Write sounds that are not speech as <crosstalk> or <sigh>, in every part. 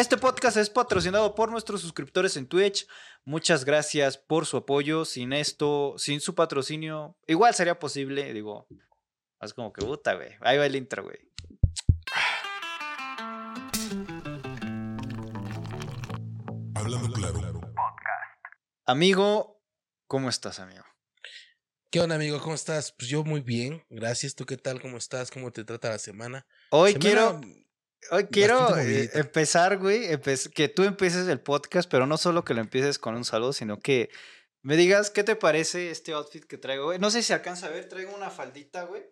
Este podcast es patrocinado por nuestros suscriptores en Twitch. Muchas gracias por su apoyo. Sin esto, sin su patrocinio, igual sería posible, digo, es como que puta, güey. Ahí va el intro, güey. Hablando claro. Amigo, ¿cómo estás, amigo? ¿Qué onda, amigo? ¿Cómo estás? Pues yo muy bien, gracias. ¿Tú qué tal? ¿Cómo estás? ¿Cómo te trata la semana? Hoy Semana quiero, hoy quiero eh, empezar, güey, empe- que tú empieces el podcast, pero no solo que lo empieces con un saludo, sino que me digas qué te parece este outfit que traigo, güey. No sé si alcanza a ver, traigo una faldita, güey.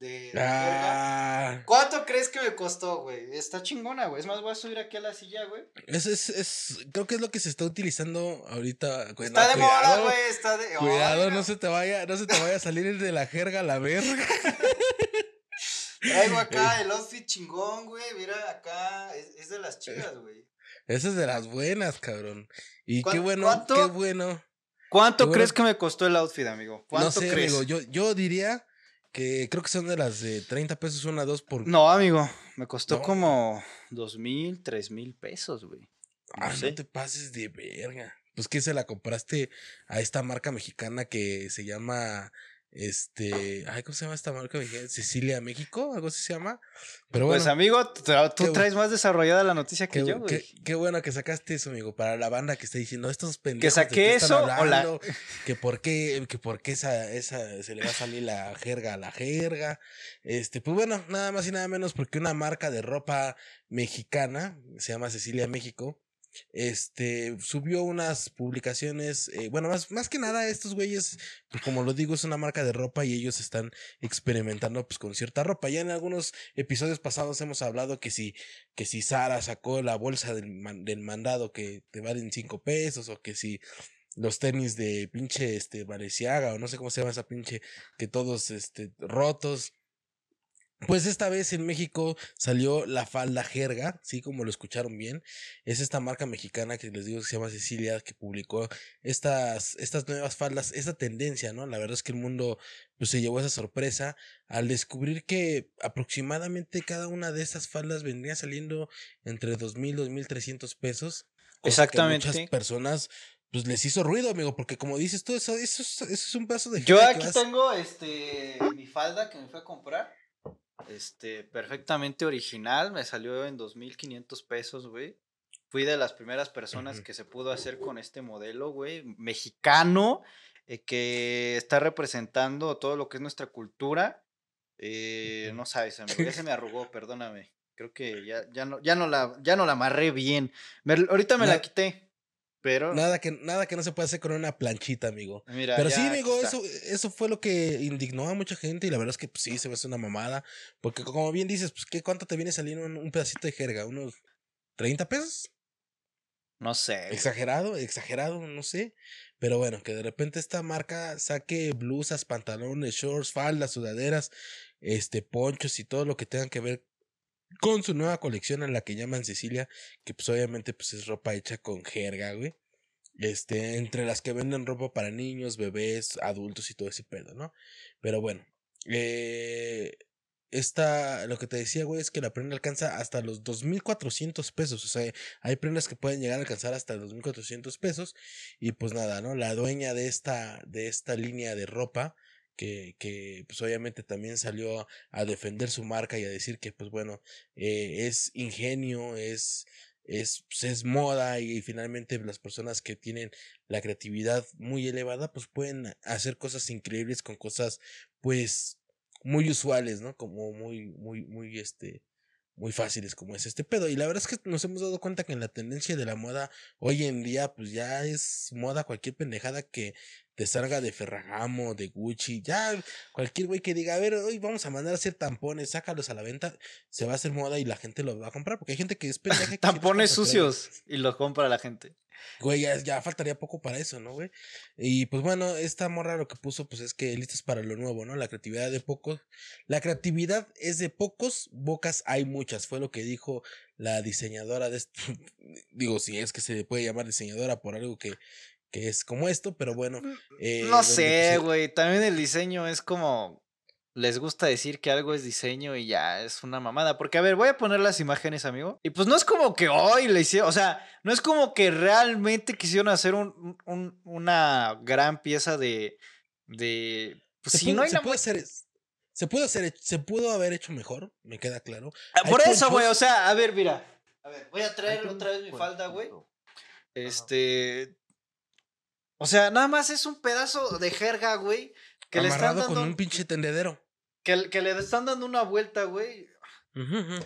De. Ah, ¿Cuánto crees que me costó, güey? Está chingona, güey. Es más, voy a subir aquí a la silla, güey. es, es, es, creo que es lo que se está utilizando ahorita. Está no, de moda, cuidado, güey. Está de. Cuidado, Ay, no se te vaya, no se te vaya a salir de la jerga la verga. <laughs> Traigo <laughs> acá el outfit chingón, güey. Mira, acá es, es de las chicas, güey. Esa es de las buenas, cabrón. Y qué ¿Cuán- bueno, cuánto? qué bueno. ¿Cuánto Qué bueno. crees que me costó el outfit, amigo? ¿Cuánto No sé, crees? amigo, yo, yo diría que creo que son de las de 30 pesos una, dos por... No, amigo. Me costó No. como dos mil, tres mil pesos, güey. Ah, no no, sé. te pases de verga. Pues que se la compraste a esta marca mexicana que se llama este, ay, ¿cómo se llama esta marca? Cecilia México, algo así se llama. Pero bueno, Pues, amigo, tú tra- traes más desarrollada la noticia que yo, güey. qué- qué bueno que sacaste eso, amigo, para la banda que está diciendo estos pendejos. Que ¿de saqué eso o la- hablando? Que por qué, que por qué esa, esa se le va a salir la jerga a la jerga. Este, pues bueno, nada más y nada menos porque una marca de ropa mexicana, se llama Cecilia México, este, subió unas publicaciones, eh, bueno, más, más que nada estos güeyes, pues como lo digo, es una marca de ropa y ellos están experimentando pues con cierta ropa. Ya en algunos episodios pasados hemos hablado que si, que si Sara sacó la bolsa del, del mandado que te valen cinco pesos o que si los tenis de pinche este Balenciaga o no sé cómo se llama esa pinche que todos este rotos. Pues esta vez en México salió la falda jerga, sí, como lo escucharon bien. Es esta marca mexicana que les digo que se llama Cecilia, que publicó estas, estas nuevas faldas, esta tendencia, ¿no? La verdad es que el mundo pues, se llevó esa sorpresa al descubrir que aproximadamente cada una de estas faldas vendría saliendo entre dos mil, dos mil trescientos pesos. Exactamente. Muchas personas pues les hizo ruido, amigo, porque como dices tú, eso, eso, es, eso es un pedazo de Yo aquí vas- tengo este mi falda que me fui a comprar. Este, perfectamente original. Me salió en 2.500 pesos, güey. Fui de las primeras personas que se pudo hacer con este modelo, güey. Mexicano, eh, que está representando todo lo que es nuestra cultura. Eh, no sabes, amigo. Ya se <laughs> me arrugó, perdóname. Creo que ya, ya, no, ya, no, la, ya no la amarré bien. Me- ahorita me la Na- quité. Pero. Nada que, nada que no se puede hacer con una planchita, amigo. Mira, Pero sí, amigo, está. eso, eso fue lo que indignó a mucha gente y la verdad es que pues, sí, se me hace una mamada. Porque como bien dices, pues ¿qué, ¿cuánto te viene saliendo un, un pedacito de jerga? ¿Unos 30 pesos? No sé. Exagerado, exagerado, no sé. Pero bueno, que de repente esta marca saque blusas, pantalones, shorts, faldas, sudaderas, este, ponchos y todo lo que tengan que ver con su nueva colección en la que llaman Cecilia, que pues obviamente pues es ropa hecha con jerga, güey. Este, entre las que venden ropa para niños, bebés, adultos y todo ese pedo, ¿no? Pero bueno, eh, esta, lo que te decía, güey, es que la prenda alcanza hasta los 2.400 pesos. O sea, hay prendas que pueden llegar a alcanzar hasta los 2.400 pesos. Y pues nada, ¿no? La dueña de esta, de esta línea de ropa, que, que pues obviamente también salió a defender su marca y a decir que pues bueno, eh, es ingenio, es, es, pues, es moda y finalmente las personas que tienen la creatividad muy elevada pues pueden hacer cosas increíbles con cosas pues muy usuales, ¿no? Como muy, muy, muy, este, muy fáciles como es este pedo. Y la verdad es que nos hemos dado cuenta que en la tendencia de la moda hoy en día, pues ya es moda cualquier pendejada que te salga de Ferragamo, de Gucci, ya cualquier güey que diga, a ver, hoy vamos a mandar a hacer tampones, sácalos a la venta, se va a hacer moda y la gente los va a comprar, porque hay gente que es pendeja. <laughs> Tampones sucios y los compra la gente. Güey, ya, ya faltaría poco para eso, ¿no, güey? Y pues bueno, esta morra lo que puso, pues es que listos para lo nuevo, ¿no? La creatividad de pocos. La creatividad es de pocos, bocas hay muchas, fue lo que dijo la diseñadora de esto. <laughs> Digo, si es que se puede llamar diseñadora por algo que, que es como esto, pero bueno. eh, no donde, sé, pues, güey. También el diseño es como. Les gusta decir que algo es diseño y ya es una mamada. Porque, a ver, voy a poner las imágenes, amigo. Y pues no es como que hoy le hicieron, o sea, no es como que realmente quisieron hacer un, un- una gran pieza de. de pues si no hay se la puede hacer, se pudo hacer, se pudo haber hecho mejor, me queda claro. Ah, Hay Por eso, güey, o sea, a ver, mira. A ver, voy a traer otra vez mi falda, güey. Este. O sea, nada más es un pedazo de jerga, güey. Que le están amarrado dando. con un pinche tendedero. que, que le están dando una vuelta, güey.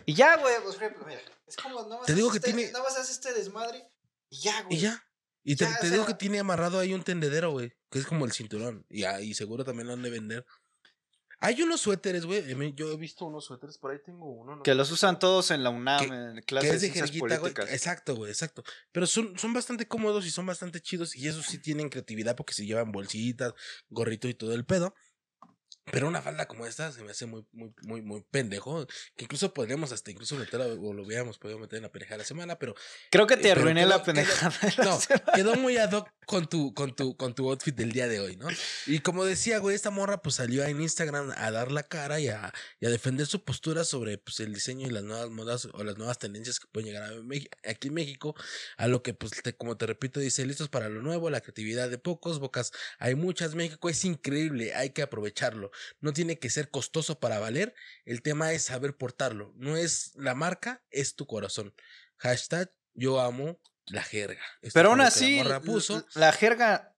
Y ya, güey, pues, mira. Es como, nada más Te digo que este- tiene- Nada más haces este desmadre. Y ya, güey. Y ya. Y te, Ya, te o digo sea- que tiene amarrado ahí un tendedero, güey. Que es como el cinturón. Y ahí seguro también lo han de vender. Hay unos suéteres, güey. Yo he visto unos suéteres, por ahí tengo uno. no Que los usan todos en la UNAM, que- en clases de es de ciencias jerguita, güey. políticas. Exacto, güey, exacto. Pero son, son bastante cómodos y son bastante chidos. Y esos sí tienen creatividad porque se llevan bolsitas, gorrito y todo el pedo. Pero una falda como esta se me hace muy, muy, muy, muy pendejo. Que incluso podríamos hasta incluso meterla, o lo hubiéramos podido meter en la pendeja de la semana, pero Creo que Eh, te pero arruiné quedó- la quedó- pendejada. de la no, semana. quedó muy ad hoc con tu, con tu, con tu outfit del día de hoy, ¿no? Y como decía, güey, esta morra pues salió en Instagram a dar la cara y a, y a defender su postura sobre pues, el diseño y las nuevas modas o las nuevas tendencias que pueden llegar a aquí en México. A lo que, pues, te- como te repito, dice, listos para lo nuevo, la creatividad de pocos, bocas hay muchas, México es increíble, hay que aprovecharlo. No tiene que ser costoso para valer, el tema es saber portarlo. No es la marca, es tu corazón. Hashtag yo amo la jerga. Esto Pero aún la así, puso. la jerga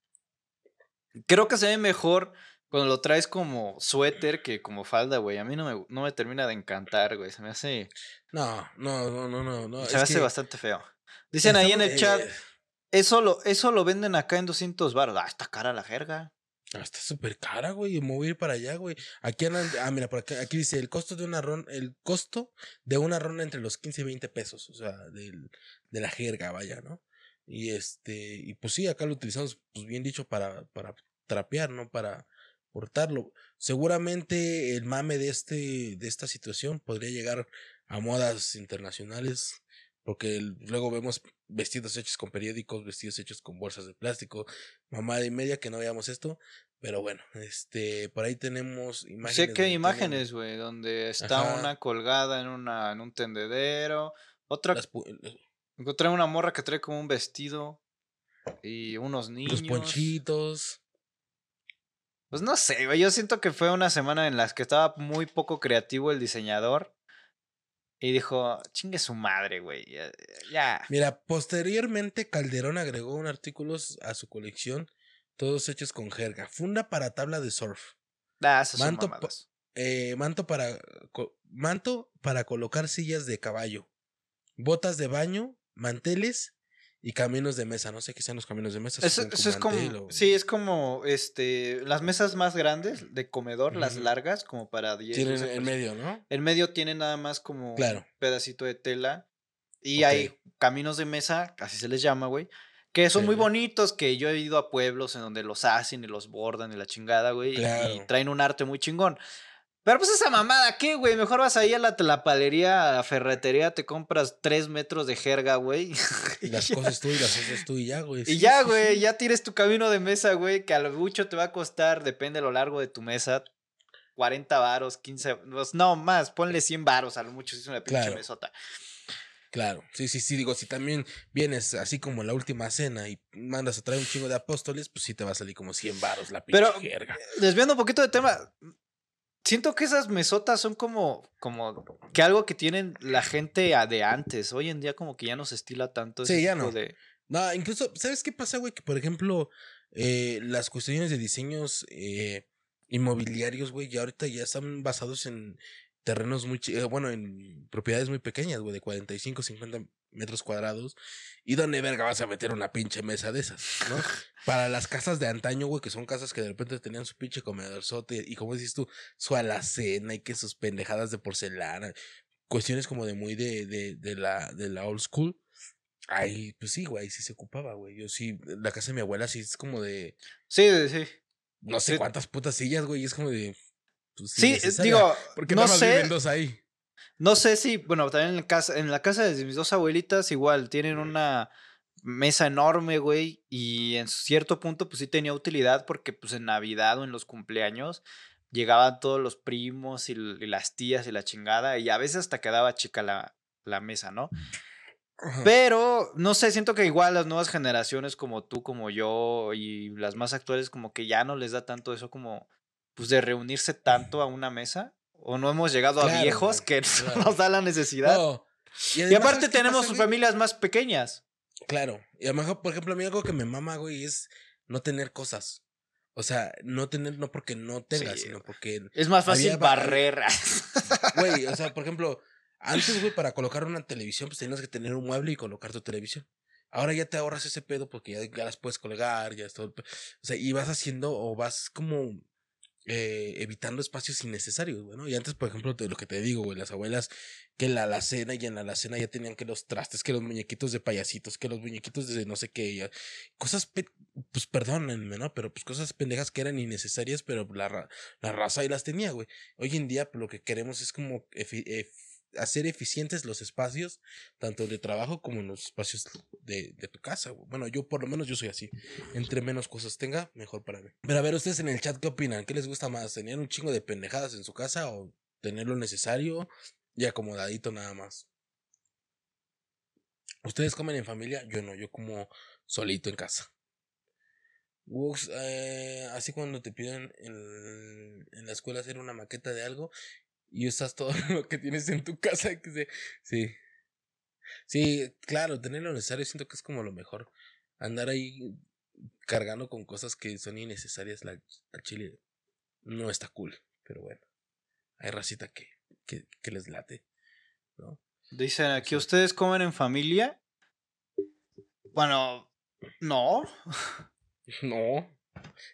creo que se ve mejor cuando lo traes como suéter que como falda, güey. A mí no me, no me termina de encantar, güey. Se me hace, No, no, no, no, no. no, se es me hace que bastante feo. Dicen ahí en el chat, eh, eso lo, eso lo venden acá en 200 baros. Ah, está cara la jerga. Ah, está súper cara, güey. Me a ir para allá, güey. Aquí ah, mira, por acá, aquí dice el costo de una ronda, el costo de una ronda entre los 15 y 20 pesos. O sea, del, de la jerga, vaya, ¿no? Y este, y pues sí, acá lo utilizamos, pues bien dicho, para, para trapear, ¿no? Para portarlo. Seguramente el mame de este, de esta situación podría llegar a modas internacionales. Porque luego vemos vestidos hechos con periódicos, vestidos hechos con bolsas de plástico, mamada y media que no veamos esto. Pero bueno, este, por ahí tenemos imágenes. Sé que imágenes, güey, donde está Ajá. una colgada en, una, en un tendedero. Otra, las pu- los- encontré una morra que trae como un vestido y unos niños. los ponchitos. Pues no sé, güey. Yo siento que fue una semana en las que estaba muy poco creativo el diseñador. Y dijo, chingue su madre, güey. Ya. ya". Mira, posteriormente Calderón agregó un artículo a su colección, todos hechos con jerga. Funda para tabla de surf. Ah, son Manto eh, manto para manto para colocar sillas de caballo, botas de baño, manteles y caminos de mesa. No sé qué sean los caminos de mesa. Eso, es como, o- sí, es como, este, las mesas más grandes de comedor, las largas, como para 10. Tienen 12 en medio, ¿no? En medio tiene nada más como Claro. un pedacito de tela. Y hay caminos de mesa, así se les llama, güey. Que son muy bonitos, que yo he ido a pueblos en donde los hacen y los bordan y la chingada, güey. y- traen un arte muy chingón. Pero pues esa mamada, ¿qué, güey? Mejor vas ahí a la tlapalería, a la ferretería, te compras tres metros de jerga, güey. <laughs> Y las cosas tú y las haces tú y ya, güey. Y ya, güey, ya tienes tu camino de mesa, güey, que a lo mucho te va a costar, depende de lo largo de tu mesa, 40 varos, 15, pues, no, más, ponle 100 varos, a lo mucho si es una pinche Claro. mesota. Claro, sí, sí, sí, digo, si también vienes así como la última cena y mandas a traer un chingo de apóstoles, pues sí te va a salir como 100 varos la pinche Pero, jerga. desviando un poquito de tema, siento que esas mesotas son como, como que algo que tienen la gente de antes. Hoy en día como que ya no se estila tanto Sí, ese ya tipo no. de... No, incluso, ¿sabes qué pasa, güey? Que por ejemplo, eh, las cuestiones de diseños eh, inmobiliarios, güey, ya ahorita ya están basados en terrenos muy, eh, bueno, en propiedades muy pequeñas, güey, de 45, 50 metros cuadrados. ¿Y dónde verga vas a meter una pinche mesa de esas, no? <laughs> Para las casas de antaño, güey, que son casas que de repente tenían su pinche comedorzote y como dices tú, su alacena y que sus pendejadas de porcelana, cuestiones como de muy de, de, de la, de la old school. Ay, pues sí, güey, sí se ocupaba, güey. Yo sí, la casa de mi abuela sí es como de Sí, sí. no sé Sí. cuántas putas sillas, güey, y es como de pues, Sí, digo, porque no sé, viven dos ahí. No sé si, bueno, también en la casa, en la casa de mis dos abuelitas igual tienen una mesa enorme, güey, y en cierto punto pues sí tenía utilidad porque pues en Navidad o en los cumpleaños llegaban todos los primos y, las tías y la chingada, y a veces hasta quedaba chica la, la mesa, ¿no? Pero, no sé, siento que igual las nuevas generaciones como tú, como yo, y las más actuales, como que ya no les da tanto eso como, pues, de reunirse tanto a una mesa. O no hemos llegado a viejos güey, que <laughs> claro. nos da la necesidad. No, y aparte ¿sabes qué tenemos pasa, familias más pequeñas. Claro. Y además, por ejemplo, a mí algo que me mama, güey, es no tener cosas. O sea, no tener, no porque no tengas, Sí, sino porque, Es más fácil barrer. <laughs> güey, o sea, <laughs> por ejemplo, antes, güey, para colocar una televisión, pues tenías que tener un mueble y colocar tu televisión. Ahora ya te ahorras ese pedo porque ya, ya las puedes colgar, ya es todo. O sea, y vas haciendo o vas como eh, evitando espacios innecesarios, güey, ¿no? Y antes, por ejemplo, de lo que te digo, güey, las abuelas que en la alacena y en la alacena ya tenían que los trastes, que los muñequitos de payasitos, que los muñequitos de no sé qué, cosas, pues perdónenme, ¿no? Pero pues cosas pendejas que eran innecesarias, pero la, ra- la raza ahí las tenía, güey. Hoy en día pues, lo que queremos es como hacer eficientes los espacios, tanto de trabajo como en los espacios de, de tu casa. Bueno, yo por lo menos yo soy así. Entre menos cosas tenga, mejor para mí. Pero a ver, ustedes en el chat, ¿qué opinan? ¿Qué les gusta más? ¿Tener un chingo de pendejadas en su casa o tener lo necesario y acomodadito nada más? ¿Ustedes comen en familia? Yo no, yo como solito en casa. Wux, eh, así cuando te piden en, en la escuela hacer una maqueta de algo y usas todo <laughs> lo que tienes en tu casa. Que se, sí. Sí, claro, tener lo necesario siento que es como lo mejor. Andar ahí cargando con cosas que son innecesarias la- al chile no está cool. Pero bueno, hay racita que, que, que les late, ¿no? Dicen aquí, Sí. ¿ustedes comen en familia? Bueno, no. <laughs> No.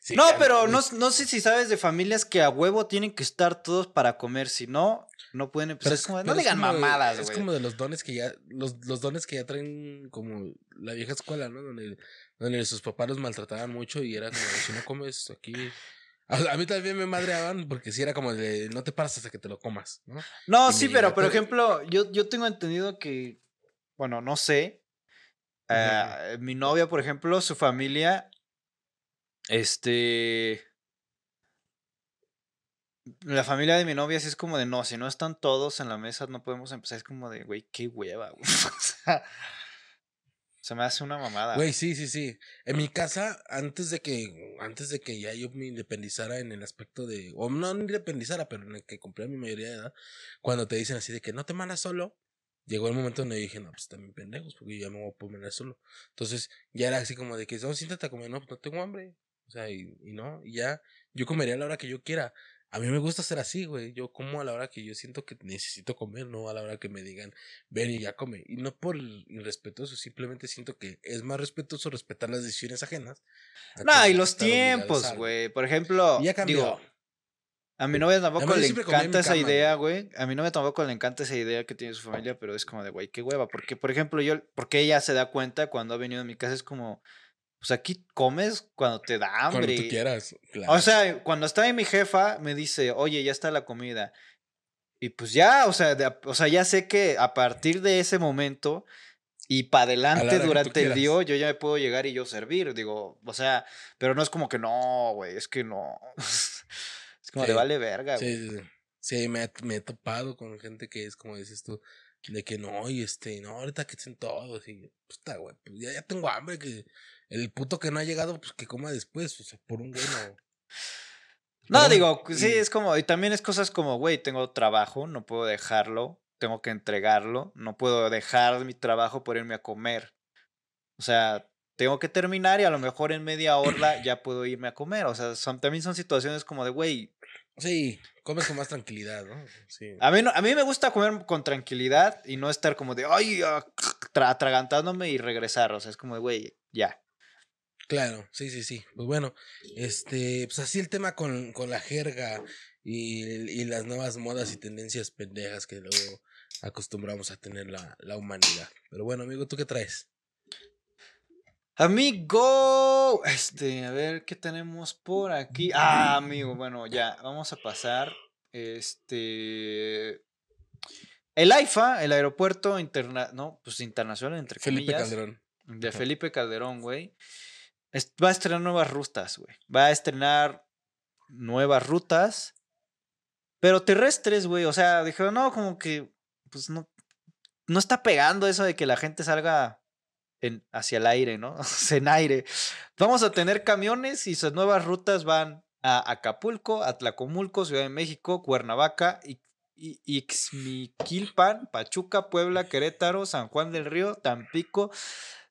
Sí, no, pero no, no sé si sabes de familias que a huevo tienen que estar todos para comer. Si no, no pueden empezar. Pero Es como, no es digan mamadas, Es güey. como de los dones que ya, los, los dones que ya traen como la vieja escuela, ¿no? Donde, donde sus papás los maltrataban mucho y era como, si no comes aquí. A, a mí también me madreaban porque si era como de, no te paras hasta que te lo comas, ¿no? No, y sí, pero por ejemplo, yo, yo tengo entendido que, bueno, no sé. eh, mi novia, por ejemplo, su familia, este... La familia de mi novia sí es como de, no, si no están todos en la mesa no podemos empezar. Es como de, güey, qué hueva, güey. <laughs> O sea, se me hace una mamada. Güey, sí, sí, sí. En mi casa, antes de que, antes de que ya yo me independizara en el aspecto de, o no independizara, pero en el que cumplía mi mayoría de edad, cuando te dicen así de que no te mandas solo, llegó el momento donde dije, no, pues también pendejos, porque yo ya me voy a poner solo. Entonces, ya era así como de que, no, siéntate a comer, no, pues no tengo hambre. O sea, y, y no, y ya, yo comería a la hora que yo quiera. A mí me gusta ser así, güey. Yo como a la hora que yo siento que necesito comer, no a la hora que me digan, ven y ya come. Y no por irrespetuoso, simplemente siento que es más respetuoso respetar las decisiones ajenas. No, y los tiempos, güey. Por ejemplo, Y ya cambió. digo, a mi novia tampoco le encanta esa cama, idea, güey. A mi novia tampoco le encanta esa idea que tiene su familia, pero es como de, güey, qué hueva. Porque, por ejemplo, yo, porque ella se da cuenta cuando ha venido a mi casa, es como, pues aquí comes cuando te da Cuando hambre. tú quieras. Claro. O sea, cuando está ahí mi jefa, me dice, oye, ya está la comida. Y pues ya, o sea, de o sea, ya sé que a partir de ese momento y para adelante durante el día, yo ya me puedo llegar y yo servir. Digo, o sea, pero no es como que no, güey, es que no. <laughs> es como de Sí. vale verga, güey. Sí, sí, sí. Sí, me, he- me he topado con gente que es como dices tú, de que no, y este, no, ahorita que estén todos, y está, güey, pues ya, ya tengo hambre, que el puto que no ha llegado, pues que coma después, o sea, por un güey no. Pero digo, bueno, sí, es como, y también es cosas como, güey, tengo trabajo, no puedo dejarlo, tengo que entregarlo, no puedo dejar mi trabajo por irme a comer. O sea, tengo que terminar y a lo mejor en media hora ya puedo irme a comer. O sea, son, también son situaciones como de, güey, Sí, comes con más tranquilidad, ¿no? Sí. a mí, no- a mí me gusta comer con tranquilidad y no estar como de, ay, ah, <clears throat> tra- atragantándome y regresar. O sea, es como de, güey, ya. Claro, sí, sí, sí. Pues bueno, este, pues así el tema con, con la jerga y, y las nuevas modas y tendencias pendejas que luego acostumbramos a tener la, la humanidad. Pero bueno, amigo, ¿tú qué traes? Amigo, este, a ver qué tenemos por aquí. Ah, amigo, bueno, ya, vamos a pasar. Este. El AIFA, el aeropuerto interna no, pues internacional, entre Felipe comillas, Calderón. de. Felipe Calderón, güey. Va a estrenar nuevas rutas, güey. Va a estrenar nuevas rutas Pero terrestres, güey. O sea, dijeron, no, como que, pues no, no está pegando eso de que la gente salga en, hacia el aire, ¿no? <laughs> en aire. Vamos a tener camiones y sus nuevas rutas van a Acapulco, Atlacomulco, Ciudad de México, Cuernavaca, y, Ixmiquilpan, Pachuca, Puebla, Querétaro, San Juan del Río, Tampico,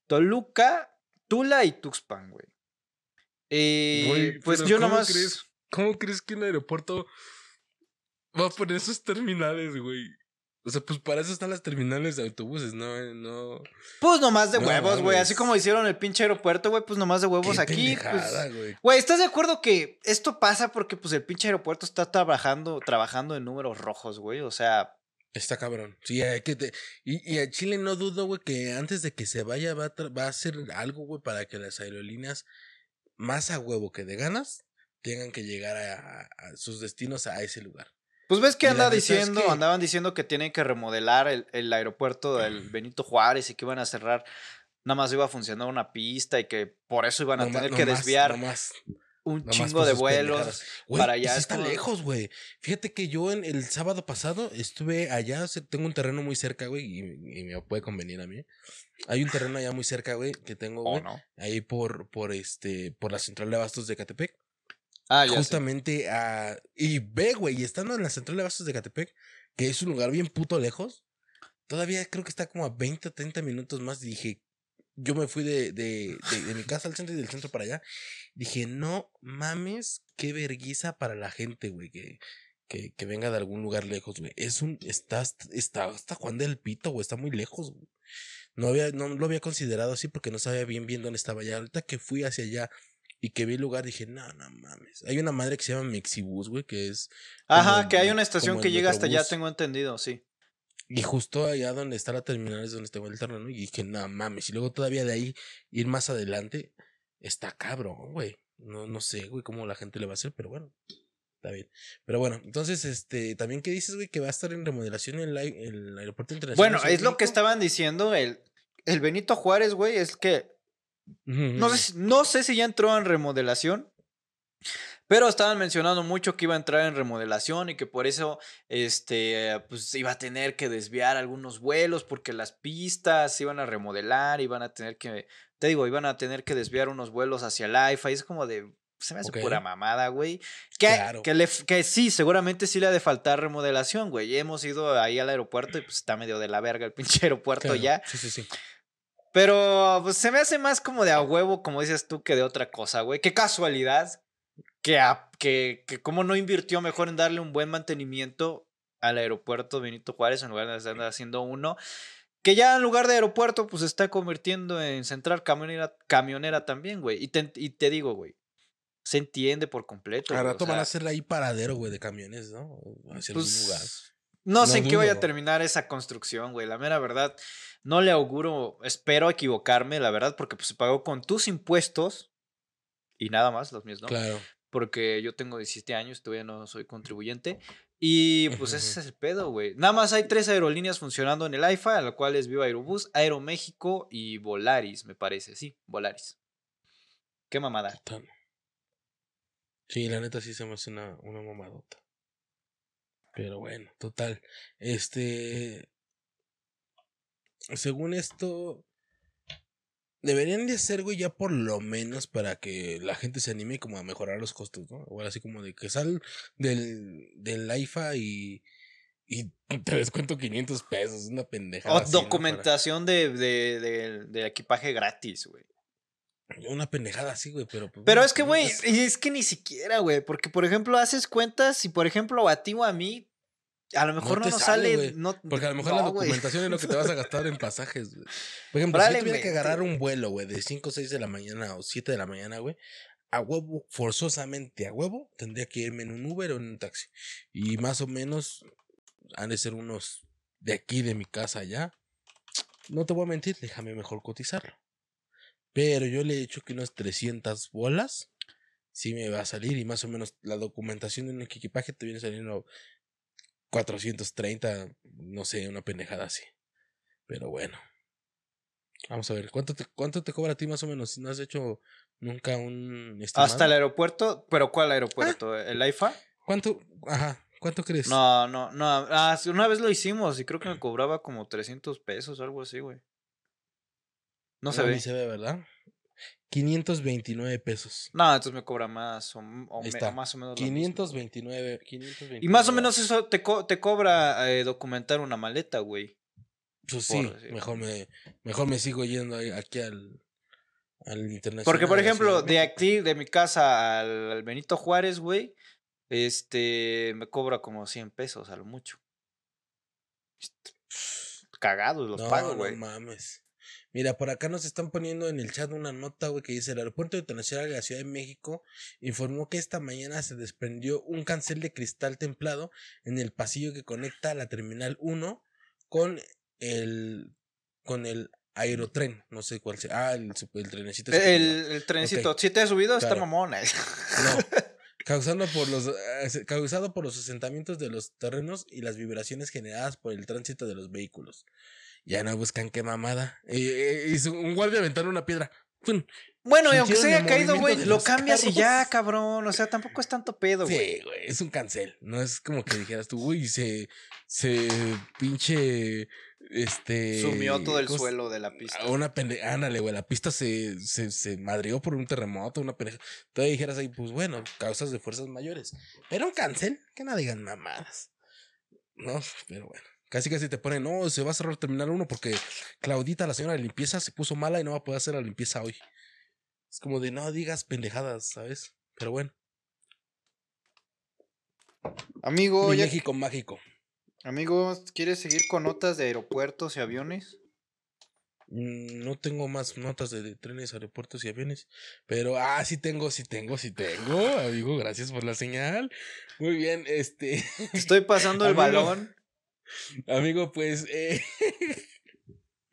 Toluca, Tula y Tuxpan, güey. Eh, pues yo ¿cómo nomás. Crees, ¿Cómo crees que un aeropuerto va a poner sus terminales, güey? O sea, pues para eso están las terminales de autobuses, ¿no? Eh, no... Pues nomás de huevos, güey. Así como hicieron el pinche aeropuerto, güey, pues nomás de huevos Qué aquí. pendejada, Pues, güey. güey, ¿estás de acuerdo que esto pasa porque pues el pinche aeropuerto está trabajando, trabajando en números rojos, güey? O sea, Está cabrón. Sí, hay que te... y, y a Chile no dudo, güey, que antes de que se vaya va a, tra- va a hacer algo, güey, para que las aerolíneas más a huevo que de ganas tengan que llegar a, a sus destinos a ese lugar. pues ves que anda es diciendo, que- andaban diciendo que tienen que remodelar el, el aeropuerto del Benito Juárez y que iban a cerrar, nada más iba a funcionar una pista y que por eso iban a No tener que desviar no más. Un Nomás chingo de vuelos. para y allá, sí está como- lejos, güey. Fíjate que yo en el sábado pasado estuve allá, tengo un terreno muy cerca, güey, y, y me puede convenir a mí. Hay un terreno allá muy cerca, güey, que tengo, ¿O güey, no? ahí por, por este, por la central de abastos de Catepec. Ah, ya. Justamente a. Y ve, güey, y estando en la central de abastos de Catepec, que es un lugar bien puto lejos, todavía creo que está como a 20 o 30 minutos más. Dije, yo me fui de, de, de, de mi casa al centro y del centro para allá. Dije, no mames, qué verguiza para la gente, güey, que, que, que venga de algún lugar lejos, güey. Es un. Está, está hasta Juan del Pito, güey, está muy lejos, güey. No, había, no lo había considerado así porque no sabía bien bien dónde estaba allá. Ahorita que fui hacia allá y que vi el lugar, dije, no, no mames. Hay una madre que se llama Mexibus, güey, que es. Ajá, que hay una estación que llega hasta allá, tengo entendido, sí. Y justo allá donde está la terminal es donde tengo el terreno. Y dije, no mames. Y luego todavía de ahí ir más adelante, está cabrón, güey. No, no sé, güey, cómo la gente le va a hacer, pero bueno. Está bien. Pero bueno, entonces, este, también que dices, güey, que va a estar en remodelación el, el aeropuerto internacional. Bueno, es lo que estaban diciendo el, el Benito Juárez, güey, es que sé, no sé si ya entró en remodelación, pero estaban mencionando mucho que iba a entrar en remodelación y que por eso este pues iba a tener que desviar algunos vuelos porque las pistas se iban a remodelar, iban a tener que te digo, iban a tener que desviar unos vuelos hacia el IFA y es como de se me hace pura mamada, güey. Que, Claro. que, le, que sí, seguramente sí le ha de faltar remodelación, güey. Hemos ido ahí al aeropuerto y pues está medio de la verga el pinche <laughs> aeropuerto Claro, ya. Sí, sí, sí. Pero pues, se me hace más como de a huevo, como dices tú, que de otra cosa, güey. Qué casualidad que, a- que, que cómo no invirtió mejor en darle un buen mantenimiento al aeropuerto Benito Juárez en lugar de estar haciendo uno. Que ya en lugar de aeropuerto, pues se está convirtiendo en central camionera, camionera también, güey. Y te, y te digo, güey, se entiende por completo. A güey, o rato van a hacer ahí paradero, güey, de camiones, ¿no? Hacia algún pues, lugar. No sé No en qué vaya a terminar esa construcción, güey. La mera verdad, no le auguro, espero equivocarme, la verdad, porque pues, se pagó con tus impuestos y nada más, los míos, ¿no? Claro. Porque yo tengo 17 años, todavía no soy contribuyente. Y pues ese es <laughs> el pedo, güey. Nada más hay tres aerolíneas funcionando en el AIFA, a la cual es Viva Aerobús, Aeroméxico y Volaris, me parece. Sí, Volaris. Qué mamada. Sí, la neta sí se me hace una, una mamadota. Pero bueno, total. Este. Según esto. Deberían de hacer, güey, ya por lo menos para que la gente se anime como a mejorar los costos, ¿no? O así como de que sal del, del IFA y, y te descuento 500 pesos, una pendejada. O así, ¿no? Para- documentación de, de, de- de equipaje gratis, güey. Una pendejada así, güey, pero... pues, Pero es que, güey, y es que ni siquiera, güey. Porque, por ejemplo, haces cuentas y, por ejemplo, a ti o a mí, a lo mejor no, nos sale, sale. güey, no, Porque a lo mejor no, la documentación es lo que te vas a gastar en pasajes, güey. Por ejemplo, si yo tuviera que agarrar un vuelo, güey, de 5 o 6 de la mañana o 7 de la mañana, güey, a huevo, forzosamente a huevo, tendría que irme en un Uber o en un taxi. Y más o menos han de ser unos de aquí, de mi casa allá. No te voy a mentir, déjame mejor cotizarlo. Pero yo le he hecho que unas 300 bolas sí me va a salir y más o menos la documentación de un equipaje te viene saliendo 430, no sé, una pendejada así. Pero bueno. Vamos a ver, ¿cuánto te, cuánto te cobra a ti más o menos? Si no has hecho nunca un estimado. Hasta el aeropuerto. ¿Pero cuál aeropuerto? ¿El AIFA? ¿Cuánto? Ajá. ¿Cuánto crees? No, no, no. Ah, una vez lo hicimos y creo que me cobraba como 300 pesos, algo así, güey. No se ni ve. se ve, ¿verdad? 529 pesos. No, entonces me cobra más o, o me- está. más o menos. lo mismo. 529, 529. Y más o menos eso te, co- te cobra eh, documentar una maleta, güey. Pues sí, mejor me, mejor me sigo yendo aquí al, al internacional. Porque, por ejemplo, de aquí, de mi casa al, al Benito Juárez, güey, este, me cobra como 100 pesos a lo mucho. Cagados los no, pago, güey. No mames. Mira, por acá nos están poniendo en el chat una nota, güey, que dice: el Aeropuerto Internacional de la Ciudad de México informó que esta mañana se desprendió un cancel de cristal templado en el pasillo que conecta la Terminal 1 con el, con el aerotren. No sé cuál sea. Ah, el, el trenecito. el, el trenecito, si te has subido, está Claro. mamona. No. <laughs> Causando por los, eh, causado por los asentamientos de los terrenos y las vibraciones generadas por el tránsito de los vehículos. Ya no buscan qué mamada. Eh, eh, hizo un guardia aventando una piedra. Bueno, y aunque se haya caído, güey, lo cambias y ya, cabrón. O sea, tampoco es tanto pedo, güey. Sí, güey, es un cancel. No es como que dijeras tú, uy, se, se pinche, este... Sumió todo el ¿cómo se- suelo de la pista. A Una pende... Ándale, güey, la pista se, se, se madrió por un terremoto, una pendeja. Todavía dijeras ahí, pues bueno, causas de fuerzas mayores. Pero un cancel, que no digan mamadas. No, pero bueno. Casi casi te ponen, no, se va a cerrar terminal uno porque Claudita, la señora de limpieza, se puso mala y no va a poder hacer la limpieza hoy. Es como de no digas pendejadas, ¿sabes? Pero bueno. Amigo, Mi ya- México mágico. amigo, ¿quieres seguir con notas de aeropuertos y aviones? Mm, No tengo más notas de, de trenes, aeropuertos y aviones. Pero, ah, sí tengo, sí tengo, sí tengo. Amigo, gracias por la señal. Muy bien, este. Te estoy pasando <laughs> el Amigo. balón. Amigo, pues. eh,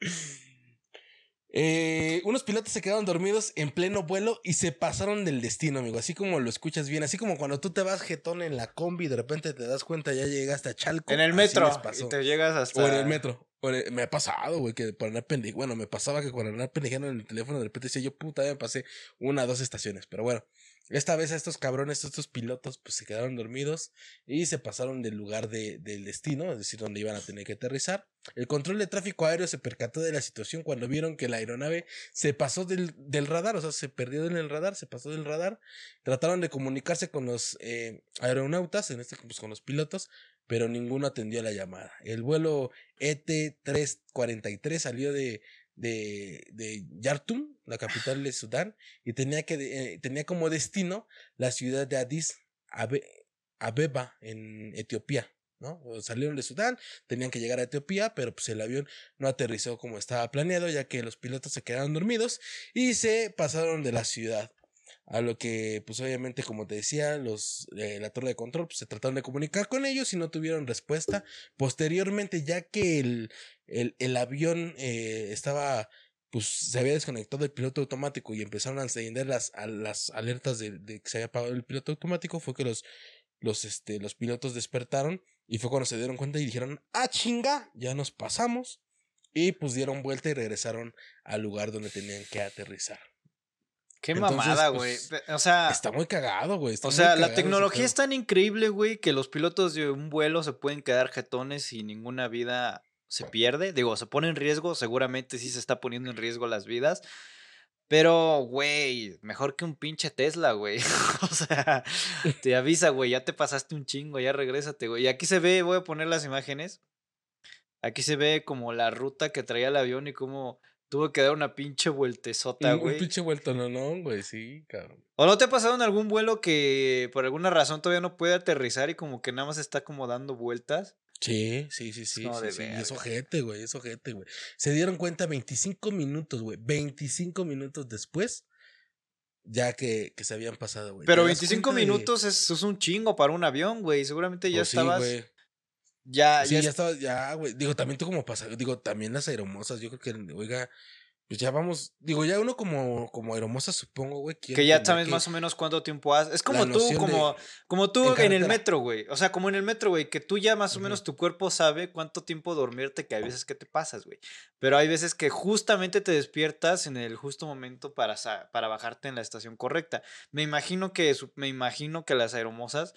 <laughs> eh, unos pilotos se quedaron dormidos en pleno vuelo y se pasaron del destino, amigo. Así como lo escuchas bien. Así como cuando tú te vas jetón en la combi y de repente te das cuenta ya llegaste a Chalco. En el metro. Y te llegas hasta. O en el metro. El- me ha pasado, güey, que por andar pendejo. Bueno, me pasaba que por andar pendejando en el teléfono de repente decía yo, puta, ya me pasé una o dos estaciones. Pero bueno, esta vez a estos cabrones, estos pilotos, pues se quedaron dormidos y se pasaron del lugar de, del destino, es decir, donde iban a tener que aterrizar. El control de tráfico aéreo se percató de la situación cuando vieron que la aeronave se pasó del, del radar, o sea, se perdió en el radar, se pasó del radar. Trataron de comunicarse con los eh, aeronautas, en este pues con los pilotos, pero ninguno atendió la llamada. El vuelo E ET-343 salió de, de, de Yartum, la capital de Sudán, y tenía, que, eh, tenía como destino la ciudad de Addis Abe- Abeba, en Etiopía. ¿no? Salieron de Sudán, tenían que llegar a Etiopía, pero pues el avión no aterrizó como estaba planeado, ya que los pilotos se quedaron dormidos y se pasaron de la ciudad. A lo que, pues obviamente, como te decía, los eh, la torre de control pues, se trataron de comunicar con ellos y no tuvieron respuesta. Posteriormente, ya que el, el, el avión eh, estaba, pues se había desconectado el piloto automático y empezaron a encender las, las alertas de, de que se había apagado el piloto automático, fue que los, los, este, los pilotos despertaron y fue cuando se dieron cuenta y dijeron, ah, chinga, ya nos pasamos. Y pues dieron vuelta y regresaron al lugar donde tenían que aterrizar. Qué Entonces, mamada, güey. pues, o sea, Está muy cagado, güey. o sea, la tecnología es tan increíble, güey, que los pilotos de un vuelo se pueden quedar jetones y ninguna vida se pierde. Digo, se pone en riesgo, seguramente sí se está poniendo en riesgo las vidas. Pero, güey, mejor que un pinche Tesla, güey. <laughs> o sea, te avisa, güey, ya te pasaste un chingo, ya regrésate, güey. Y aquí se ve, voy a poner las imágenes. Aquí se ve como la ruta que traía el avión y cómo tuvo que dar una pinche vueltezota, Un, un güey. pinche vuelto, no, no, güey, sí, cabrón. ¿O no te ha pasado en algún vuelo que por alguna razón todavía no puede aterrizar y como que nada más está como dando vueltas? Sí, sí, sí, sí. No, sí, de sí, y es ojete, güey, es ojete, güey. Se dieron cuenta 25 minutos, güey. 25 minutos después, ya que, que se habían pasado, güey. Pero ¿Te das 25 cuenta de- minutos es, es un chingo para un avión, güey. Seguramente ya Pues sí, estabas. güey. Ya, Sí, ya, ya estaba, ya, güey. Digo, también tú como pasajero, digo, también las aeromosas, yo creo que, oiga, pues ya vamos, digo, ya uno como, como aeromosa, supongo, güey. que ya sabes que- más o menos cuánto tiempo has. Es como tú, de- como, como tú en en, el metro, güey. O sea, como en el metro, güey, que tú ya más o menos tu cuerpo sabe cuánto tiempo dormirte, que hay veces que te pasas, güey. Pero hay veces que justamente te despiertas en el justo momento para, para bajarte en la estación correcta. Me imagino que, me imagino que las aeromosas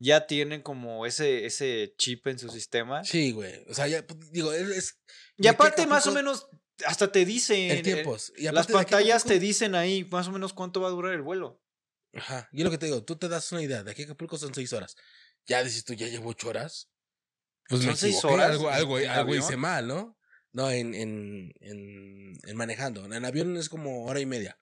ya tienen como ese, ese chip en su sistema. Sí, güey. O sea, ya, pues, digo, es. es- Y aparte, más o menos, hasta te dicen. El eh, tiempos. Y las pantallas te dicen ahí más o menos cuánto va a durar el vuelo. Ajá. Y es lo que te digo, tú te das una idea. De aquí a Acapulco son seis horas. Ya dices tú, ya llevo ocho horas. Pues me ¿Son seis equivoqué, horas Algo, algo, algo hice mal, ¿no? No, en, en, en, en manejando. En avión es como hora y media.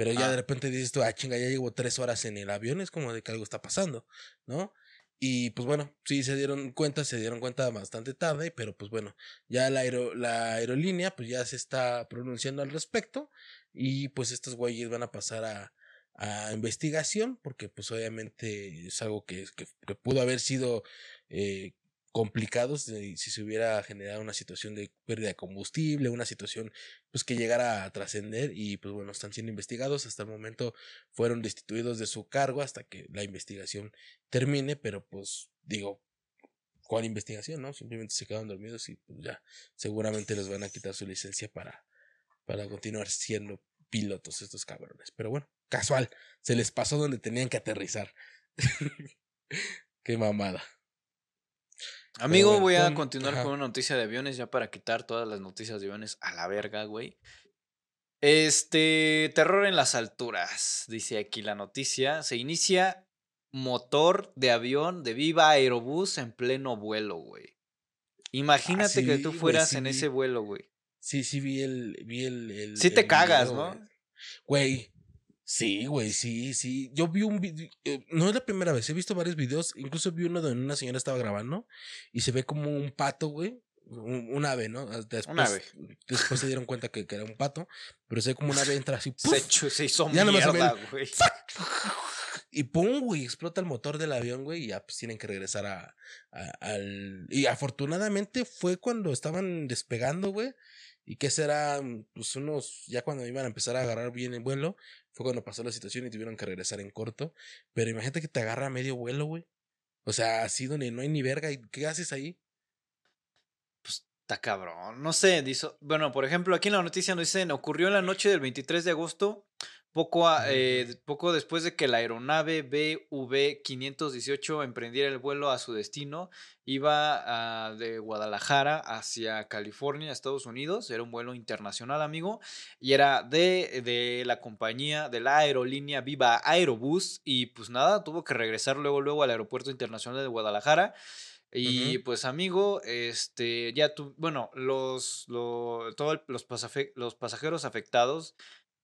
Pero ya Ah. de repente dices tú, ah, chinga, ya llevo tres horas en el avión. Es como de que algo está pasando, ¿no? Y pues bueno, sí se dieron cuenta, se dieron cuenta bastante tarde, pero pues bueno, ya la, aero- la aerolínea pues ya se está pronunciando al respecto y pues estos güeyes van a pasar a, a investigación porque pues obviamente es algo que, que, que pudo haber sido eh, complicado si, si se hubiera generado una situación de pérdida de combustible, una situación pues que llegara a trascender y pues bueno, están siendo investigados, hasta el momento fueron destituidos de su cargo hasta que la investigación termine, pero pues digo, ¿cuál investigación, no? Simplemente se quedaron dormidos y pues ya seguramente les van a quitar su licencia para, para continuar siendo pilotos estos cabrones. Pero bueno, casual, se les pasó donde tenían que aterrizar. <laughs> Qué mamada. Amigo, voy a con- continuar ajá. con una noticia de aviones ya para quitar todas las noticias de aviones a la verga, güey. Este, terror en las alturas, dice aquí la noticia. Se inicia motor de avión de Viva Aerobús en pleno vuelo, güey. Imagínate sí que tú güey, fueras sí en ese vuelo, güey. Sí, sí vi el, vi el, el- Sí te el cagas, video, ¿no? güey. Sí, güey, sí, sí. Yo vi un video, no es la primera vez, he visto varios videos, incluso vi uno donde una señora estaba grabando y se ve como un pato, güey. Un, un ave, ¿no? Después, ave. después se dieron cuenta que, que era un pato, pero se ve como un ave entra así, <laughs> Se, ¡puf! echó- se hizo Ya se mierda, güey. Y pum, güey, explota el motor del avión, güey, y ya pues tienen que regresar a, al... Y afortunadamente fue cuando estaban despegando, güey, y que será, pues unos, ya cuando iban a empezar a agarrar bien el vuelo, fue cuando pasó la situación y tuvieron que regresar en corto, pero imagínate que te agarra medio vuelo, güey. O sea, así donde no hay ni verga, ¿y qué haces ahí? Está cabrón. No sé, dice, bueno, por ejemplo, aquí en la noticia nos dicen, ocurrió en la noche del 23 de agosto, poco, a- eh, poco después de que la aeronave BV-518 emprendiera el vuelo a su destino, iba ah, de Guadalajara hacia California, Estados Unidos, era un vuelo internacional, amigo, y era de, de la compañía, de la aerolínea Viva Aerobús, y pues nada, tuvo que regresar luego, luego al aeropuerto internacional de Guadalajara. Y pues amigo, este, ya tú, bueno, los, lo- todo el- los, pasafe- los pasajeros afectados,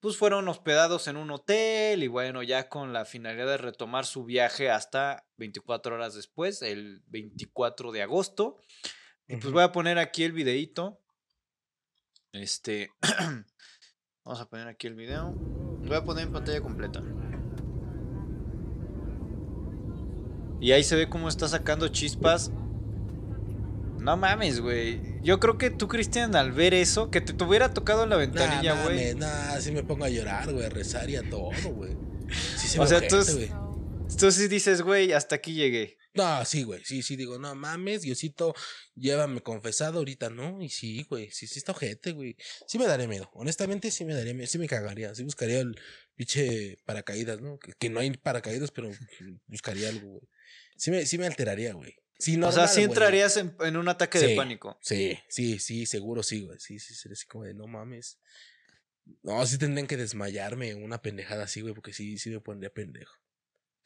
pues fueron hospedados en un hotel y bueno, ya con la finalidad de retomar su viaje hasta 24 horas después, el 24 de agosto. Y pues voy a poner aquí el videíto. Este, <clears throat> vamos a poner aquí el video. Lo voy a poner en pantalla completa. Y ahí se ve cómo está sacando chispas. No mames, güey. Yo creo que tú, Cristian, al ver eso, que te, te hubiera tocado en la Nah, ventanilla, güey. mames, nah, así me pongo a llorar, güey, a rezar y a todo, güey. Sí se O ve sea, ojete, tú. Tú sí dices, güey, hasta aquí llegué. No, sí, güey, sí, sí, digo, no mames, Diosito, llévame confesado, ahorita no, y sí, güey, sí, sí está ojete, güey. Sí me daría miedo, honestamente sí me daría miedo, sí me cagaría, sí buscaría el pinche paracaídas, ¿no? Que, que no hay paracaídas, pero buscaría algo, güey. Sí me, sí me alteraría, güey. Sí, o sea, sí entrarías en, en un ataque de pánico. Sí, sí, sí, seguro sí, güey. Sí, sí, sería así como de no mames. No, sí tendrían que desmayarme una pendejada así, güey, porque sí, sí me pondría pendejo.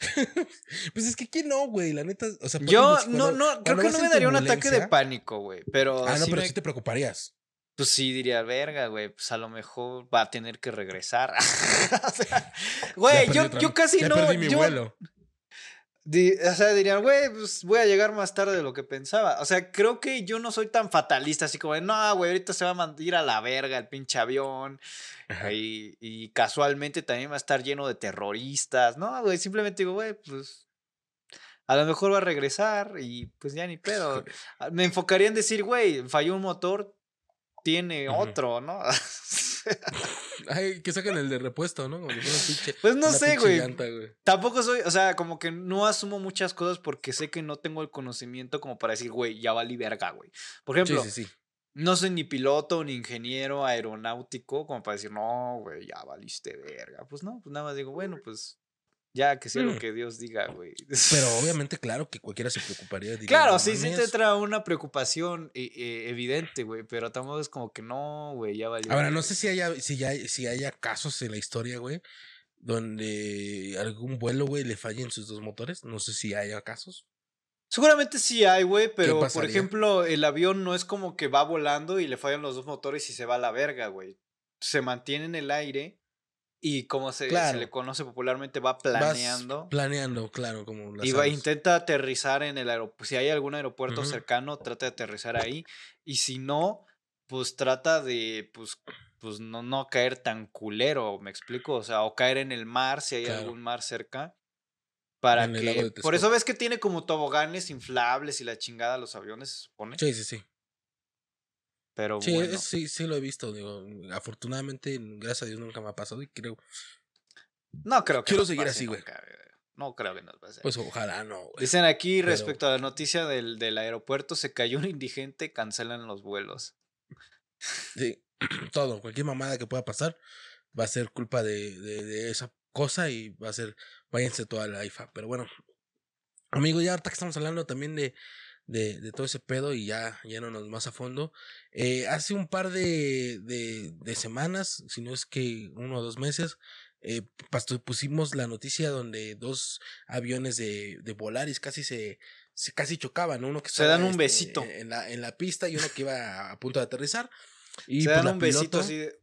<laughs> pues es que quién no, güey, la neta, o sea, Yo no, no, creo que no me daría un ataque de pánico, güey. Pero, Ah, no, sí pero me- sí te preocuparías. pues sí diría, verga, güey, pues a lo mejor va a tener que regresar. <laughs> O sea, güey, yo, yo casi ya no. perdí mi yo- vuelo. Di- o sea, dirían, güey, pues voy a llegar más tarde de lo que pensaba. O sea, creo que yo no soy tan fatalista, así como de, no, güey, ahorita se va a ir a la verga el pinche avión. Y, y casualmente también va a estar lleno de terroristas. No, güey, simplemente digo, güey, pues a lo mejor va a regresar y pues ya ni pedo. Ah, Me enfocaría en decir, güey, falló un motor, tiene otro, ¿no? <laughs> Ay, que saquen el de repuesto, ¿no? Como pinche- pues no sé, güey. llanta, güey. Tampoco soy, o sea, como que no asumo muchas cosas porque sé que no tengo el conocimiento como para decir, güey, ya valí verga, güey. Por Sí, ejemplo, sí, sí. no soy ni piloto ni ingeniero aeronáutico como para decir, no, güey, ya valiste verga. Pues no, pues nada más digo, bueno, pues Ya, que sea lo Mm. que Dios diga, güey. Pero <laughs> obviamente, claro que cualquiera se preocuparía. diría, Claro, "No sí, sí te mames". trae una preocupación eh, eh, evidente, güey, pero tampoco es como que no, güey, ya valió. Ahora, no sé si haya, si ya, si haya casos en la historia, güey, donde algún vuelo, güey, le fallen sus dos motores. No sé si haya casos. Seguramente sí hay, güey, pero por ejemplo, el avión no es como que va volando y le fallan los dos motores y se va a la verga, güey. Se mantiene en el aire y como se, se le conoce popularmente, va Vas planeando. planeando, claro, como las Y va, intenta aterrizar en el aeropuerto. Si hay algún aeropuerto cercano, trata de aterrizar ahí. Y si no, pues trata de, pues, pues no, no caer tan culero, ¿me explico? O sea, o caer en el mar, si hay Claro. algún mar cerca. Para En el lago de que. Por eso ves que tiene como toboganes inflables y la chingada los aviones, se supone. Sí, sí, sí. Pero Sí, bueno. es- sí, sí lo he visto. Digo, afortunadamente, gracias a Dios nunca me ha pasado y creo, No creo que quiero nos seguir pase así, güey. nunca, güey. No creo que nos pase. pues ojalá no, güey. Dicen aquí pero- respecto a la noticia del, del aeropuerto, se cayó un indigente, cancelan los vuelos. Sí, <clears throat> todo, cualquier mamada que pueda pasar va a ser culpa de, de, de esa cosa y va a ser, váyanse toda la IFA. Pero bueno, amigo, ya ahorita que estamos hablando también de, de, de todo ese pedo y ya yéndonos más a fondo, eh, hace un par de, de, de semanas, si no es que uno o dos meses, eh, pusimos la noticia donde dos aviones de, de Volaris casi se, se casi chocaban, ¿no? uno que Se dan un este, besito. en la, en la pista y uno que iba a punto de aterrizar. Y se pues dan un besito así de.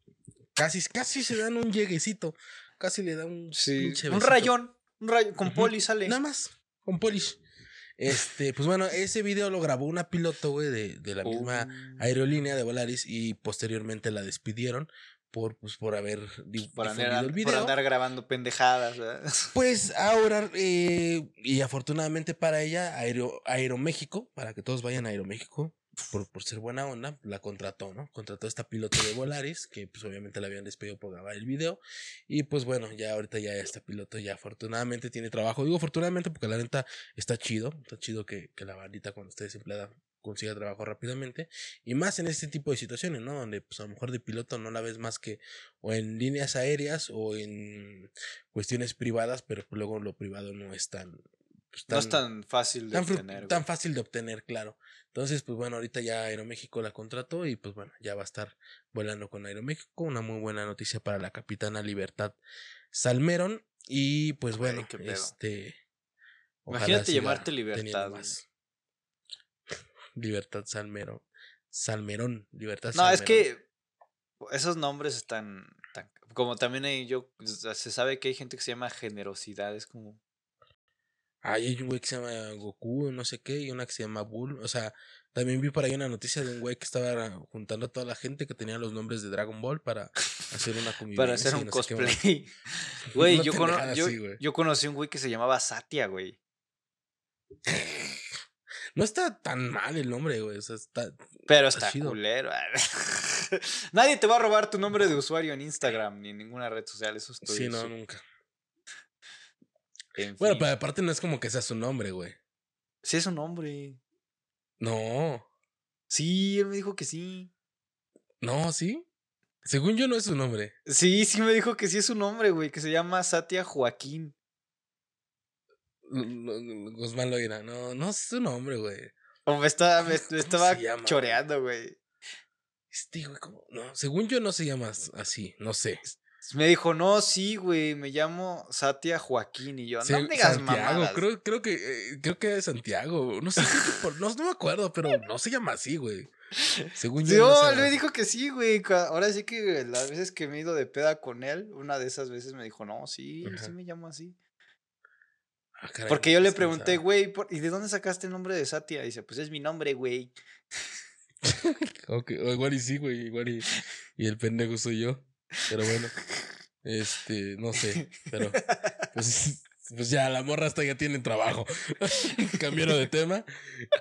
Casi, casi se dan un lleguecito. Casi le da un Sí, un rayón. Un rayón. Con Ujú. poli sale. Nada más, con polish. Este, pues bueno, ese video lo grabó una piloto, güey, de, de la misma Uh, aerolínea de Volaris y posteriormente la despidieron por, pues, por haber por, andar, el por video. andar grabando pendejadas. ¿verdad? <laughs> Pues ahora, eh, y afortunadamente para ella, Aero, Aeroméxico, para que todos vayan a Aeroméxico, por, por ser buena onda, la contrató, ¿no? Contrató a esta piloto de Volaris, que pues obviamente la habían despedido por grabar el video. Y pues bueno, ya ahorita ya esta piloto ya afortunadamente tiene trabajo. Digo afortunadamente porque la neta está chido, está chido que, que la bandita cuando esté desempleada consiga trabajo rápidamente. Y más en este tipo de situaciones, ¿no? Donde pues a lo mejor de piloto no la ves más que o en líneas aéreas o en cuestiones privadas, pero luego lo privado no es tan... pues, no es tan fácil de tan, obtener. tan fácil de obtener, claro. Entonces, pues bueno, ahorita ya Aeroméxico la contrató y pues bueno, ya va a estar volando con Aeroméxico. Una muy buena noticia para la capitana Libertad Salmeron. Y pues bueno, este... Imagínate llamarte Libertad, más. <laughs> Libertad Salmero. Salmerón. Libertad No, es Salmerón. que esos nombres están, tan- como también hay yo se sabe que hay gente que se llama generosidad, es como hay un güey que se llama Goku, no sé qué, y una que se llama Bull. O sea, también vi por ahí una noticia de un güey que estaba juntando a toda la gente que tenía los nombres de Dragon Ball para hacer una <laughs> convivencia. para hacer un no cosplay. <laughs> Güey, yo, cono- yo, yo conocí un güey que se llamaba Satya, güey. <laughs> No está tan mal el nombre, güey. O sea, está. Pero Está culero. Nadie te va a robar tu nombre de usuario en Instagram ni en ninguna red social, eso estoy Sí, no, nunca. En Bueno, fin. pero aparte no es como que sea su nombre, güey. Sí es un nombre. No. Sí, él me dijo que sí. No, ¿sí? Según yo no es su nombre. Sí, sí me dijo que sí es un nombre, güey, que se llama Satya Joaquín. Guzmán Loira. No, no es su nombre, güey. O me estaba, me, ¿Cómo- me cómo estaba llama, choreando, güey. Este, güey, ¿cómo? No, según yo no se llama as- así. No sé. Me dijo, no, sí, güey, me llamo Satya Joaquín. Y yo, no me digas Santiago, mamadas. creo, creo que eh, creo que es Santiago. No sé, por- no, no me acuerdo, pero no se llama así, güey. Según yo. No se él me dijo que sí, güey. Ahora sí que las veces que me he ido de peda con él, una de esas veces me dijo, no, sí, sí me llamo así. Ah, caray, Porque no, yo le pues, quién pregunté, güey, ¿por- ¿y de dónde sacaste el nombre de Satya? Y dice, pues es mi nombre, güey. <laughs> Ok, o igual y sí, güey, igual y, y el pendejo soy yo. Pero bueno, este, no sé, pero pues, <laughs> pues ya, la morra hasta ya tiene trabajo. <laughs> Cambiaron de tema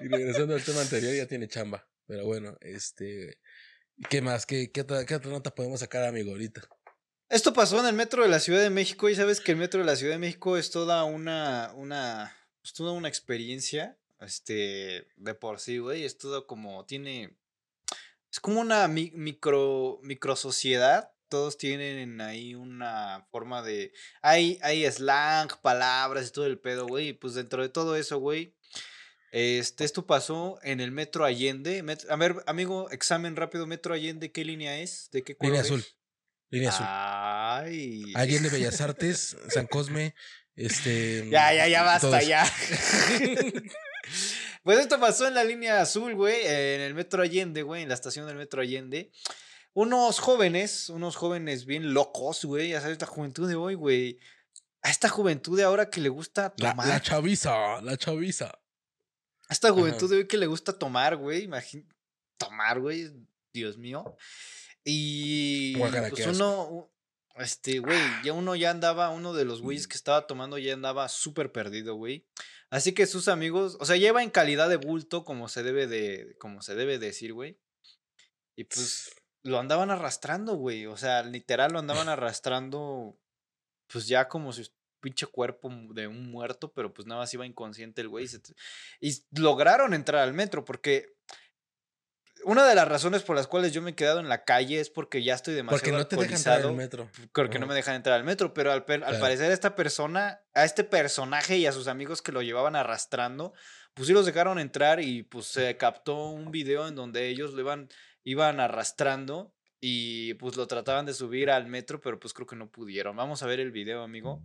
y regresando al tema anterior ya tiene chamba. Pero bueno, este, ¿qué más? ¿Qué, qué, otra, qué otra nota podemos sacar, amigo, ahorita? Esto pasó en el metro de la Ciudad de México y sabes que el metro de la Ciudad de México es toda una, una, es toda una experiencia, este, de por sí, güey, es todo como, tiene, es como una mi- micro, micro sociedad todos tienen ahí una forma de. Hay, hay slang, palabras y todo el pedo, güey. Pues dentro de todo eso, güey. Este, esto pasó en el Metro Allende. Met- a ver, amigo, examen rápido. Metro Allende, ¿qué línea es? ¿De qué color Línea es? azul. Línea azul. Ay. Allende Bellas <laughs> Artes, San Cosme, este. Ya, ya, ya basta, todos. ya. <laughs> pues esto pasó en la línea azul, güey, en el Metro Allende, güey, en la estación del Metro Allende. Unos jóvenes, unos jóvenes bien locos, güey, ya sabes, la juventud de hoy, güey. A esta juventud de ahora que le gusta tomar. la chaviza, la chaviza. a esta juventud Ajá. de hoy que le gusta tomar, güey. Imagín tomar, güey. Dios mío. Y pues uno, este, güey, ya uno ya andaba, uno de los güeyes que estaba tomando ya andaba súper perdido, güey. Así que sus amigos, o sea, lleva en calidad de bulto, como se debe de, como se debe decir, güey. Y pues lo andaban arrastrando, güey. O sea, literal lo andaban arrastrando, pues ya como si pinche cuerpo de un muerto, pero pues nada más iba inconsciente el güey. y lograron entrar al metro, porque una de las razones por las cuales yo me he quedado en la calle es porque ya estoy demasiado Porque no te dejan entrar al metro. Creo que no me dejan entrar al metro, pero al, per- al Claro. parecer esta persona, a este personaje y a sus amigos que lo llevaban arrastrando, pues sí los dejaron entrar y pues se captó un video en donde ellos lo iban, iban arrastrando y pues lo trataban de subir al metro, pero pues creo que no pudieron. Vamos a ver el video, amigo.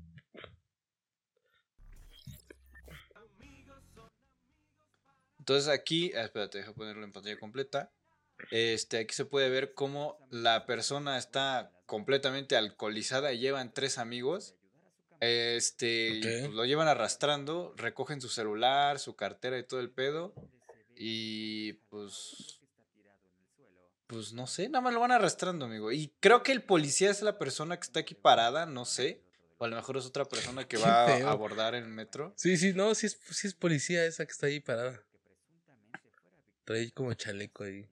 Entonces aquí, ah, espérate, deja ponerlo en pantalla completa. Este, aquí se puede ver cómo la persona está completamente alcoholizada y llevan tres amigos. Este, y, pues, lo llevan arrastrando, recogen su celular, su cartera y todo el pedo. Y pues, pues no sé, nada más lo van arrastrando, amigo. Y creo que el policía es la persona que está aquí parada, no sé. O a lo mejor es otra persona que <laughs> va a abordar el metro. Sí, sí, no, sí es, sí es policía esa que está ahí parada. Trae como chaleco ahí,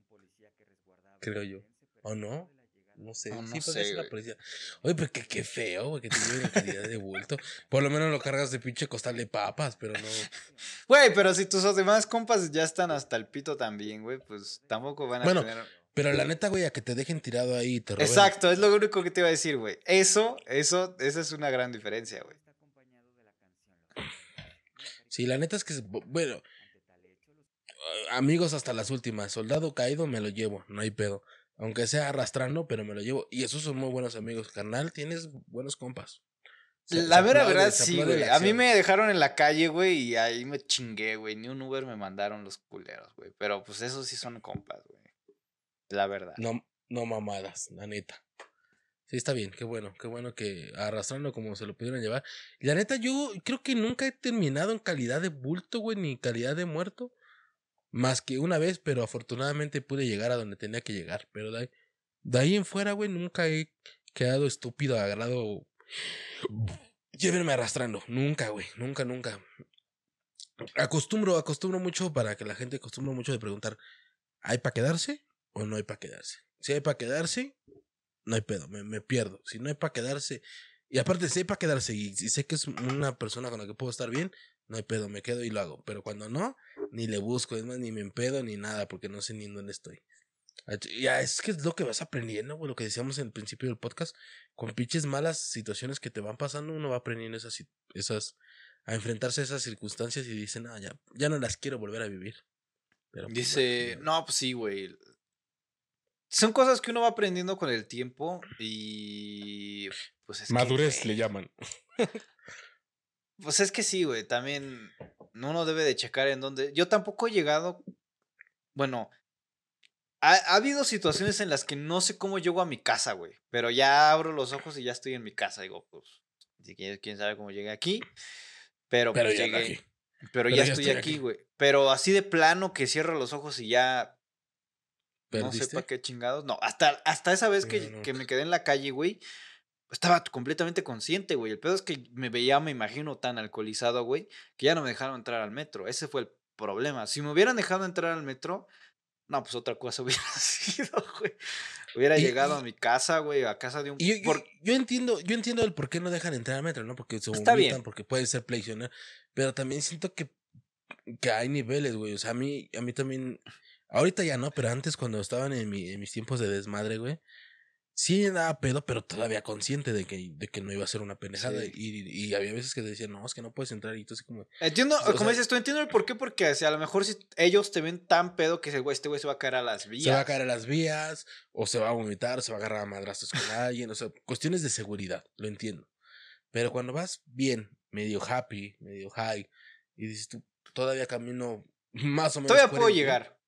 creo yo. ¿O no? No sé. No sí, sé, ser la policía. Oye, pero qué, qué feo, güey, que te lleven en calidad de bulto. Por lo menos lo cargas de pinche costal de papas, pero no. Güey, pero si tus demás compas ya están hasta el pito también, güey, pues tampoco van a Bueno, tener. Pero la neta, güey, a que te dejen tirado ahí y te roben. Exacto, es lo único que te iba a decir, güey. Eso, eso, esa es una gran diferencia, güey. Sí, la neta es que, bueno, amigos hasta las últimas. Soldado caído me lo llevo, no hay pedo. Aunque sea arrastrando, pero me lo llevo. Y esos son muy buenos amigos. Carnal, tienes buenos compas. Se- La se mera aplaude, verdad, sí, güey. A mí me dejaron en la calle, güey, y ahí me chingué, güey. Ni un Uber me mandaron los culeros, güey. Pero pues esos sí son compas, güey. La verdad. No, no mamadas, la neta. Sí, está bien, qué bueno, qué bueno que arrastrando como se lo pudieron llevar. La neta, yo creo que nunca he terminado en calidad de bulto, güey, ni calidad de muerto. Más que una vez, pero afortunadamente pude llegar a donde tenía que llegar. Pero de ahí, de ahí en fuera, güey, nunca he quedado estúpido, agarrado. <sniffs> Llévenme arrastrando. Nunca, güey, nunca, nunca. Acostumbro, acostumbro mucho para que la gente acostumbro mucho de preguntar, ¿hay para quedarse o no hay para quedarse? Si hay para quedarse, no hay pedo, me, me pierdo. Si no hay para quedarse, y aparte si hay para quedarse y, y sé que es una persona con la que puedo estar bien, no hay pedo, me quedo y lo hago. Pero cuando no, ni le busco, es más, ni me empedo ni nada, porque no sé ni en dónde estoy. Ya es que es lo que vas aprendiendo, güey, lo que decíamos en el principio del podcast, con pinches malas situaciones que te van pasando, uno va aprendiendo esas, esas, a enfrentarse a esas circunstancias y dice, no, ya, ya no las quiero volver a vivir. Pero, pues, Dice, no, pues sí, güey. Son cosas que uno va aprendiendo con el tiempo y pues es que, Madurez le llaman. <laughs> Pues es que sí, güey, también uno debe de checar en dónde. Yo tampoco he llegado, bueno, ha, ha habido situaciones en las que no sé cómo llego a mi casa, güey, pero ya abro los ojos y ya estoy en mi casa, digo, pues, quién sabe cómo llegué aquí, pero, Pero pues ya llegué, aquí. pero, Pero ya, ya estoy, aquí. güey, pero así de plano que cierro los ojos y ya no sé para qué chingados. No, hasta, hasta esa vez que, No, no. que me quedé en la calle, güey. Estaba completamente consciente, güey. El pedo es que me veía, me imagino, tan alcoholizado, güey, que ya no me dejaron entrar al metro. Ese fue el problema. Si me hubieran dejado entrar al metro, no, pues otra cosa <laughs> hubiera sido, güey. Hubiera Y- llegado a mi casa, güey, a casa de un... Y yo, yo- por- yo entiendo, yo entiendo el por qué no dejan entrar al metro, ¿no? Porque se Está bien. porque puede ser pleisionar. Pero también siento que, que hay niveles, güey. O sea, a mí, a mí también. Ahorita ya no, pero antes cuando estaban en, mi, en mis tiempos de desmadre, güey. sí andaba pedo, pero todavía consciente de que, de que no iba a ser una pendejada. Sí. Y, y había veces que decían, no, es que no puedes entrar. Y tú así como, Entiendo, O como dices tú, entiendo el por qué, porque o sea, a lo mejor si ellos te ven tan pedo que ese güey, este güey se va a caer a las vías. se va a caer a las vías, o se va a vomitar, o se va a agarrar a madrazos con alguien. O sea, cuestiones de seguridad, lo entiendo. Pero cuando vas bien, medio happy, medio high, y dices tú, todavía camino más o menos. Todavía puedo coherente", llegar.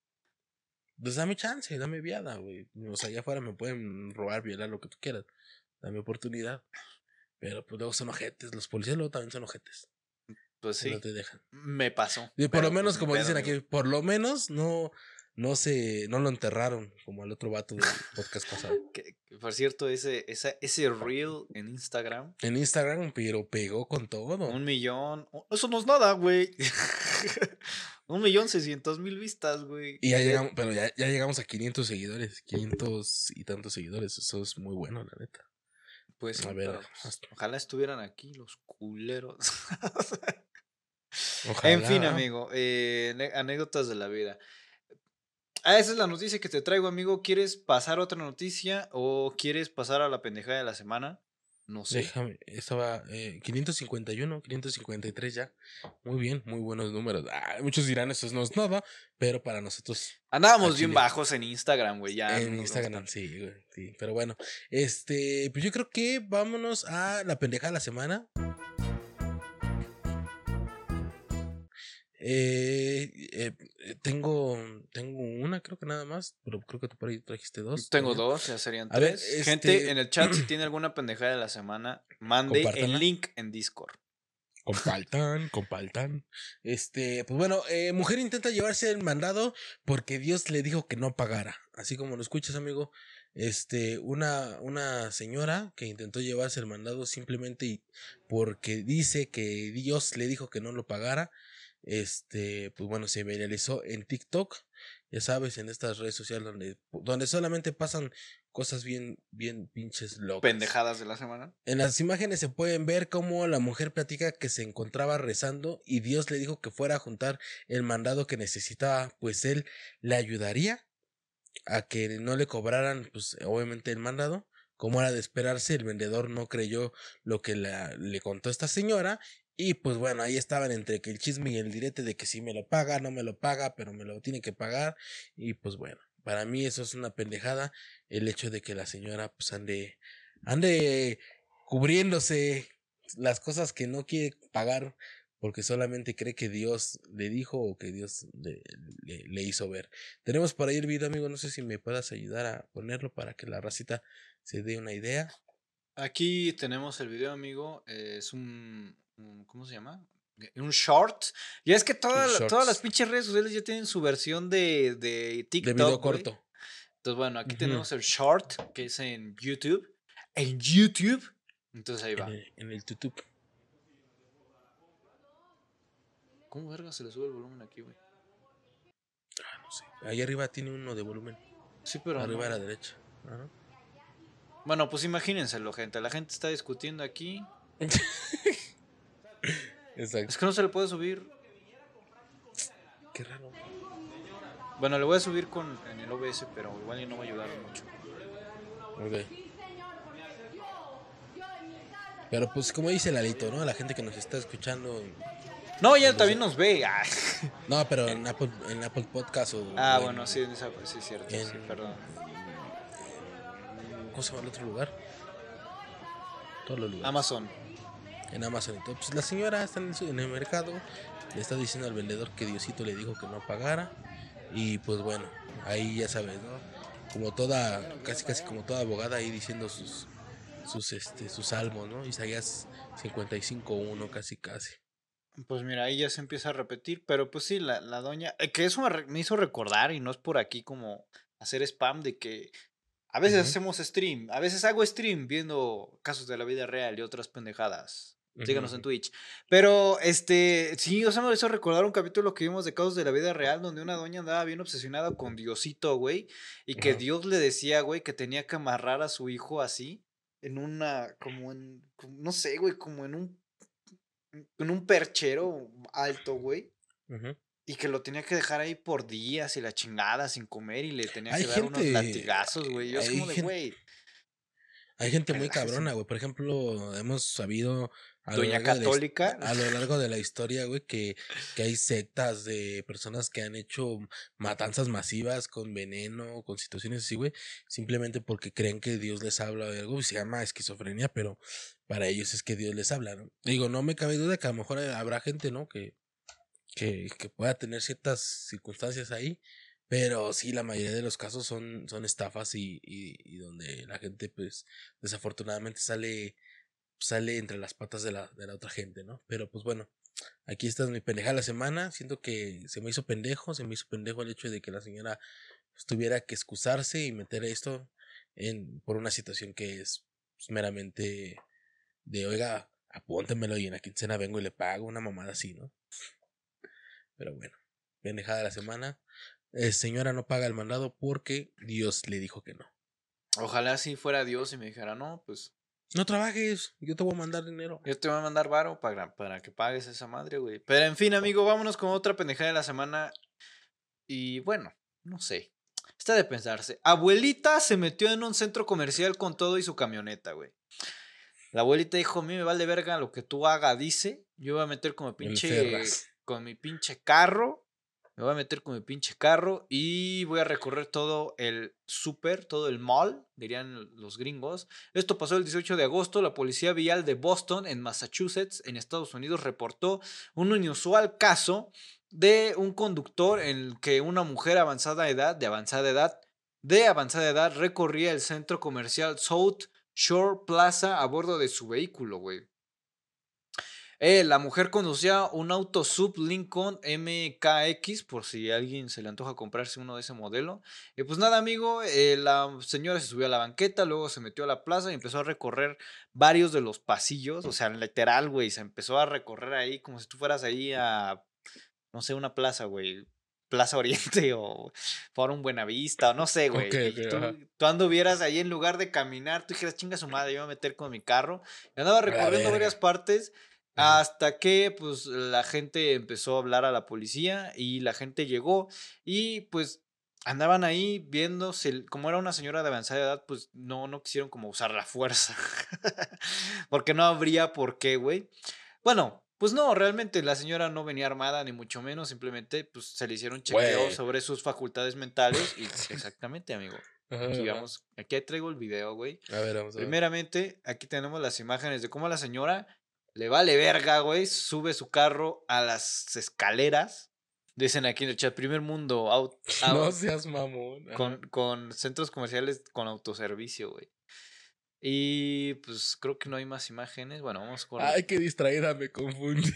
Pues dame chance, dame viada, güey. O sea, allá afuera me pueden robar, violar, lo que tú quieras. Dame oportunidad. Pero pues luego son ojetes. Los policías luego también son ojetes. Pues Sí. No te dejan. me pasó. Y por pero, lo menos, pues, como dicen aquí, por lo menos no, no se, no lo enterraron como al otro vato del podcast pasado. <laughs> Que- que, por cierto, ese, esa, ese reel en Instagram, En Instagram, pero pegó con todo. un millón. oh, Eso no es nada, güey. <laughs> un millón seiscientos mil vistas, güey. Y ya llegamos, pero ya, ya llegamos a 500 seguidores, 500 y tantos seguidores. Eso es muy bueno, la neta. Pues A ver, pues, hasta- ojalá estuvieran aquí los culeros. <laughs> Ojalá. En fin, amigo, eh, anécdotas de la vida. Ah, esa es la noticia que te traigo, amigo. ¿Quieres pasar a otra noticia o quieres pasar a la pendejada de la semana? No sé. Déjame, estaba eh, 551, 553 ya. Muy bien, muy buenos números. Ah, muchos dirán eso no es nada, pero para nosotros Andábamos bien bajos en Instagram, güey. Ya. en Instagram, sí, güey, sí. Pero bueno, este, pues yo creo que vámonos a la pendeja de la semana. Eh, eh, eh, tengo, tengo una, creo que nada más, pero creo que tú por ahí trajiste dos. Tengo dos, ya serían A ver, tres. Gente, este- en el chat, si tiene alguna pendejada de la semana, mande el link en Discord. Compartan, compartan. Este, pues bueno, eh, mujer intenta llevarse el mandado porque Dios le dijo que no pagara. Así como lo escuchas, amigo. Este, una, una señora que intentó llevarse el mandado simplemente porque dice que Dios le dijo que no lo pagara. Este, pues bueno, se viralizó en TikTok. Ya sabes, en estas redes sociales donde, donde solamente pasan cosas bien, bien pinches locas. Pendejadas de la semana. En las imágenes se pueden ver cómo la mujer platica que se encontraba rezando y Dios le dijo que fuera a juntar el mandado que necesitaba, pues él le ayudaría a que no le cobraran, pues obviamente el mandado. Como era de esperarse, el vendedor no creyó lo que la- le contó esta señora y pues bueno, ahí estaban entre que el chisme y el direte de que si me lo paga, no me lo paga, pero me lo tiene que pagar y pues bueno, para mí eso es una pendejada el hecho de que la señora pues ande ande cubriéndose las cosas que no quiere pagar porque solamente cree que Dios le dijo o que Dios le, le- hizo ver. Tenemos por ahí el video, amigo, no sé si me puedas ayudar a ponerlo para que la racita se dé una idea. Aquí tenemos el video, amigo. es un- ¿Cómo se llama? Un short. Y es que toda Un la- todas las pinches redes sociales ya tienen su versión de, de TikTok. De video corto. Entonces, bueno, aquí tenemos el short, que es en YouTube. En YouTube. Entonces ahí va. En el, en el YouTube. ¿Cómo verga se le sube el volumen aquí, güey? Ah, no sé. Ahí arriba tiene uno de volumen. Sí, pero. arriba no. a la derecha. Bueno, pues imagínenselo, gente. La gente está discutiendo aquí. <laughs> Exacto. Es que no se le puede subir. Qué raro. Bueno, le voy a subir con en el OBS, pero igual y no va a ayudar mucho. Ok. Pero pues como dice Lalito, ¿no? La gente que nos está escuchando. No, ya también no nos ve. <laughs> Ah, No, pero en Apple, en Apple Podcast o. Ah, o bueno, en- sí, en esa- sí, es cierto. Sí, en- perdón. ¿Cómo se llama el otro lugar? Todos los lugares. Amazon. En Amazon y todo. Pues la señora está en el, mercado. Le está diciendo al vendedor que Diosito le dijo que no pagara. Y pues bueno, ahí ya sabes, ¿no? Como toda, casi casi como toda abogada ahí diciendo sus sus este sus salmos, ¿no? Isaías 55.1 casi casi. Pues mira, ahí ya se empieza a repetir, pero pues sí, la, la doña, eh, que eso me, hizo recordar y no es por aquí como hacer spam de que a veces hacemos stream, a veces hago stream viendo casos de la vida real y otras pendejadas. Síganos en. Twitch. Pero, este, sí, o sea, me hizo recordar un capítulo que vimos de casos de la vida real donde una doña andaba bien obsesionada con Diosito, güey, y que. Dios le decía, güey, que tenía que amarrar a su hijo así, en una, como en, no sé, güey, como en un, en un perchero alto, güey. Y que lo tenía que dejar ahí por días y la chingada sin comer y le tenía Hay que dar unos latigazos, güey. Yo es como de, güey. Hay gente muy cabrona, güey. Por ejemplo, hemos sabido a Doña la Católica. a lo largo de la historia, güey, que, que hay sectas de personas que han hecho matanzas masivas con veneno, con situaciones así, güey, simplemente porque creen que Dios les habla de algo y se llama esquizofrenia, pero para ellos es que Dios les habla, ¿no? Digo, no me cabe duda que a lo mejor habrá gente, ¿no? Que, que, que pueda tener ciertas circunstancias ahí, pero sí, la mayoría de los casos son, son estafas y, y, y donde la gente, pues, desafortunadamente sale, sale entre las patas de la, de la otra gente, ¿no? Pero pues bueno, aquí está mi pendeja de la semana. Siento que se me hizo pendejo, se me hizo pendejo el hecho de que la señora pues, tuviera que excusarse y meter esto en, por una situación que es pues, meramente de, oiga, apúntemelo y en la quincena vengo y le pago una mamada así, ¿no? Pero bueno, pendejada de la semana. Eh, señora no paga el mandado porque Dios le dijo que no. Ojalá si fuera Dios y me dijera, no, pues No trabajes, yo te voy a mandar dinero. yo te voy a mandar varo para, para que pagues esa madre, güey. Pero en fin, amigo, vámonos con otra pendejada de la semana. Y bueno, no sé. Está de pensarse. Abuelita se metió en un centro comercial con todo y su camioneta, güey. La abuelita dijo, a mí me vale verga lo que tú hagas, dice. Yo voy a meter con mi pinche, con mi pinche carro. Me voy a meter con mi pinche carro y voy a recorrer todo el super, todo el mall, dirían los gringos. Esto pasó el 18 de agosto. La policía vial de Boston, en Massachusetts, en Estados Unidos, reportó un inusual caso de un conductor en el que una mujer avanzada edad, de avanzada edad, de avanzada edad, recorría el centro comercial South Shore Plaza a bordo de su vehículo, güey. Eh, la mujer conducía un auto sub Lincoln MKX, por si a alguien se le antoja comprarse uno de ese modelo. Y pues nada, amigo, eh, la señora se subió a la banqueta, luego se metió a la plaza y empezó a recorrer varios de los pasillos, o sea, literal, güey, se empezó a recorrer ahí como si tú fueras ahí a, no sé, una plaza, güey. Plaza Oriente <laughs> o Forum Buenavista, o no sé, güey. Ok, y ok, tú, tú anduvieras ahí en lugar de caminar, tú dijeras, chinga su madre, yo voy a meter con mi carro. Y andaba recorriendo varias partes. Hasta que pues la gente empezó a hablar a la policía y la gente llegó y pues andaban ahí el- como era una señora de avanzada edad, pues no, no quisieron como usar la fuerza. <laughs> Porque no habría por qué, güey. Bueno, pues no, realmente la señora no venía armada ni mucho menos, simplemente pues se le hicieron chequeos sobre sus facultades <laughs> mentales y exactamente, amigo. Ajá, Aquí vamos, aquí traigo el video, güey. A ver, vamos a ver. Primeramente, aquí tenemos las imágenes de cómo la señora le vale verga, güey, sube su carro a las escaleras. Dicen aquí en el chat, primer mundo, out, <laughs> No out- seas mamón. con, con centros comerciales con autoservicio, güey. Y pues creo que no hay más imágenes. Bueno, vamos con... Ay, qué distraída, me confundí.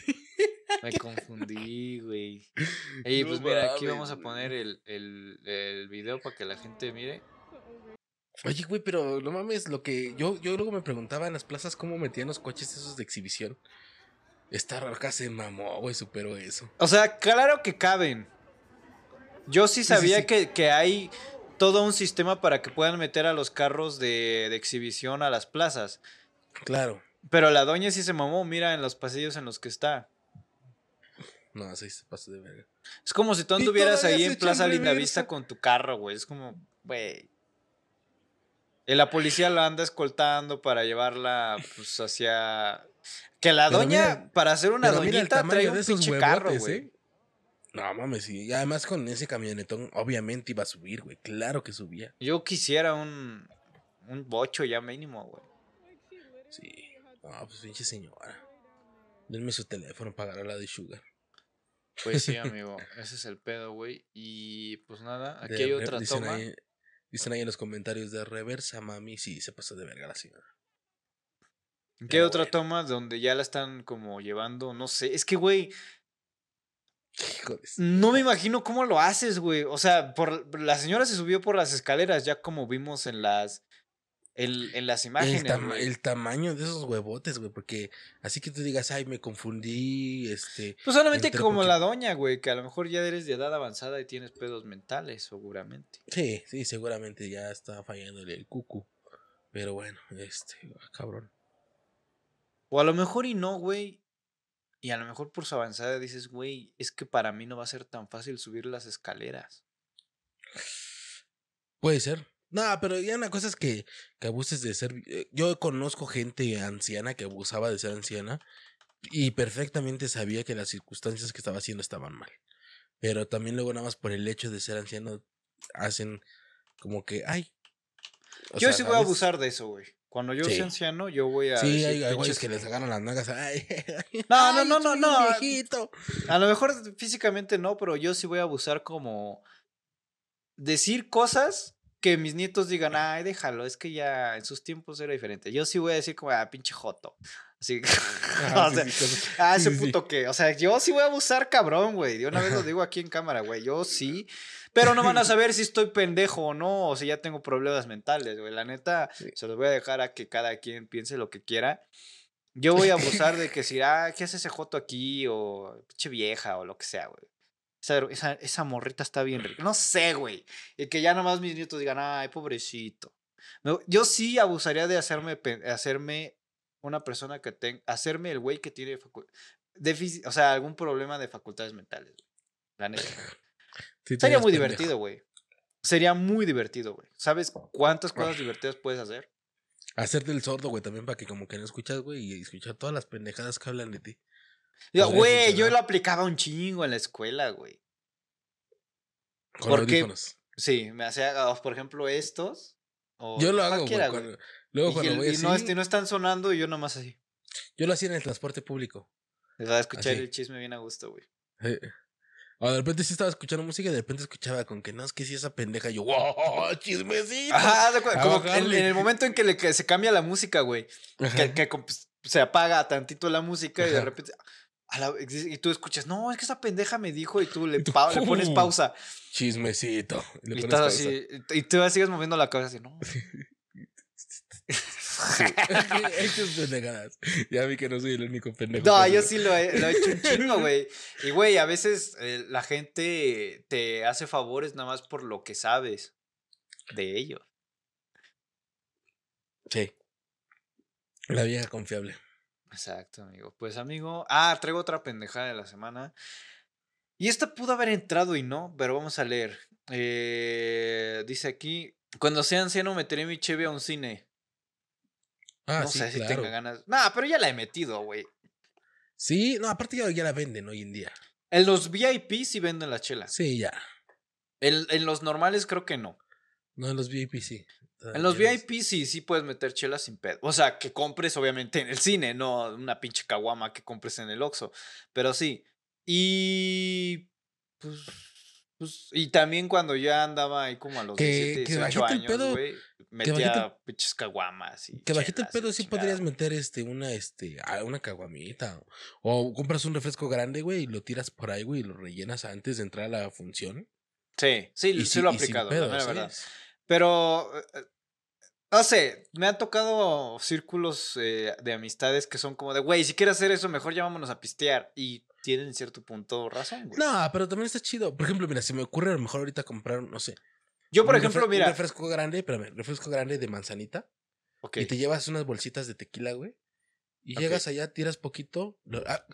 Me confundí, güey. <laughs> Y No pues mira, aquí vamos a poner el, el, el video para que la gente mire. Oye, güey, pero no mames, lo que yo, yo luego me preguntaba en las plazas cómo metían los coches esos de exhibición. Esta roca se mamó, güey, superó eso. O sea, claro que caben. Yo sí sí, sabía sí. Que, que hay todo un sistema para que puedan meter a los carros de, de exhibición a las plazas. Claro. Pero la doña sí se mamó, mira en los pasillos en los que está. No, así se pasó de verga. Es como si tú anduvieras ahí en Plaza Lindavista con tu carro, güey. Es como, güey. Y la policía la anda escoltando para llevarla, pues, hacia... Que la Pero doña, mira- para hacer una doñita, trae un de esos pinche carro, güey. ¿eh? No mames, sí. Y además con ese camionetón, obviamente iba a subir, güey. Claro que subía. Yo quisiera un, un bocho ya mínimo, güey. Sí. No, pues pinche señora. Denme su teléfono para la de Sugar. Pues sí, <laughs> amigo, ese es el pedo, güey. Y pues nada, aquí De hay otra toma. Ahí, dicen ahí en los comentarios de reversa, mami. Sí, se pasó de verga la señora. Pero otra bueno. toma donde ya la están como llevando, no sé. Es que, güey, no me imagino cómo lo haces, güey. O sea, por, la señora se subió por las escaleras, ya como vimos en las, en, en las el, imágenes, tama- güey. el tamaño de esos huevotes, güey. Porque así que tú digas, ay, me confundí. Este. Pues solamente como porque- la doña, güey, que a lo mejor ya eres de edad avanzada y tienes pedos mentales, seguramente. Sí, sí, seguramente ya está fallándole el cucu. Pero bueno, este, ah, cabrón. O a lo mejor y no, güey. Y a lo mejor por su avanzada dices, güey, es que para mí no va a ser tan fácil subir las escaleras. Puede ser. No, pero ya una cosa es que, que abuses de ser. eh, Yo conozco gente anciana que abusaba de ser anciana y perfectamente sabía que las circunstancias que estaba haciendo estaban mal. Pero también luego nada más por el hecho de ser anciano hacen como que, ay. o yo sea, sí voy a abusar de eso, güey. Cuando yo Sí. sea anciano, yo voy a. Sí, decir, hay, hay "Pinches güeyes que les agarran las nalgas. Ay, <laughs> No, no, no, no, no. viejito. A lo mejor físicamente no, pero yo sí voy a abusar como decir cosas que mis nietos digan, ay, déjalo, es que ya en sus tiempos era diferente. Yo sí voy a decir como, ah, pinche joto. Así que, Ajá, <laughs> o sí, sea, sí, cosas- ah, ese sí, puto que, o sea, yo sí voy a abusar cabrón, güey. De una vez lo <laughs> digo aquí en cámara, güey, yo sí. Pero no van a <laughs> saber si estoy pendejo o no, o si ya tengo problemas mentales, güey. La neta, se los voy a dejar a que cada quien piense lo que quiera. Yo voy a abusar de que si, ah, ¿qué hace ese joto aquí? O pinche vieja o lo que sea, güey. Esa, esa, morrita está bien rica. No sé, güey. Y que ya nomás mis nietos digan, ay, pobrecito. Yo sí abusaría de hacerme, hacerme una persona que tenga, hacerme el güey que tiene déficit, o sea, algún problema de facultades mentales. güey. La neta. <laughs> Sí, Sería muy pendejo. divertido, güey. Sería muy divertido, güey. ¿Sabes cuántas cosas divertidas puedes hacer? Hacerte el sordo, güey, también para que como que no escuchas, güey, y escuchar todas las pendejadas que hablan de ti. Yo, Güey, yo lo aplicaba un chingo en la escuela, güey. Con ¿Por qué? audífonos. Sí, me hacía, ah, por ejemplo, estos. O Yo lo hago, güey. cuando- Luego Y, cuando el- voy y así, no, este, no están sonando y yo nomás así. yo lo hacía en el transporte público. Les va a escuchar Así. el chisme bien a gusto, güey. Eh, O de repente sí estaba escuchando música y de repente escuchaba con que no, es que sí esa pendeja. Y yo, ¡wow! ¡Chismecito! Ajá, como que en, en el momento en que, le, que se cambia la música, güey. Ajá. Que, se apaga tantito la música y de repente. La- y tú escuchas, no, es que esa pendeja me dijo y tú le, <laughs> pa- le pones pausa. Chismecito. Y le Y pones pausa. así, y tú sigues moviendo la cabeza así, no. <laughs> <laughs> Hechos pendejadas. Ya vi que no soy el único pendejo. No, yo sí lo he, lo he hecho un chingo, güey. Y, güey, a veces eh, la gente te hace favores nada más por lo que sabes de ellos. Sí. La vieja confiable. Exacto, amigo. Pues, amigo. Ah, traigo otra pendejada de la semana. Y esta pudo haber entrado y no, pero vamos a leer. Eh, dice aquí: Cuando sea anciano, meteré mi cheve a un cine. Ah, no sí, sé si claro. tenga ganas. Nah, pero ya la he metido, güey. Sí, no, aparte ya, ya la venden hoy en día. En los VIP sí venden la chela. Sí, ya. En, en los normales creo que no. No, en los VIP sí. En los. VIP sí, sí puedes meter chelas sin pedo. O sea, que compres obviamente en el cine, no una pinche caguama que compres en el Oxxo. Pero sí. Y. Pues. pues, y también cuando ya andaba ahí como a los Que- 17, que 18 bajita el años, pedo- bajita metía pinches caguamas. Y Que bajito el pedo sí chingada. podrías meter este, una, este, una caguamita. O, compras un refresco grande, güey, y lo tiras por ahí, güey, y lo rellenas antes de entrar a la función. Sí, sí, Y sí si- lo he aplicado, la mera ¿eh? verdad. Pero, eh, no sé, me han tocado círculos eh, de amistades que son como de, güey, si quieres hacer eso, mejor ya vámonos a pistear. Y tienen cierto punto razón, güey. No, pero también está chido. Por ejemplo, mira, se me ocurre a lo mejor ahorita comprar, no sé. Yo, por ejemplo, refre- Un mira. refresco grande, espérame, refresco grande de manzanita. Ok. Y te llevas unas bolsitas de tequila, güey. Y llegas allá, tiras poquito. lo- ah,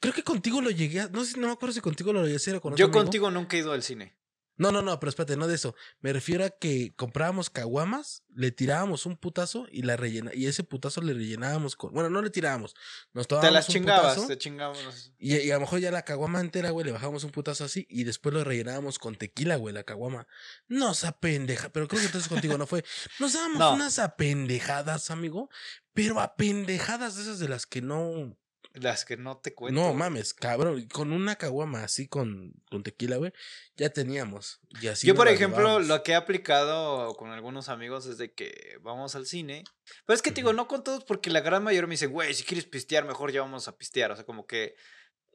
creo que contigo lo llegué a. No sé, no me acuerdo si contigo lo llegué a hacer o con otro Yo contigo nunca he ido al cine. No, no, no, pero espérate, no de eso. Me refiero a que comprábamos caguamas, le tirábamos un putazo y la rellena y ese putazo le rellenábamos con. Bueno, no le tirábamos. Nos Te tomábamos las un chingabas, putazo te chingabas. y, y a lo mejor ya la caguama entera, güey, le bajábamos un putazo así y después lo rellenábamos con tequila, güey, la caguama. No, esa pendeja, pero creo que entonces contigo no fue. Nos <laughs> dábamos No. unas apendejadas, amigo, pero apendejadas de esas de las que no. Las que no te cuento. No mames, cabrón. Con una caguama así con, con tequila, güey, ya teníamos. Y así Yo, por ejemplo, lo que he aplicado con algunos amigos es de que vamos al cine. Pero es que te digo, no con todos, porque la gran mayoría me dice, güey, si quieres pistear, mejor ya vamos a pistear. O sea, como que.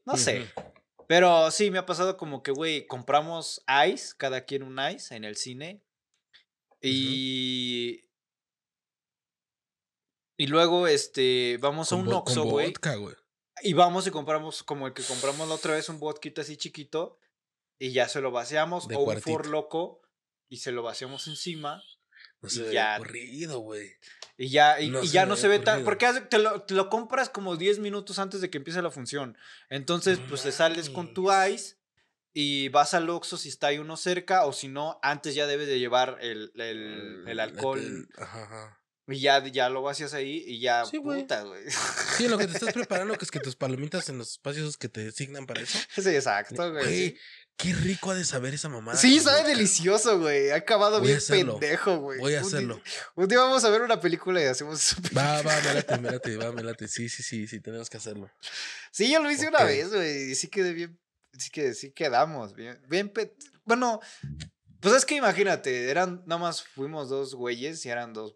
No sé. Pero sí, me ha pasado como que, güey, compramos ice, cada quien un ice en el cine. Y. Y luego, este, vamos a un Oxxo, güey. vodka, güey. Y vamos y compramos como el que compramos la otra vez, un vodka así chiquito. Y ya se lo vaciamos. De o un cuartito. for loco. Y se lo vaciamos encima. No Y se me ya- ocurrido, güey. Y ya, y, No y se ya no se ve tan. Porque te lo, te lo compras como 10 minutos antes de que empiece la función. Entonces, pues te sales con tu ice. y vas al Oxxo si está ahí uno cerca o si no, antes ya debes de llevar el, el, el alcohol el- ajá, ajá. Y ya, ya lo vacías ahí y ya, Sí, güey. puta, güey. Sí, en lo que te estás <laughs> preparando, que es que tus palomitas en los espacios que te designan para eso. sí, exacto, güey. Qué rico ha de saber esa mamada. Sí, sabe delicioso, güey. Ha acabado Voy bien hacerlo. pendejo, güey. Voy a Un día- hacerlo. Un día vamos a ver una película y hacemos eso. <laughs> Va, va, me late, me late, va, me late. Sí, sí, sí, sí, tenemos que hacerlo. Sí, yo lo hice una vez, güey. Y sí quedé bien. Sí que sí quedamos. Bien. bien Bueno, pues es que imagínate, eran, nada más fuimos dos güeyes y eran dos,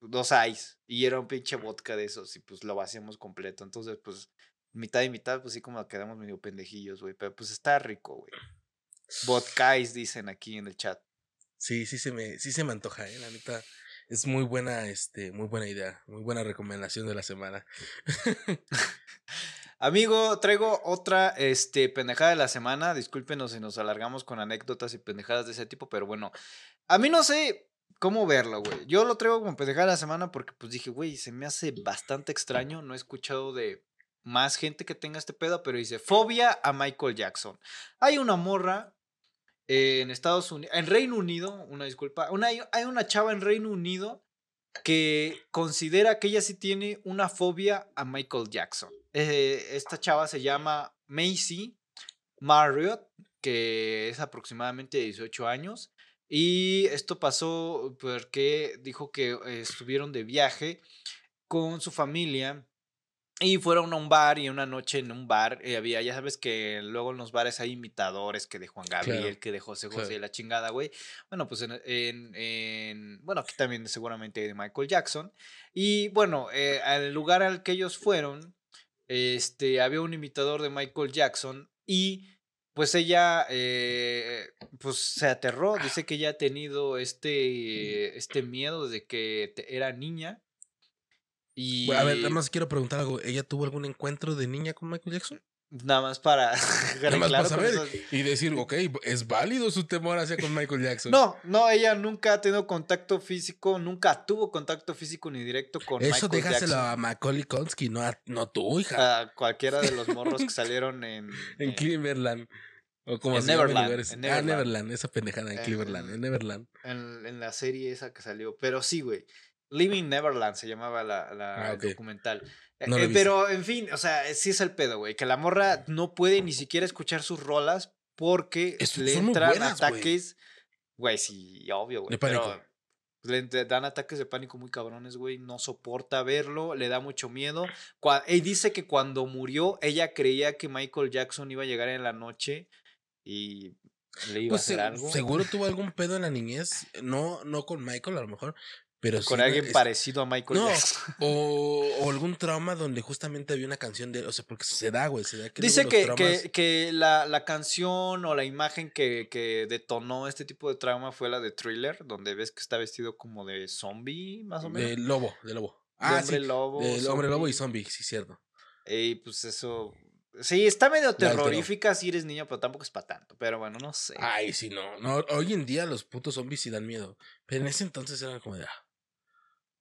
dos ice. Y era un pinche vodka de esos. Y pues lo vaciamos completo. Entonces, pues, mitad y mitad, pues sí como quedamos medio pendejillos, güey. Pero pues está rico, güey. Vodkais dicen aquí en el chat. Sí, sí se me, sí se me antoja, eh, la neta. Es muy buena, este, muy buena idea, muy buena recomendación de la semana. <laughs> Amigo, traigo otra este, pendejada de la semana. Discúlpenos si nos alargamos con anécdotas y pendejadas de ese tipo, pero bueno, a mí no sé cómo verlo, güey. Yo lo traigo como pendejada de la semana porque pues dije, güey, se me hace bastante extraño. No he escuchado de más gente que tenga este pedo, pero dice, fobia a Michael Jackson. Hay una morra en Estados Unidos, en Reino Unido, una disculpa, una, hay una chava en Reino Unido que considera que ella sí tiene una fobia a Michael Jackson. Eh, esta chava se llama Macy Marriott, que es aproximadamente 18 años. Y esto pasó porque dijo que eh, estuvieron de viaje con su familia y fueron a un bar y una noche en un bar eh, había, ya sabes que luego en los bares hay imitadores que de Juan Gabriel, Claro, que de José José claro. la chingada, güey. Bueno, pues en, en- en- bueno, aquí también seguramente de Michael Jackson. Y bueno, eh, al lugar al que ellos fueron, este, había un imitador de Michael Jackson y pues ella, eh, pues se aterró, dice que ella ha tenido este, este miedo desde que te- era niña. Y Bueno, A ver, nada más quiero preguntar algo. ¿Ella tuvo algún encuentro de niña con Michael Jackson? Nada más para Nada <laughs> más para saber eso. y decir, ok, es válido su temor hacia con Michael Jackson. No, no, ella nunca ha tenido contacto físico, nunca tuvo contacto físico ni directo con Eso Michael déjaselo Jackson. a Macaulay Konsky, no, a- no tú, hija. A cualquiera de los morros que <laughs> salieron en, en en- Cleveland. O como en Neverland, en Ah, Neverland. Neverland, esa pendejada en En- Cleveland, en Neverland. en- en la serie esa que salió. Pero sí, güey. Living Neverland se llamaba la, la Ah, el documental. Eh, No eh, pero, en fin, o sea, sí es el pedo, güey. Que la morra no puede ni siquiera escuchar sus rolas porque Es- le entran buenas, ataques. Güey, sí, obvio, güey. Pero le dan ataques de pánico muy cabrones, güey. No soporta verlo, le da mucho miedo. Y dice que cuando murió, ella creía que Michael Jackson iba a llegar en la noche y le iba Pues a hacer se- algo. seguro tuvo <laughs> algún pedo en la niñez. No, no con Michael, a lo mejor. Pero Con sí, alguien es- parecido a Michael No, o, o <laughs> algún trauma donde justamente había una canción de él. O sea, porque se da, güey. Se da que Dice que, traumas- que, que la, la canción o la imagen que, que detonó este tipo de trauma fue la de Thriller, donde ves que está vestido como de zombie, más o menos. De lobo, de lobo. De Ah, hombre sí. lobo. hombre lobo y zombie, sí, cierto. Y pues eso. Sí, está medio terrorífica si eres niño, pero tampoco es para tanto. Pero bueno, no sé. Ay, sí, no, no. Hoy en día los putos zombies sí dan miedo. Pero en ese entonces eran como de. ah.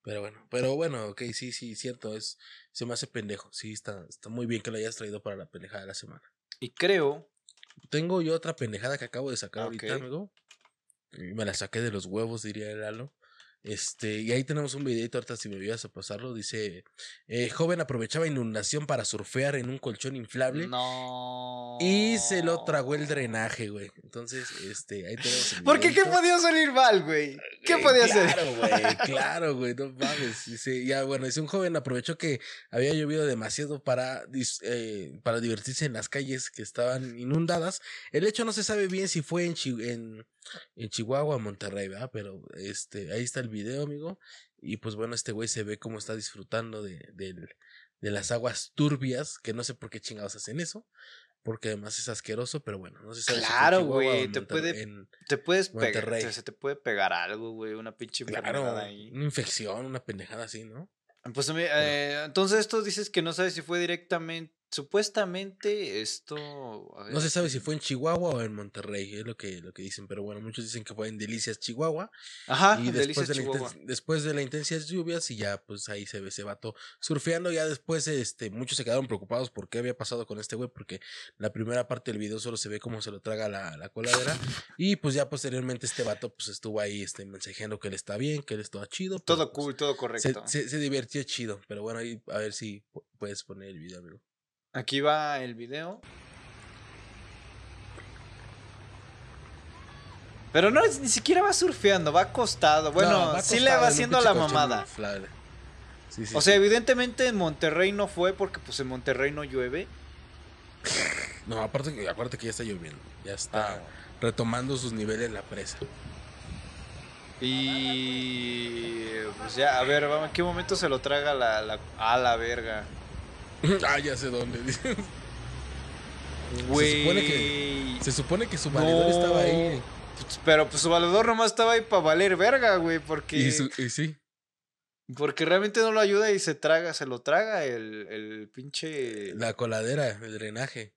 Pero bueno, pero bueno, ok, sí, sí, cierto. Es, se me hace pendejo. Sí, está, está muy bien que lo hayas traído para la pendejada de la semana. Y creo. Tengo yo otra pendejada que acabo de sacar ahorita, amigo. Y Me la saqué de los huevos, diría el Lalo. Este, y ahí tenemos un videito, ahorita si me ayudas a pasarlo. Dice: eh, Joven aprovechaba inundación para surfear en un colchón inflable. No. Y se lo tragó el drenaje, güey. Entonces, este, ahí tenemos el ¿Por qué? ¿Qué podía salir mal, güey? ¿Qué Eh, podía claro, hacer? güey, <laughs> claro, güey, no mames. Dice, ya, bueno, dice un joven aprovechó que había llovido demasiado para, eh, para divertirse en las calles que estaban inundadas. El hecho no se sabe bien si fue en, en, en Chihuahua Monterrey, ¿verdad? Pero este, ahí está el video, amigo. Y pues bueno, este güey se ve cómo está disfrutando de, de las aguas turbias, que no sé por qué chingados hacen eso. Porque además es asqueroso, pero bueno, no sabe si Claro, güey, te puede- Te puedes pegar. Se, te puede pegar algo, güey. Una pinche Claro, ahí. una infección, una pendejada así, ¿no? Pues eh, entonces esto dices que no sabes si fue directamente supuestamente esto. a No se sabe si fue en Chihuahua o en Monterrey, es lo que, lo que dicen, pero bueno, muchos dicen que fue en Delicias, Chihuahua. Ajá, y después de, la Chihuahua. después de las intensas lluvias, y ya pues ahí se ve ese vato surfeando. Ya después, este, muchos se quedaron preocupados por qué había pasado con este güey, porque la primera parte del video solo se ve cómo se lo traga la, la coladera. y pues ya posteriormente este vato pues estuvo ahí este, mensajeando que él está bien, que él estaba chido. Todo pues, cool, todo Se, correcto. se, se divirtió chido, pero bueno, ahí a ver si pu- puedes poner el video, amigo. Aquí va el video. Pero no, ni siquiera va surfeando, va acostado. Bueno, No, va sí le va haciendo la mamada. inflable. Sí, sí, O sí. sea, evidentemente en Monterrey no fue porque pues en Monterrey no llueve. No, aparte que, aparte que ya está lloviendo. Ya está Ah. retomando sus niveles la presa. Y pues ya, a ver, vamos, ¿en qué momento se lo traga la, la a la verga? Ah, ya sé dónde. <laughs> Güey. supone que- Se supone que su valedor estaba ahí. Pues, Pero pues su valedor nomás estaba ahí para valer verga, güey, porque Y, su- y sí. porque realmente no lo ayuda y se traga, se lo traga el, el pinche La coladera, el drenaje.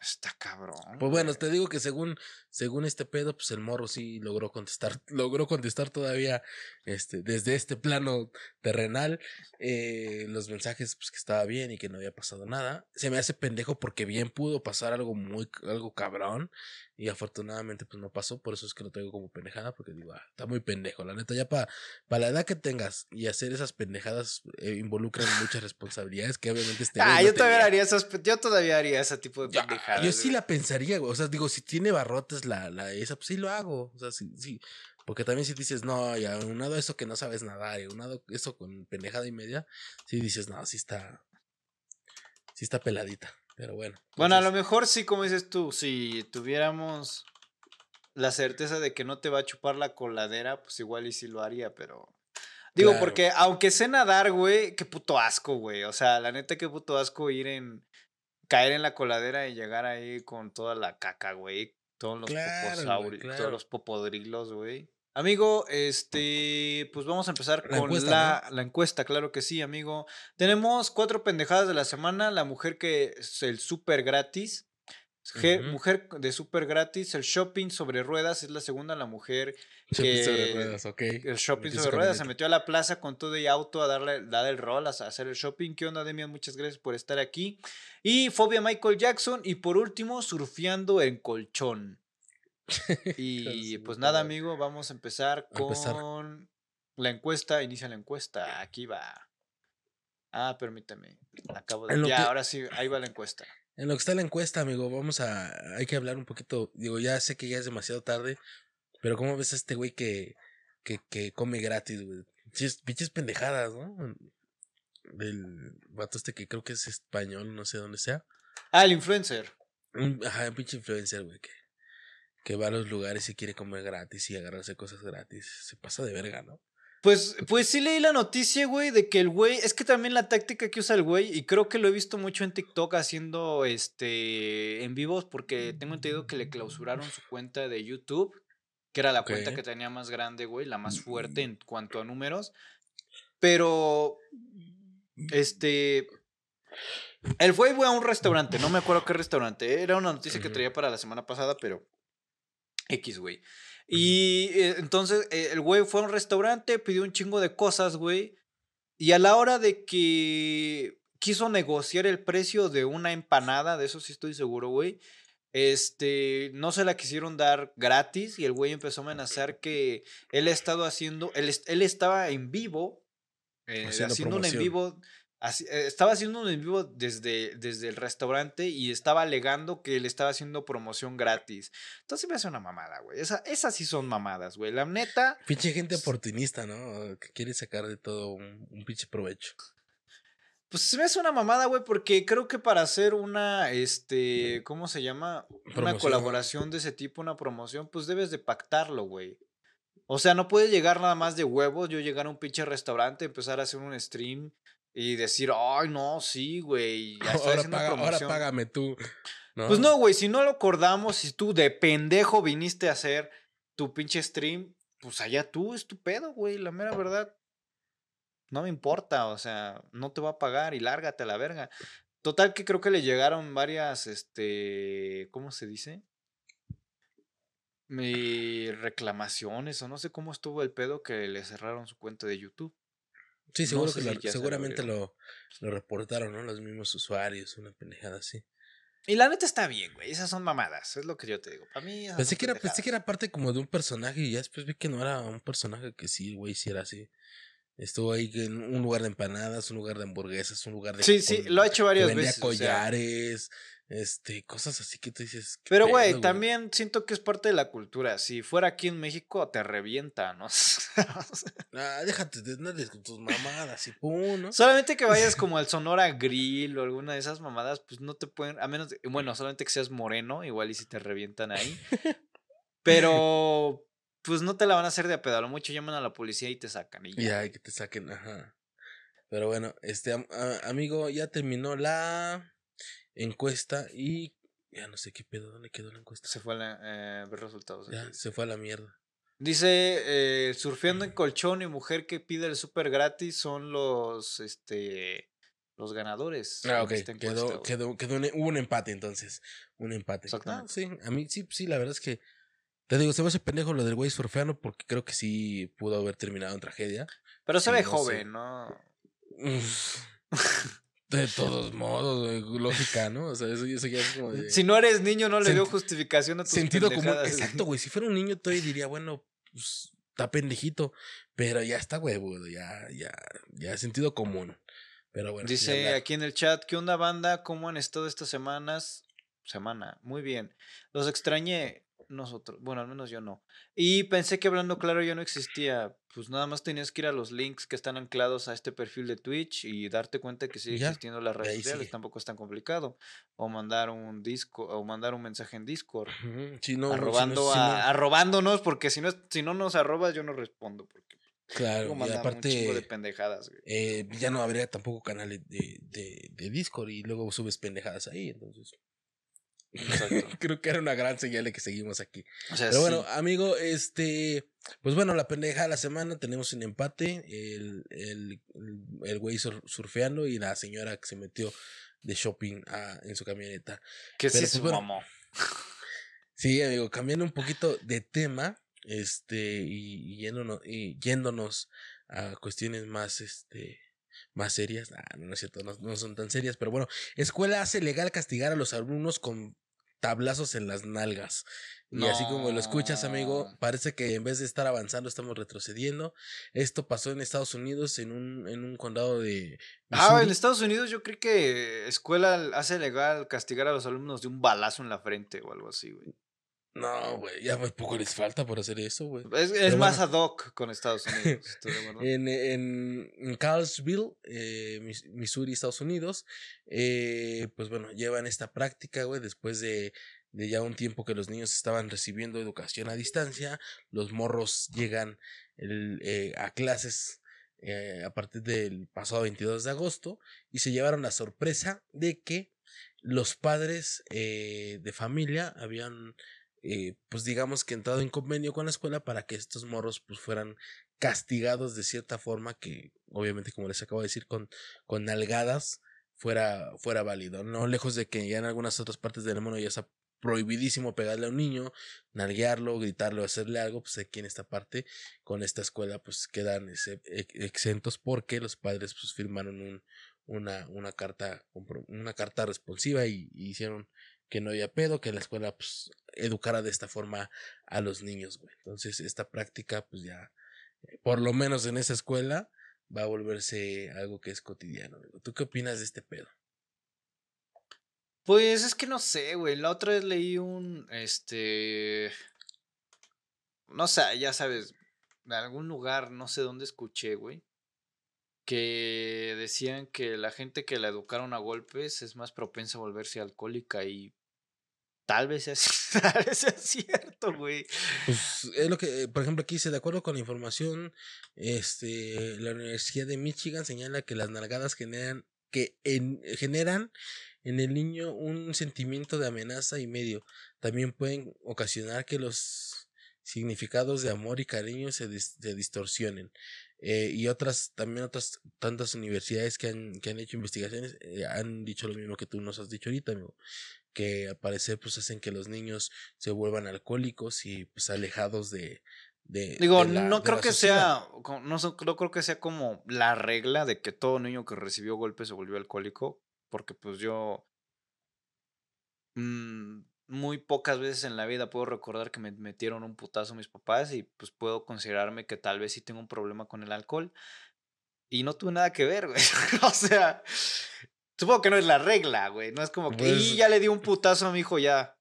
está cabrón. Pues bueno, güey. te digo que según, según este pedo, pues el morro sí logró contestar, <laughs> logró contestar todavía este, desde este plano terrenal eh, los mensajes pues que estaba bien y que no había pasado nada. Se me hace pendejo porque bien pudo pasar algo muy, algo cabrón y afortunadamente pues no pasó, por eso es que lo traigo como pendejada porque digo, ah, está muy pendejo, la neta, ya para la edad que tengas y hacer esas pendejadas eh, involucran muchas responsabilidades que obviamente este Ah, no yo todavía tenía. haría esas, yo todavía haría ese tipo de pendejadas. yo sí güey. la pensaría, güey. O sea, digo, si tiene barrotes la, la esa, pues sí lo hago. O sea, sí, sí. Porque también si dices, no, ya, unado a eso que no sabes nadar, y unado eso con pendejada y media, sí dices, no, sí está. Sí está peladita. Pero bueno. Bueno, a lo mejor sí, como dices tú, si tuviéramos la certeza de que no te va a chupar la coladera, pues igual y sí lo haría, pero... Digo, Claro. porque aunque sé nadar, güey, qué puto asco, güey. O sea, la neta, qué puto asco ir en... Caer en la coladera y llegar ahí con toda la caca, güey. Todos los Claro, güey, poposauri- claro. todos los popodrilos, güey. Amigo, este, pues vamos a empezar La con encuesta, la, la encuesta, claro que sí, amigo. Tenemos cuatro pendejadas de la semana. La mujer que es el súper gratis. Ujú. Mujer de súper gratis. El shopping sobre ruedas es la segunda. La mujer Shopping sobre que- ruedas, ok. el shopping sobre ruedas. Se metió a la plaza con todo y auto a darle, dar el rol, a hacer el shopping. ¿Qué onda, Demian? Muchas gracias por estar aquí. Y Fobia Michael Jackson. Y por último, surfeando en colchón. <laughs> Y pues nada, amigo, vamos a empezar A empezar. con la encuesta. Inicia la encuesta. Aquí va. Ah, permítame. Acabo de. Ya, que- ahora sí, ahí va la encuesta. En lo que está la encuesta, amigo, vamos a. Hay que hablar un poquito. Digo, ya sé que ya es demasiado tarde, pero ¿cómo ves a este güey que, que, que come gratis, güey? Pinches, pendejadas, ¿no? Del vato este que creo que es español, no sé dónde sea. Ah, el influencer. Ajá, un pinche influencer, güey, que, que va a los lugares y quiere comer gratis y agarrarse cosas gratis. Se pasa de verga, ¿no? Pues, pues sí leí la noticia, güey, de que el güey, es que también la táctica que usa el güey, y creo que lo he visto mucho en TikTok haciendo este en vivos, porque tengo entendido que le clausuraron su cuenta de YouTube, que era la cuenta que tenía más grande, güey, la más fuerte en cuanto a números. Pero, este, él fue güey, a un restaurante, no me acuerdo qué restaurante, era una noticia que traía para la semana pasada, pero X, güey. Y eh, entonces eh, el güey fue a un restaurante, pidió un chingo de cosas, güey. Y a la hora de que quiso negociar el precio de una empanada, de eso sí estoy seguro, güey. Este, no se la quisieron dar gratis y el güey empezó a amenazar que él ha estado haciendo, él, él estaba en vivo, eh, Haciendo haciendo un en vivo, así- eh, estaba haciendo un en vivo desde, desde el restaurante y estaba alegando que él estaba haciendo promoción gratis. Entonces me hace una mamada, güey. Esa, esas sí son mamadas, güey. La neta, Pinche gente oportunista, ¿no? Que quiere sacar de todo un, un pinche provecho. pues se me hace una mamada, güey, porque creo que para hacer una, este, ¿cómo se llama? Una colaboración de ese tipo, una promoción, pues debes de pactarlo, güey. O sea, no puedes llegar nada más de huevos, yo llegar a un pinche restaurante, empezar a hacer un stream y decir, ay, no, sí, güey, ya estoy Ahora, haciendo paga- ahora promoción. págame tú. ¿no? Pues no, güey, si no lo acordamos, si tú de pendejo viniste a hacer tu pinche stream, pues allá tú, es tu pedo, güey, la mera verdad. No me importa, o sea, no te va a pagar y lárgate a la verga. Total que creo que le llegaron varias, este, ¿cómo se dice? Mi reclamaciones o no sé cómo estuvo el pedo que le cerraron su cuenta de YouTube. Sí, No seguro sé que si lo- seguramente lo, lo reportaron, ¿no? Los mismos usuarios, una pendejada así. Y la neta está bien, güey. Esas son mamadas, es lo que yo te digo. Para mí, Pensé que, era, pensé que era parte como de un personaje y ya después vi que no era un personaje que sí, güey, sí era así. Estuvo ahí en un lugar de empanadas, un lugar de hamburguesas, un lugar de... Sí, sí, lo ha hecho varias vendía veces. o sea, collares, este, cosas así que tú dices... ¿qué Pero, güey, también siento que es parte de la cultura. Si fuera aquí en México, te revienta, ¿no? <laughs> Ah, déjate de con tus mamadas y pum, ¿no? solamente que vayas <laughs> como al Sonora Grill o alguna de esas mamadas, pues no te pueden, a menos, de- bueno, solamente que seas moreno, igual y si te revientan ahí. <laughs> Pero, pues no te la van a hacer de a pedo. A lo mucho llaman a la policía y te sacan. Y ya. ay, que te saquen, ajá. Pero bueno, este a- amigo, ya terminó la encuesta y ya no sé qué pedo, ¿dónde quedó la encuesta? Se fue a la- eh, ver resultados. Ya, se fue a la mierda. Dice, eh, surfeando en colchón y mujer que pide el súper gratis son los, este, los ganadores. Ah, ok, quedó, quedó, quedó un, hubo un empate entonces, un empate. Ah, Exactamente. sí, a mí sí, sí, la verdad es que, te digo, se me hace pendejo lo del güey surfeano porque creo que sí pudo haber terminado en tragedia. Pero se sí, ve no sé. joven, ¿no? <laughs> De todos modos, lógica, ¿no? O sea, eso, eso ya es como de... Si no eres niño, no le veo justificación a tus Sentido común, exacto, güey. Si fuera un niño, todavía diría, bueno, pues está pendejito, pero ya está huevudo, ya, ya, ya sentido común. Pero bueno. Dice aquí en el chat, ¿qué onda banda? ¿Cómo han estado estas semanas? Semana, muy bien. Los extrañé nosotros, bueno, al menos yo no. Y pensé que hablando claro ya no existía. Pues nada más tenías que ir a los links que están anclados a este perfil de Twitch y darte cuenta que sigue Ya, existiendo las redes ahí sociales, sigue. tampoco es tan complicado. O mandar un disco, o mandar un mensaje en Discord. No, no, si no- arrobando si no- a- arrobándonos, porque si no, si no nos arrobas, yo no respondo. Porque Claro, y mandan un chingo de aparte, pendejadas, güey. eh, ya no habría tampoco canales de, de, de Discord y luego subes pendejadas ahí, entonces. <laughs> Creo que era una gran señal de que seguimos aquí. O sea, Pero bueno, sí. amigo, este, pues bueno, la pendeja de la semana tenemos un empate, el, el, el güey sur- surfeando y la señora que se metió de shopping a- en su camioneta. que sí pues, su bueno. <laughs> Sí, amigo, cambiando un poquito de tema, este, y, y yéndonos, y yéndonos a cuestiones más, este, más serias. Ah, no, no es cierto, no, no son tan serias, pero bueno, escuela hace legal castigar a los alumnos con tablazos en las nalgas. Y así como lo escuchas, amigo, parece que en vez de estar avanzando, estamos retrocediendo. Esto pasó en Estados Unidos, en un, en un condado de... Ah, en Estados Unidos yo creo que escuela hace legal castigar a los alumnos de un balazo en la frente o algo así, güey. No, güey, ya muy poco les falta por hacer eso, güey. Es, más bueno. ad hoc con Estados Unidos. <laughs> En, en, en Carlsville, eh, Mis- Missouri, Estados Unidos, eh, pues bueno, llevan esta práctica, güey, después de, de ya un tiempo que los niños estaban recibiendo educación a distancia, los morros llegan el, eh, a clases eh, a partir del pasado 22 de agosto y se llevaron la sorpresa de que los padres eh, de familia habían, eh, pues digamos que entrado en convenio con la escuela para que estos morros pues fueran castigados de cierta forma que obviamente como les acabo de decir con, con nalgadas fuera, fuera válido, no lejos de que ya en algunas otras partes del mundo ya está prohibidísimo pegarle a un niño, nalguearlo, gritarlo, hacerle algo, pues aquí en esta parte con esta escuela pues quedan exentos porque los padres pues firmaron un, una, una carta una carta responsiva y hicieron que no había pedo, que la escuela pues educara de esta forma a los niños, güey. Entonces esta práctica pues ya eh, por lo menos en esa escuela va a volverse algo que es cotidiano. ¿Tú qué opinas de este pedo? Pues es que no sé, güey. La otra vez leí un, este, no sé, ya sabes, de algún lugar, no sé dónde escuché, güey, que decían que la gente que la educaron a golpes es más propensa a volverse alcohólica y tal vez sea, <laughs> tal vez sea cierto, güey. Pues es lo que, por ejemplo, aquí dice, de acuerdo con la información, este, la Universidad de Michigan señala que las nalgadas generan, que en- generan en el niño un sentimiento de amenaza y medio. También pueden ocasionar que los significados de amor y cariño se, se distorsionen. eh, y otras, también otras tantas universidades que han, que han hecho investigaciones eh, han dicho lo mismo que tú nos has dicho ahorita, amigo. Que al parecer pues hacen que los niños se vuelvan alcohólicos y pues alejados de, de Digo, de la- no de creo que sociedad. sea, no, no creo que sea como la regla de que todo niño que recibió golpes se volvió alcohólico, porque pues yo mm, muy pocas veces en la vida puedo recordar que me metieron un putazo mis papás y pues puedo considerarme que tal vez sí tengo un problema con el alcohol y no tuve nada que ver, güey. <laughs> O sea, supongo que no es la regla, güey. No es como que Pues- "Y ya le di un putazo a mi hijo ya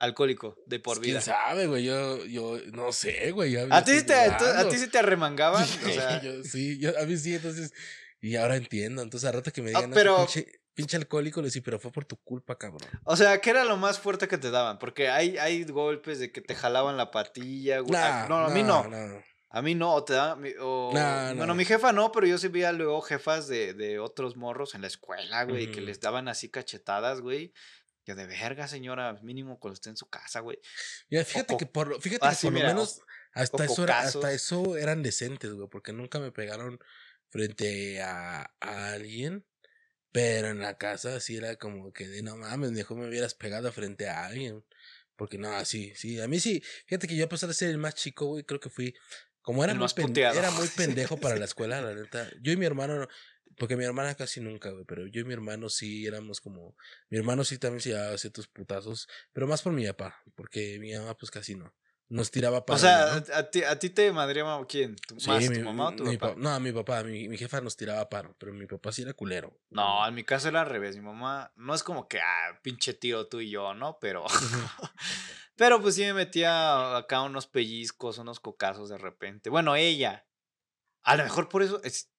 alcohólico de por Pues, ¿Quién vida. sabe, güey? Yo, yo no sé, güey. ¿A ti, sí te, a ti <laughs> sí te arremangaban? O sea, Yo- sí, yo, a mí sí, entonces. Y ahora entiendo. Entonces, al rato que me Ah, digan, "No, pero- pinche, pinche alcohólico, le decía, pero fue por tu culpa, cabrón. O sea, ¿qué era lo más fuerte que te daban? Porque hay, hay golpes de que te jalaban la patilla, güey. Ah, no, a mí no. no. A mí no, o te mi- O... Nah, bueno, mi jefa no, pero yo sí veía luego jefas de, de otros morros en la escuela, güey, que les daban así cachetadas, güey. Que de verga, señora, mínimo cuando esté en su casa, güey. Mira, fíjate que por, lo- fíjate ah, que sí, por mira, lo menos hasta eso, era- hasta eso eran decentes, güey, porque nunca me pegaron frente a, a alguien. Pero en la casa sí era como que de no mames, mejor me hubieras pegado frente a alguien. Porque no, sí, sí, a mí sí. Fíjate que yo a pesar de ser el más chico, güey, creo que fui. Como era, El muy, más pen- puteado. era muy <laughs> pendejo para la <laughs> escuela, la neta. Yo y mi hermano, porque mi hermana casi nunca, güey, pero yo y mi hermano sí éramos como. Mi hermano sí también se llevaba ciertos putazos, pero más por mi papá, porque mi mamá, pues casi no. Nos tiraba para. O sea, a, ti, a ti te madreaba quién? ¿Tu, Sí, ¿Más mi- tu mamá o tu mi papá? pa- No, a mi papá, mi, mi jefa nos tiraba paro, pero mi papá sí era culero. No, en mi caso era al revés. Mi mamá no es como que, ah, pinche tío tú y yo, ¿no? Pero, <laughs> pero pues sí me metía acá unos pellizcos, unos cocazos de repente. Bueno, ella. A lo mejor por eso, es,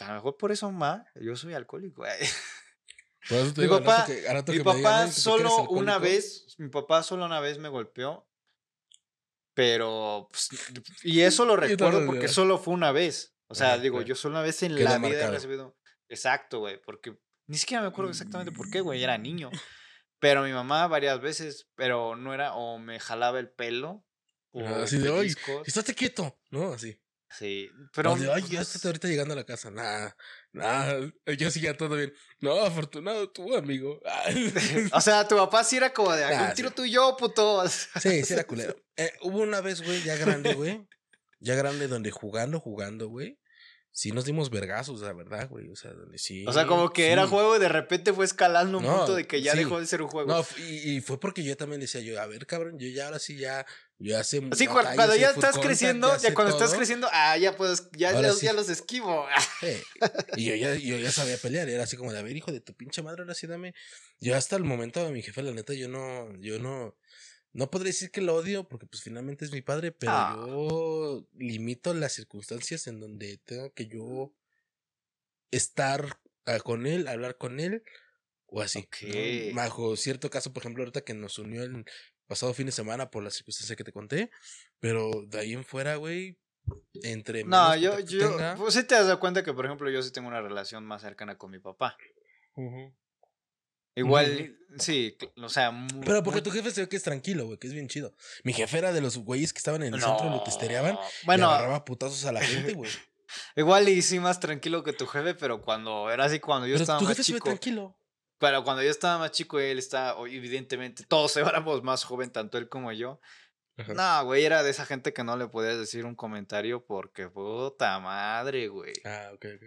a lo mejor por eso, ma, yo soy alcohólico. <laughs> Por eso te Mi digo, papá, que- mi que digan, papá "Oye, ¿tú que solo una alcohólico?". vez, mi papá solo una vez me golpeó. Pero, pues, y eso lo <laughs> recuerdo porque solo fue una vez. O sea, Ajá, digo, yo solo una vez en la vida he recibido. Exacto, güey, porque ni siquiera me acuerdo exactamente por qué, güey, era niño. Pero mi mamá varias veces, pero no era, o me jalaba el pelo, o Así de, oye, estate quieto, ¿no? Así. Sí, Pero, de, ay, pues, ya estás sé. ahorita llegando a la casa. Nah, nah, yo sí ya todo bien. No, afortunado tú, amigo. <laughs> <laughs> O sea, tu papá sí era como de Nah, un tiro sí. tú y yo, puto. sí, sí era <laughs> culero. Eh, hubo una vez, güey, ya grande, güey. Ya grande, donde jugando, jugando, güey. Sí nos dimos vergazos, la verdad, güey. O sea, donde sí. O sea, como que era sí. juego y de repente fue escalando un No, punto de que ya sí. dejó de ser un juego. No, y, y fue porque yo también decía yo, a ver, cabrón, yo ya ahora sí ya, yo ya sé. Batallas, cuando sé ya estás contact, creciendo, ya, cuando estás creciendo, ah, ya puedes, ya, ya, sí. ya los esquivo. Y yo ya, yo ya sabía pelear, era así como de, a ver, hijo de tu pinche madre, ahora sí dame. Yo hasta el momento de mi jefe, la neta, yo no, yo no, no podría decir que lo odio, porque pues finalmente es mi padre, pero Ah. yo limito las circunstancias en donde tenga que yo estar ah, con él, hablar con él, o así. ¿no? Ok. Bajo cierto caso, por ejemplo, ahorita que nos unió el pasado fin de semana por la circunstancia que te conté, pero de ahí en fuera, güey, entre No, yo, yo, tenga- pues sí te das cuenta que, por ejemplo, yo sí tengo una relación más cercana con mi papá. Igual, sí, o sea, mu- Pero porque muy- tu jefe se ve que es tranquilo, güey, que es bien chido. Mi jefe era de los güeyes que estaban en el centro y lo testereaban. No, y Bueno, agarraba putazos a la gente, güey. <laughs> igual y sí más tranquilo que tu jefe, pero cuando era así, cuando yo Pero estaba tu más jefe se ve tranquilo. Pero cuando yo estaba más chico, él está, o- evidentemente, todos <laughs> éramos más joven, tanto él como yo. Ajá. No, güey, era de esa gente que no le podías decir un comentario porque puta madre, güey. Ah, ok, ok.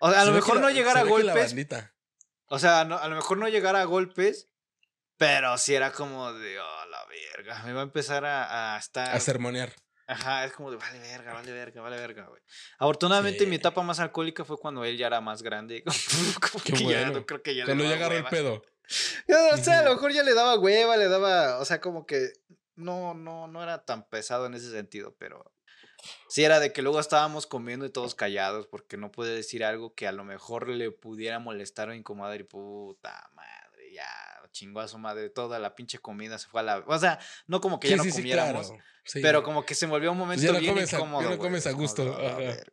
O sea, a Se lo mejor la- no llegar a golpes. O sea, no- a lo mejor no llegar a golpes, pero sí era como de, oh, la verga. Me va a empezar a, a estar. A sermonear. Ajá, es como de, vale verga, vale verga, vale verga, güey. Afortunadamente, mi etapa más alcohólica fue cuando él ya era más grande. <laughs> como Qué que ya bueno. no creo que ya Cuando ya agarró el pedo. <laughs> Ya, o sea, a lo <laughs> mejor ya le daba hueva, le daba, o sea, como que no, no, no era tan pesado en ese sentido, pero sí era de que luego estábamos comiendo y todos callados porque no puede decir algo que a lo mejor le pudiera molestar o incomodar y puta madre, ya chingó a su madre, toda la pinche comida se fue a la, o sea, no como que ya Sí, no sí, comiéramos, claro. Pero como que se volvió un momento ya no bien comes a- ya incómodo. no güey, comes a gusto, ver".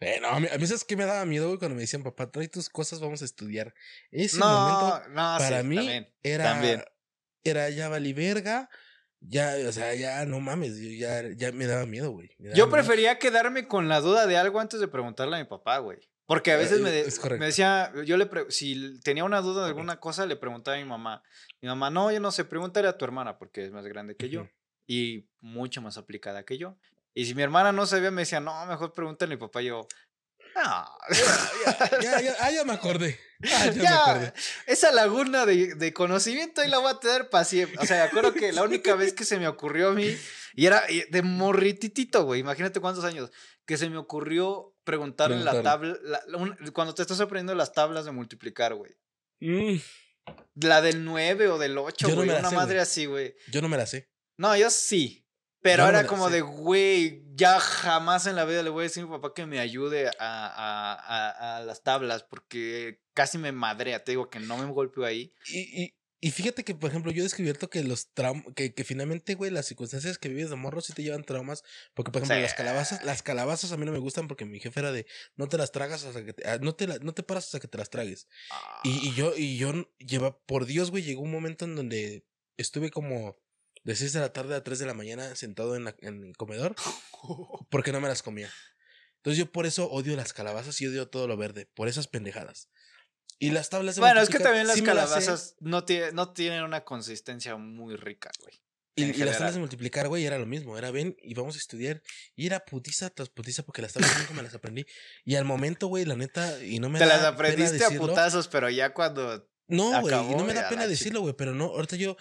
Eh, no, a mí, a mí sabes qué me daba miedo, güey, cuando me decían, papá, trae tus cosas, vamos a estudiar. Ese No, momento, no, para mí, también, era, también. era ya vali verga. Ya, o sea, ya no mames, yo ya, ya me daba miedo, güey. daba Yo miedo. prefería quedarme con la duda de algo antes de preguntarle a mi papá, güey. Porque a Eh, veces me, eh, de- me decía, yo le pre- si tenía una duda de alguna cosa, le preguntaba a mi mamá. Mi mamá, no, yo no sé, pregúntale a tu hermana porque es más grande que yo y mucho más aplicada que yo. Y si mi hermana no sabía, me decía, no, mejor pregúntale a mi papá. Yo, no. <laughs> Ya, ya, ya, ah, ya me acordé. Ah, ya, me acordé. esa laguna de, de conocimiento ahí la voy a tener para siempre. O sea, me acuerdo que la única vez que se me ocurrió a mí, y era y de morrititito, güey, imagínate cuántos años, que se me ocurrió preguntarle la Preguntarle. tabla, la- la- un- cuando te estás aprendiendo las tablas de multiplicar, güey. Mm, La del 9 o del 8, Yo no güey, una sé, madre güey. así, güey. yo no me la sé. No, yo sí. Pero no la como sé. de, güey, ya jamás en la vida le voy a decir a mi papá que me ayude a, a- a- a las tablas porque casi me madrea. Te digo que no me golpeo ahí. Y, y, y fíjate que, por ejemplo, yo he descubierto que los traumas, que, que finalmente, güey, las circunstancias que vives de morro sí te llevan traumas. Porque, por ejemplo, las calabazas, las calabazas a mí no me gustan porque mi jefe era de no te las tragas hasta que te, ah, no te la- no te paras hasta que te las tragues. Y, y yo, y yo lleva, por Dios, güey, llegó un momento en donde estuve como de 6 de la tarde a 3 de la mañana sentado en, la- en el comedor <laughs> porque no me las comía. Entonces yo por eso odio las calabazas y odio todo lo verde, por esas pendejadas. Y las tablas de Bueno, es que también las sí calabazas no, tiene- no tienen una consistencia muy rica, güey. Y, y las tablas de multiplicar, güey, era lo mismo. Era ven y vamos a estudiar. Y era putiza tras putiza porque las tablas nunca me las aprendí. Y al momento, güey, la neta, y no me Te da las pena aprendiste a decirlo. putazos, pero ya cuando... No, güey, no me a da pena la decirlo, güey, pero no, ahorita yo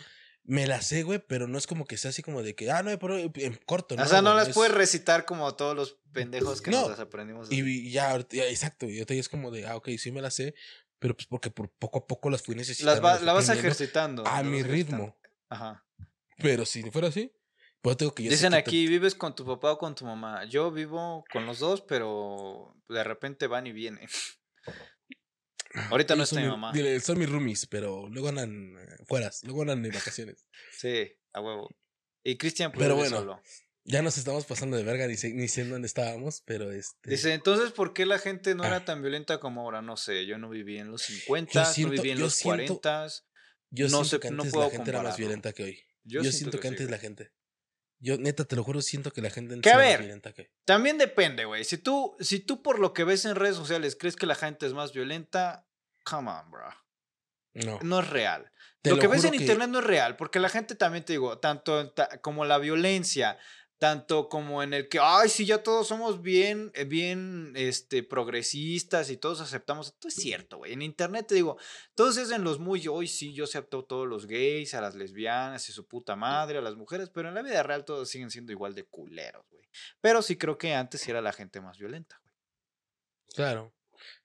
me la sé, güey, pero no es como que sea así como de que, ah, no, pero en corto, ¿no? o sea, no güey, las es- puedes recitar como todos los pendejos que No, nos las aprendimos. Y, y ya, ya, exacto, y ahorita ya es como de, ah, ok, sí me la sé, pero pues porque por poco a poco las fui necesitando. Las va- las la vas ejercitando. A mi ritmo. Ajá. Pero si fuera así, pues te digo que yo Dicen te- aquí, ¿vives con tu papá o con tu mamá? Yo vivo con los dos, pero de repente van y vienen. Ahorita no está mi mamá. dile, son mis roomies, pero luego andan eh, fueras, luego andan de vacaciones. Sí, a huevo. Y Cristian, pues, Pero bueno, solo. Ya nos estamos pasando de verga, ni sé, ni sé dónde estábamos, pero este... Dice, entonces, ¿por qué la gente no Ah. era tan violenta como ahora? No sé, yo no viví en los 50, siento- no viví en los siento- 40. Yo no siento sé, que no antes puedo la gente era más violenta que hoy. Yo, Yo, siento, que sí, antes güey. la gente. Yo, neta, te lo juro, siento que la gente antes Que a ver. violenta que. También depende, güey. Si tú, si tú por lo que ves en redes sociales crees que la gente es más violenta, come on, bro. No. No es real. Te lo, que ves en internet no es real, porque la gente también te digo, tanto ta- como la violencia, tanto como en el que, ay, sí, ya todos somos bien, eh, bien, este, progresistas y todos aceptamos. Esto es cierto, güey. En internet te digo, todos es en los muy, hoy sí, yo acepto a todos los gays, a las lesbianas y su puta madre, a las mujeres, pero en la vida real todos siguen siendo igual de culeros, güey. Pero sí creo que antes era la gente más violenta, güey. Claro.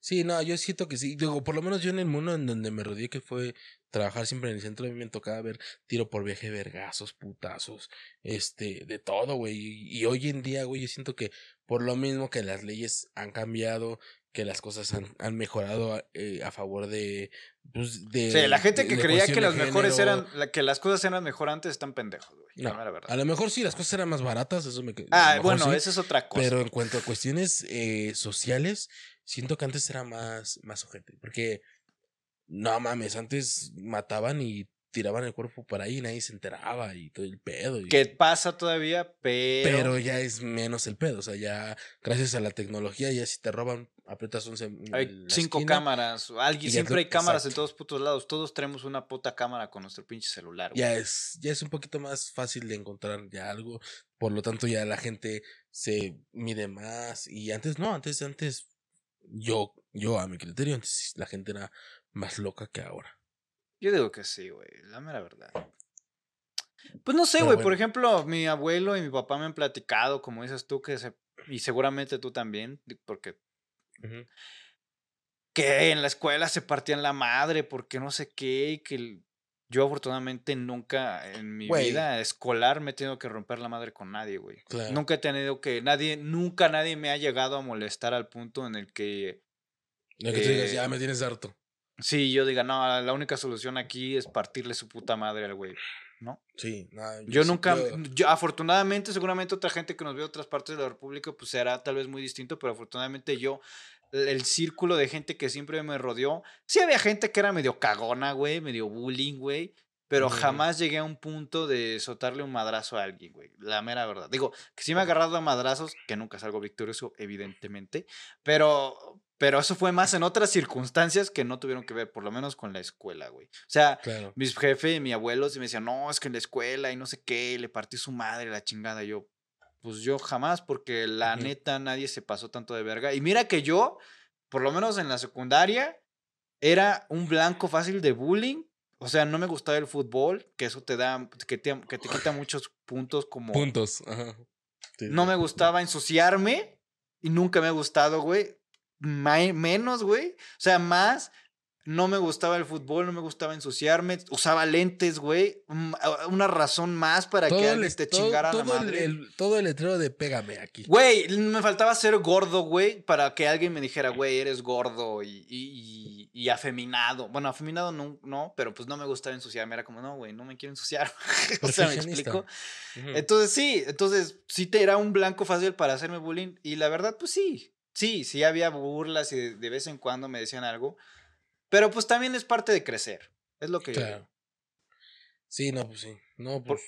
Sí, no, yo siento que sí. Digo, por lo menos yo en el mundo en donde me rodeé, que fue trabajar siempre en el centro, a mí me tocaba ver tiro por viaje, vergazos, putazos, este, de todo, güey. Y, y hoy en día, güey, yo siento que por lo mismo que las leyes han cambiado, que las cosas han, han mejorado eh, a favor de, pues, de. Sí, la gente que de creía que las mejores género. eran, la- que las cosas eran mejor antes están pendejos, güey. la No, mera verdad. a lo mejor sí, las cosas eran más baratas, eso me. Ah, bueno, sí. esa es otra cosa. Pero en cuanto a cuestiones eh, sociales, siento que antes era más, más ojete. Porque, no mames, antes mataban y tiraban el cuerpo por ahí y nadie se enteraba y todo el pedo. y- que pasa todavía, pero, pero ya es menos el pedo. O sea, ya gracias a la tecnología, ya si te roban, aprietas un. hay cinco esquina, cámaras. Alguien, siempre hay cámaras en todos putos lados. Todos tenemos una puta cámara con nuestro pinche celular. güey. Ya es, ya es un poquito más fácil de encontrar ya algo. Por lo tanto, ya la gente se mide más. Y antes no, antes, antes, yo, yo a mi criterio, antes la gente era más loca que ahora. Yo digo que sí, güey. La mera verdad. Pues no sé, güey. Por ejemplo, mi abuelo y mi papá me han platicado, como dices tú, que se. Y seguramente tú también, porque que en la escuela se partían la madre porque no sé qué y que el- yo afortunadamente nunca en mi vida escolar me he tenido que romper la madre con nadie, güey. Claro. Nunca he tenido que nadie, nunca nadie me ha llegado a molestar al punto en el que Lo que tú digas, Eh, ya me tienes harto. sí yo diga, no, la única solución aquí es partirle su puta madre al güey. ¿No? Sí, nada, Yo nunca, yo- yo, afortunadamente, seguramente otra gente que nos ve de otras partes de la República, pues será tal vez muy distinto, pero afortunadamente yo, el círculo de gente que siempre me rodeó, sí había gente que era medio cagona, güey, medio bullying, güey, pero jamás llegué a un punto de soltarle un madrazo a alguien, güey. La mera verdad. Digo, que sí me he agarrado a madrazos, que nunca salgo victorioso, evidentemente, pero, pero eso fue más en otras circunstancias que no tuvieron que ver, por lo menos con la escuela, güey. O sea, Claro. mis jefes y mi abuelo me decían, no, es que en la escuela y no sé qué, le partí su madre la chingada. Y yo, pues yo jamás, porque la neta nadie se pasó tanto de verga. Y mira que yo, por lo menos en la secundaria, era un blanco fácil de bullying. O sea, no me gustaba el fútbol, que eso te da, que te, que te quita muchos puntos como... Puntos. Ajá. Sí, No me gustaba ensuciarme y nunca me ha gustado, güey. Menos, güey. O sea, más. No me gustaba el fútbol, no me gustaba ensuciarme. Usaba lentes, güey. a- Una razón más para que Todo el, alguien te todo- chingara la todo el- madre. el- todo el letrero de pégame aquí. Güey, me faltaba ser gordo, güey, para que alguien me dijera, güey, eres gordo y, y, y- y afeminado. Bueno, afeminado no, no, pero pues no me gustaba ensuciarme. Era como, no, güey, no me quiero ensuciar. <laughs> o sea, me explico. Entonces sí, entonces sí te era un blanco fácil para hacerme bullying y la verdad pues sí, sí, sí había burlas y de, de vez en cuando me decían algo, pero pues también es parte de crecer, es lo que yo digo. Sí, no, pues sí. No, pues.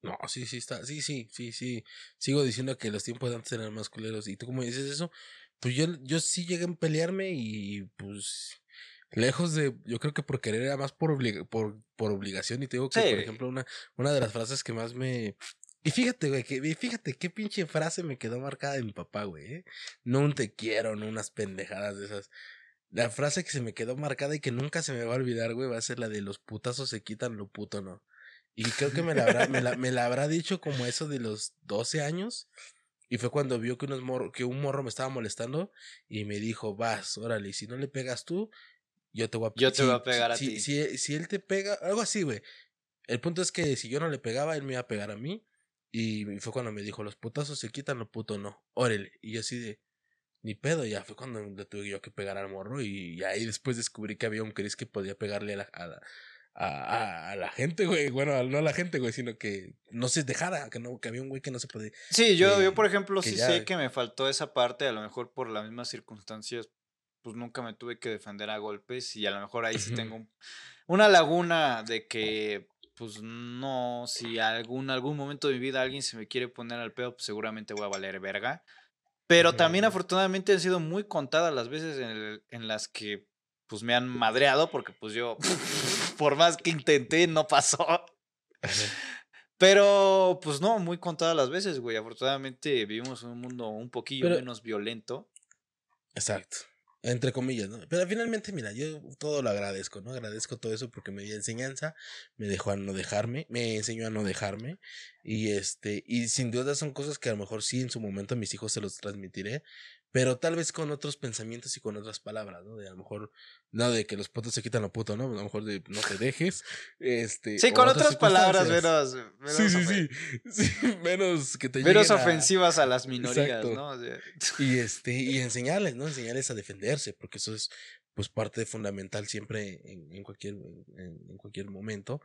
No, sí, sí está. Sí, sí, sí, sí. Sigo diciendo que los tiempos de antes eran más culeros. Y tú, como dices eso, pues yo, yo sí llegué a pelearme y pues. Lejos de. Yo creo que por querer era más por, obliga- por, por obligación. Y te digo que, Sí. por ejemplo, una, una de las frases que más me. Y fíjate, güey, que y fíjate qué pinche frase me quedó marcada de mi papá, güey. ¿eh? No un te quiero, no unas pendejadas de esas. La frase que se me quedó marcada y que nunca se me va a olvidar, güey, va a ser la de los putazos se quitan, lo puto no. Y creo que me la habrá, me la, me la habrá dicho como eso de los 12 años. Y fue cuando vio que, unos morro, que un morro me estaba molestando y me dijo, vas, órale, y si no le pegas tú, yo te voy a Yo te si- voy a pegar a si- ti. Si, si él te pega, algo así, güey. El punto es que si yo no le pegaba, él me iba a pegar a mí. Y fue cuando me dijo, los putazos se quitan, lo puto no. Órale. Y yo así de, ni pedo, ya fue cuando le tuve yo que pegar al morro. Y ahí después descubrí que había un Chris que podía pegarle a la, a la, a, la gente, güey. Bueno, no a la gente, güey, sino que no se dejara, que, no, que había un güey que no se podía. Sí, yo, que- yo por ejemplo sí ya- sé que me faltó esa parte, a lo mejor por las mismas circunstancias, pues nunca me tuve que defender a golpes y a lo mejor ahí sí tengo un- una laguna de que pues no, si algún algún momento de mi vida alguien se me quiere poner al pedo, pues seguramente voy a valer verga. Pero también afortunadamente han sido muy contadas las veces en, el- en las que pues me han madreado porque pues yo <laughs> por más que intenté no pasó. Pero, pues no, muy contadas las veces, güey. Afortunadamente vivimos en un mundo un poquillo Pero- menos violento. Exacto. Entre comillas, ¿no? Pero finalmente, mira, yo todo lo agradezco, ¿no? Agradezco todo eso porque me dio enseñanza, me dejó a no dejarme, me enseñó a no dejarme. Y este, y sin duda son cosas que a lo mejor sí en su momento a mis hijos se los transmitiré, pero tal vez con otros pensamientos y con otras palabras, ¿no? De a lo mejor, no de que los putos se quitan lo puto, ¿no? A lo mejor de no te dejes. Este. Sí, con otras palabras menos, menos, Sí, sí, sí, sí. <laughs> Menos que te menos a- ofensivas a las minorías, Exacto. ¿no? O sea, y <laughs> este, y enseñarles, ¿no? Enseñarles a defenderse, porque eso es pues parte fundamental siempre en, en cualquier, en, en cualquier momento.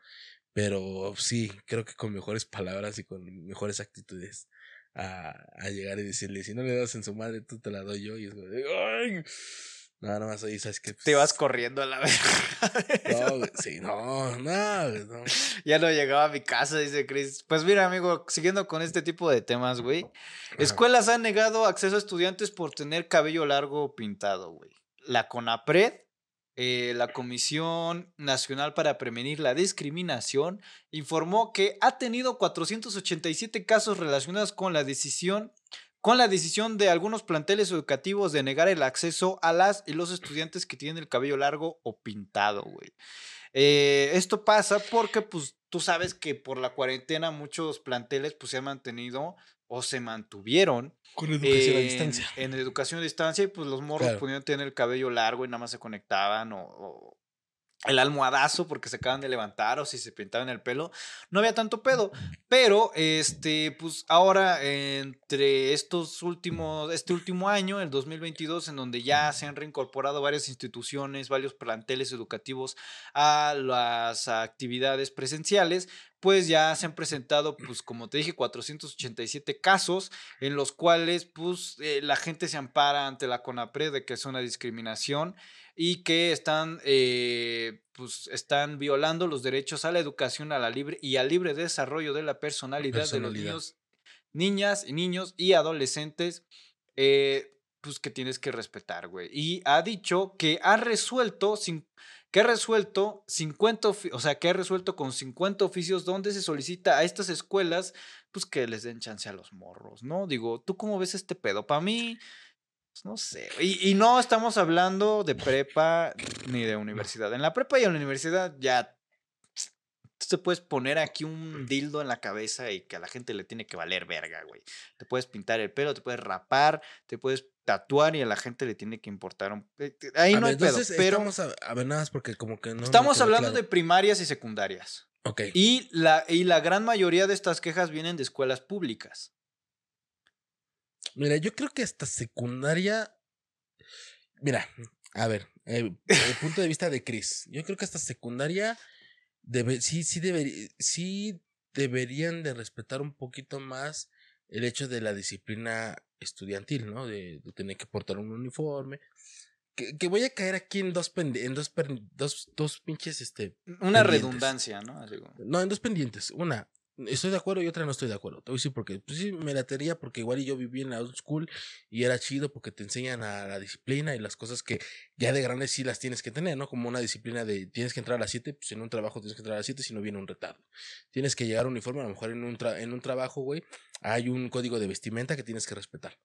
Pero sí, creo que con mejores palabras y con mejores actitudes a, a llegar y decirle, si no le das en su madre, tú te la doy yo. Y es como ¡ay! No, nada más ahí, ¿sabes qué? te vas corriendo a la verga. No, güey, sí, no, no, güey, no. <laughs> ya no llegaba a mi casa, dice Chris. Pues mira, amigo, siguiendo con este tipo de temas, güey. Escuelas han negado acceso a estudiantes por tener cabello largo pintado, güey. La CONAPRED, eh, la Comisión Nacional para Prevenir la Discriminación, informó que ha tenido 487 casos relacionados con la decisión con la decisión de algunos planteles educativos de negar el acceso a las y los estudiantes que tienen el cabello largo o pintado, güey. Eh, esto pasa porque, pues, tú sabes que por la cuarentena muchos planteles, pues, se han mantenido o se mantuvieron Con educación a en- distancia. En educación a distancia, y pues los morros Claro. podían tener el cabello largo y nada más se conectaban o, o el almohadazo porque se acaban de levantar o si se pintaban el pelo. No había tanto pedo. Pero, este, pues ahora entre estos últimos, este último año, el 2022, en donde ya se han reincorporado varias instituciones, varios planteles educativos a las actividades presenciales, después ya se han presentado, pues como te dije, 487 casos en los cuales pues eh, la gente se ampara ante la CONAPRE de que es una discriminación y que están, eh, pues, están violando los derechos a la educación, a la libre y al libre desarrollo de la personalidad, de los niños, niñas y niños y adolescentes. eh, pues que tienes que respetar, güey. Y ha dicho que ha resuelto, cin- que ha resuelto 50, ofi- o sea, que ha resuelto con 50 oficios donde se solicita a estas escuelas, pues que les den chance a los morros, ¿no? Digo, ¿tú cómo ves este pedo? Para mí, pues, no sé. Y, y no estamos hablando de prepa ni de universidad. En la prepa y en la universidad ya tú te puedes poner aquí un dildo en la cabeza y que a la gente le tiene que valer verga, güey. Te puedes pintar el pelo, te puedes rapar, te puedes tatuar y a la gente le tiene que importar un... eh, Ahí A no ver, hay pedo, pero estamos a, a ver nada más porque como que no. estamos hablando claro. de primarias y secundarias. Ok. Y la, y la gran mayoría de estas quejas vienen de escuelas públicas. Mira, yo creo que hasta secundaria. Mira, a ver, eh, el punto de vista de Chris. Yo creo que hasta secundaria debe, sí, sí, debería, sí deberían de respetar un poquito más el hecho de la disciplina estudiantil, ¿no? De, de tener que portar un uniforme. Que, que voy a caer aquí en dos pende- en dos, per- dos, dos pinches este Una Pendientes. redundancia, ¿no? Así como- no, en dos pendientes. Una, estoy de acuerdo y otra no estoy de acuerdo. Te voy porque pues sí me latería porque igual yo viví en la old school y era chido porque te enseñan a la disciplina y las cosas que ya de grande sí las tienes que tener, ¿no? Como una disciplina de tienes que entrar a las 7, pues en un trabajo tienes que entrar a las 7 si no viene un retardo. Tienes que llegar uniforme, a lo mejor en un, tra- en un trabajo, güey, hay un código de vestimenta que tienes que respetar.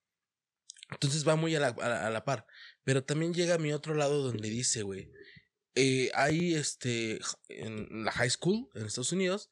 Entonces va muy a la, a la- a la par. Pero también llega a mi otro lado donde dice, güey, eh, hay este, en la high school en Estados Unidos,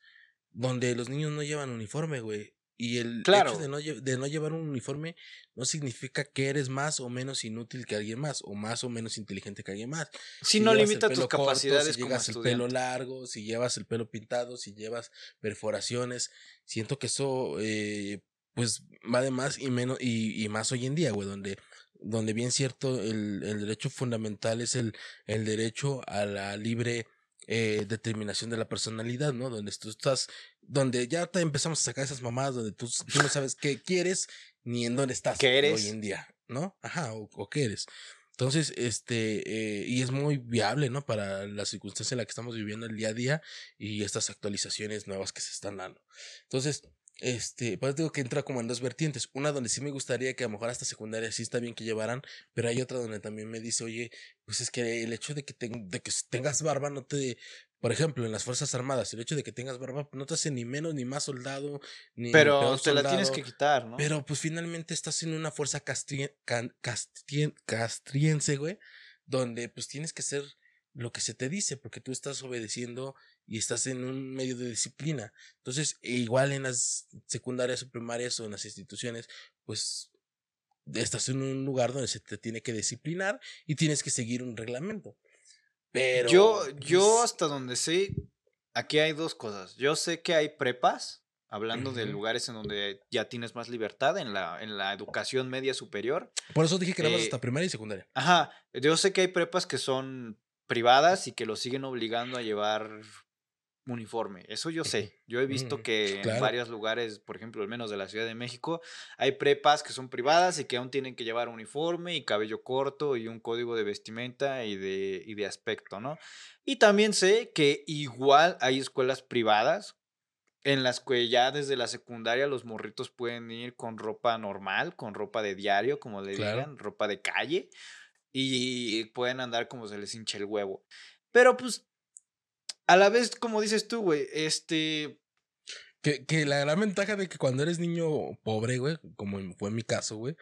donde los niños no llevan uniforme, güey. Y el Claro. hecho de no, de no llevar un uniforme no significa que eres más o menos inútil que alguien más, o más o menos inteligente que alguien más. Si no limita tus corto, capacidades si llevas el pelo largo, si llevas el pelo pintado, si llevas perforaciones, siento que eso eh, pues va de más y menos y, y más hoy en día, güey, donde donde bien cierto el, el derecho fundamental es el, el derecho a la libre eh, determinación de la personalidad, ¿no? Donde tú estás, donde ya te empezamos a sacar esas mamadas donde tú, tú no sabes qué quieres ni en dónde estás ¿Qué eres? hoy en día, ¿no? Ajá, o, o qué eres. Entonces, este, eh, y es muy viable, ¿no? Para la circunstancia en la que estamos viviendo el día a día y estas actualizaciones nuevas que se están dando. Entonces, este, pues digo que entra como en dos vertientes. Una donde sí me gustaría que a lo mejor hasta secundaria sí está bien que llevaran, pero hay otra donde también me dice, oye, pues es que el hecho de que, de que tengas barba no te, por ejemplo, en las Fuerzas Armadas, el hecho de que tengas barba no te hace ni menos ni más soldado, ni Pero peor te la tienes que quitar, ¿no? Pero pues finalmente estás en una fuerza castrien- can- castrien- castriense, güey, donde pues tienes que hacer lo que se te dice, porque tú estás obedeciendo y estás en un medio de disciplina. Entonces, e igual en las secundarias o primarias o en las instituciones, pues estás en un lugar donde se te tiene que disciplinar y tienes que seguir un reglamento. Pero yo, yo pues, hasta donde sé, aquí hay dos cosas. Yo sé que hay prepas, hablando de Ujú. lugares en donde ya tienes más libertad en la, en la educación media superior. por eso dije que más eh, hasta primaria y secundaria. Ajá, yo sé que hay prepas que son privadas y que los siguen obligando a llevar uniforme. Eso yo sé. Yo he visto Ujú, que en claro. varios lugares, por ejemplo, al menos de la Ciudad de México, hay prepas que son privadas y que aún tienen que llevar uniforme y cabello corto y un código de vestimenta y de, y de aspecto, ¿no? Y también sé que igual hay escuelas privadas en las que ya desde la secundaria los morritos pueden ir con ropa normal, con ropa de diario, como le Claro. digan, ropa de calle, y pueden andar como se les hinche el huevo. Pero pues, a la vez, como dices tú, güey, este, Que, que la gran ventaja de que cuando eres niño pobre, güey, como fue en mi caso, güey,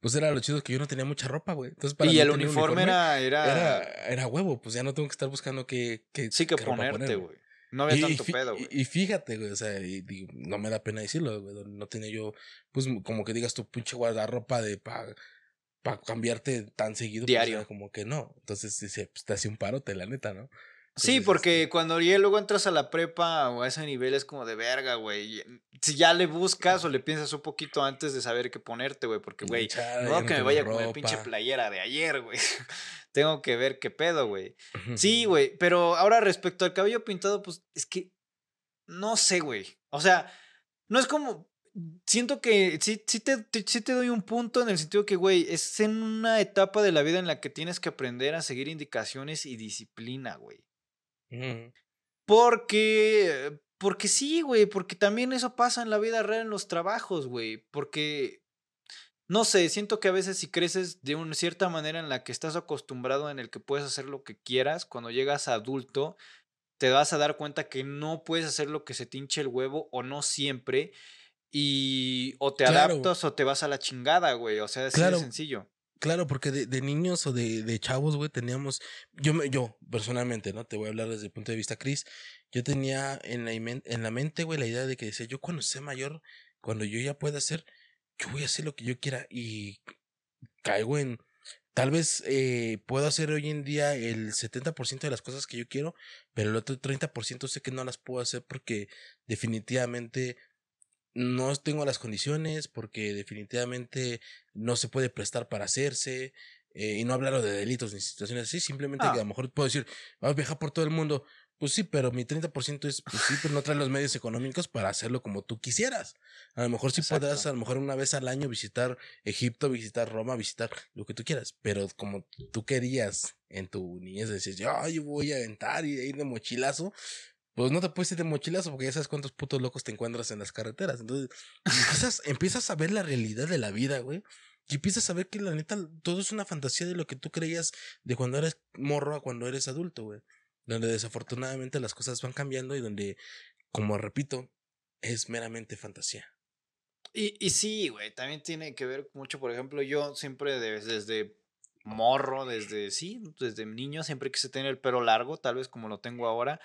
pues era lo chido que yo no tenía mucha ropa, güey. Entonces, para y el uniforme, era, era, era, era huevo, pues ya no tengo que estar buscando qué, qué sí que qué ponerte, güey. No había Y- tanto pedo, güey. Y, fíjate, güey, o sea, y digo, no me da pena decirlo, güey, no tenía yo, pues como que digas tu pinche guardarropa de para pa cambiarte tan seguido. pues, Diario. como que no. Entonces, dice, pues te hacía un parote, la neta, ¿no? Sí, porque este, cuando ya luego entras a la prepa o a ese nivel es como de verga, güey. Si ya le buscas o le piensas un poquito antes de saber qué ponerte, güey, porque, güey, no que me vaya con el pinche ropa. playera de ayer, güey. <laughs> Tengo que ver qué pedo, güey. Sí, güey, pero ahora respecto al cabello pintado, pues es que no sé, güey. O sea, no es como, siento que sí, sí, te, te- sí te doy un punto en el sentido que, güey, es en una etapa de la vida en la que tienes que aprender a seguir indicaciones y disciplina, güey. Porque, porque sí, güey, porque también eso pasa en la vida real en los trabajos, güey. Porque, no sé, siento que a veces si creces de una cierta manera en la que estás acostumbrado en el que puedes hacer lo que quieras, cuando llegas a adulto, te vas a dar cuenta que no puedes hacer lo que se te hinche el huevo o no siempre. Y o te Claro. adaptas o te vas a la chingada, güey. O sea, así Claro. de sencillo. Claro, porque de, de niños o de, de chavos, güey, teníamos, yo, me- yo personalmente, ¿no? Te voy a hablar desde el punto de vista Chris, yo tenía en la, en la mente, güey, la idea de que decía, yo cuando sea mayor, cuando yo ya pueda hacer, yo voy a hacer lo que yo quiera y caigo en, tal vez eh, puedo hacer hoy en día el 70% de las cosas que yo quiero, pero el otro 30% sé que no las puedo hacer porque definitivamente no tengo las condiciones porque definitivamente no se puede prestar para hacerse. eh, y no hablar de delitos ni situaciones así, simplemente Ah. que a lo mejor puedo decir, vas a viajar por todo el mundo. Pues sí, pero mi 30% es, pues sí, pero no trae los medios económicos para hacerlo como tú quisieras. A lo mejor sí podrás, Exacto. a lo mejor una vez al año visitar Egipto, visitar Roma, visitar lo que tú quieras. Pero como tú querías en tu niñez, decías, yo, yo voy a aventar y ir de mochilazo, pues no te puedes ir de mochilazo porque ya sabes cuántos putos locos te encuentras en las carreteras. Entonces, empiezas, empiezas a ver la realidad de la vida, güey. Y empiezas a ver que la neta todo es una fantasía de lo que tú creías de cuando eres morro a cuando eres adulto, güey. Donde desafortunadamente las cosas van cambiando y donde, como repito, es meramente fantasía. Y, y sí, güey, también tiene que ver mucho, por ejemplo, yo siempre de- desde morro, desde, sí, desde niño, siempre quise tener el pelo largo, tal vez como lo tengo ahora.